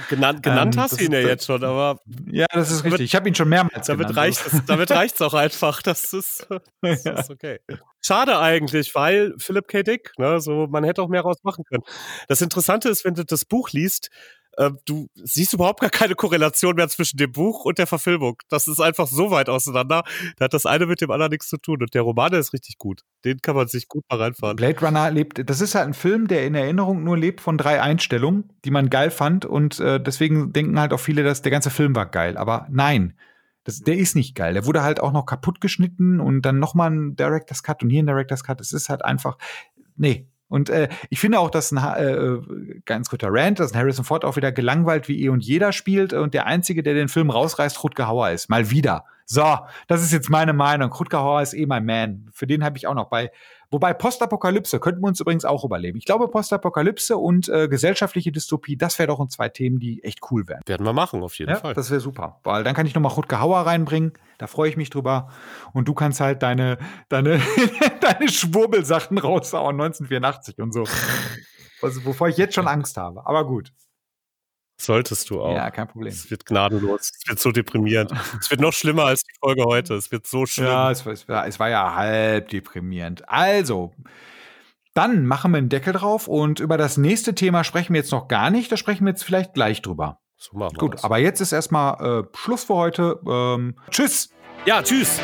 Genannt, genannt ähm, hast du ihn ja jetzt schon, aber. Ja, das ist richtig. ich habe ihn schon mehrmals damit genannt. Reicht es, damit reicht es auch einfach. Das ist, das ja. ist okay. Schade eigentlich, weil Philip K. Dick, ne, so, man hätte auch mehr rausmachen können. Das Interessante ist, wenn du das Buch liest, äh, du siehst überhaupt gar keine Korrelation mehr zwischen dem Buch und der Verfilmung. Das ist einfach so weit auseinander. Da hat das eine mit dem anderen nichts zu tun. Und der Roman ist richtig gut. Den kann man sich gut mal reinfahren. Blade Runner lebt, das ist halt ein Film, der in Erinnerung nur lebt von drei Einstellungen, die man geil fand. Und äh, deswegen denken halt auch viele, dass der ganze Film war geil. Aber nein. Das, der ist nicht geil. Der wurde halt auch noch kaputt geschnitten und dann nochmal ein Director's Cut und hier ein Director's Cut. Es ist halt einfach, nee, und äh, ich finde auch, dass ein äh, ganz guter Rant, dass ein Harrison Ford auch wieder gelangweilt wie eh und jeder spielt und der Einzige, der den Film rausreißt, Rutger Hauer ist. Mal wieder. So, das ist jetzt meine Meinung. Rutger Hauer ist eh mein Man. Für den habe ich auch noch bei Wobei Postapokalypse könnten wir uns übrigens auch überleben. Ich glaube, Postapokalypse und äh, gesellschaftliche Dystopie, das wäre doch ein zwei Themen, die echt cool wären. Werden wir machen, auf jeden ja, Fall. Das wäre super. Weil dann kann ich nochmal Rutger Hauer reinbringen. Da freue ich mich drüber. Und du kannst halt deine, deine, deine Schwurbelsachen raushauen, 1984 und so. Also, wovor ich jetzt schon Angst habe. Aber gut. Solltest du auch. Ja, kein Problem. Es wird gnadenlos. Es wird so deprimierend. es wird noch schlimmer als die Folge heute. Es wird so schlimm. Ja, es, es, es war ja halb deprimierend. Also, Dann machen wir einen Deckel drauf und über das nächste Thema sprechen wir jetzt noch gar nicht. Da sprechen wir jetzt vielleicht gleich drüber. So machen wir Gut, das. aber jetzt ist erstmal äh, Schluss für heute. Ähm, tschüss. Ja, tschüss.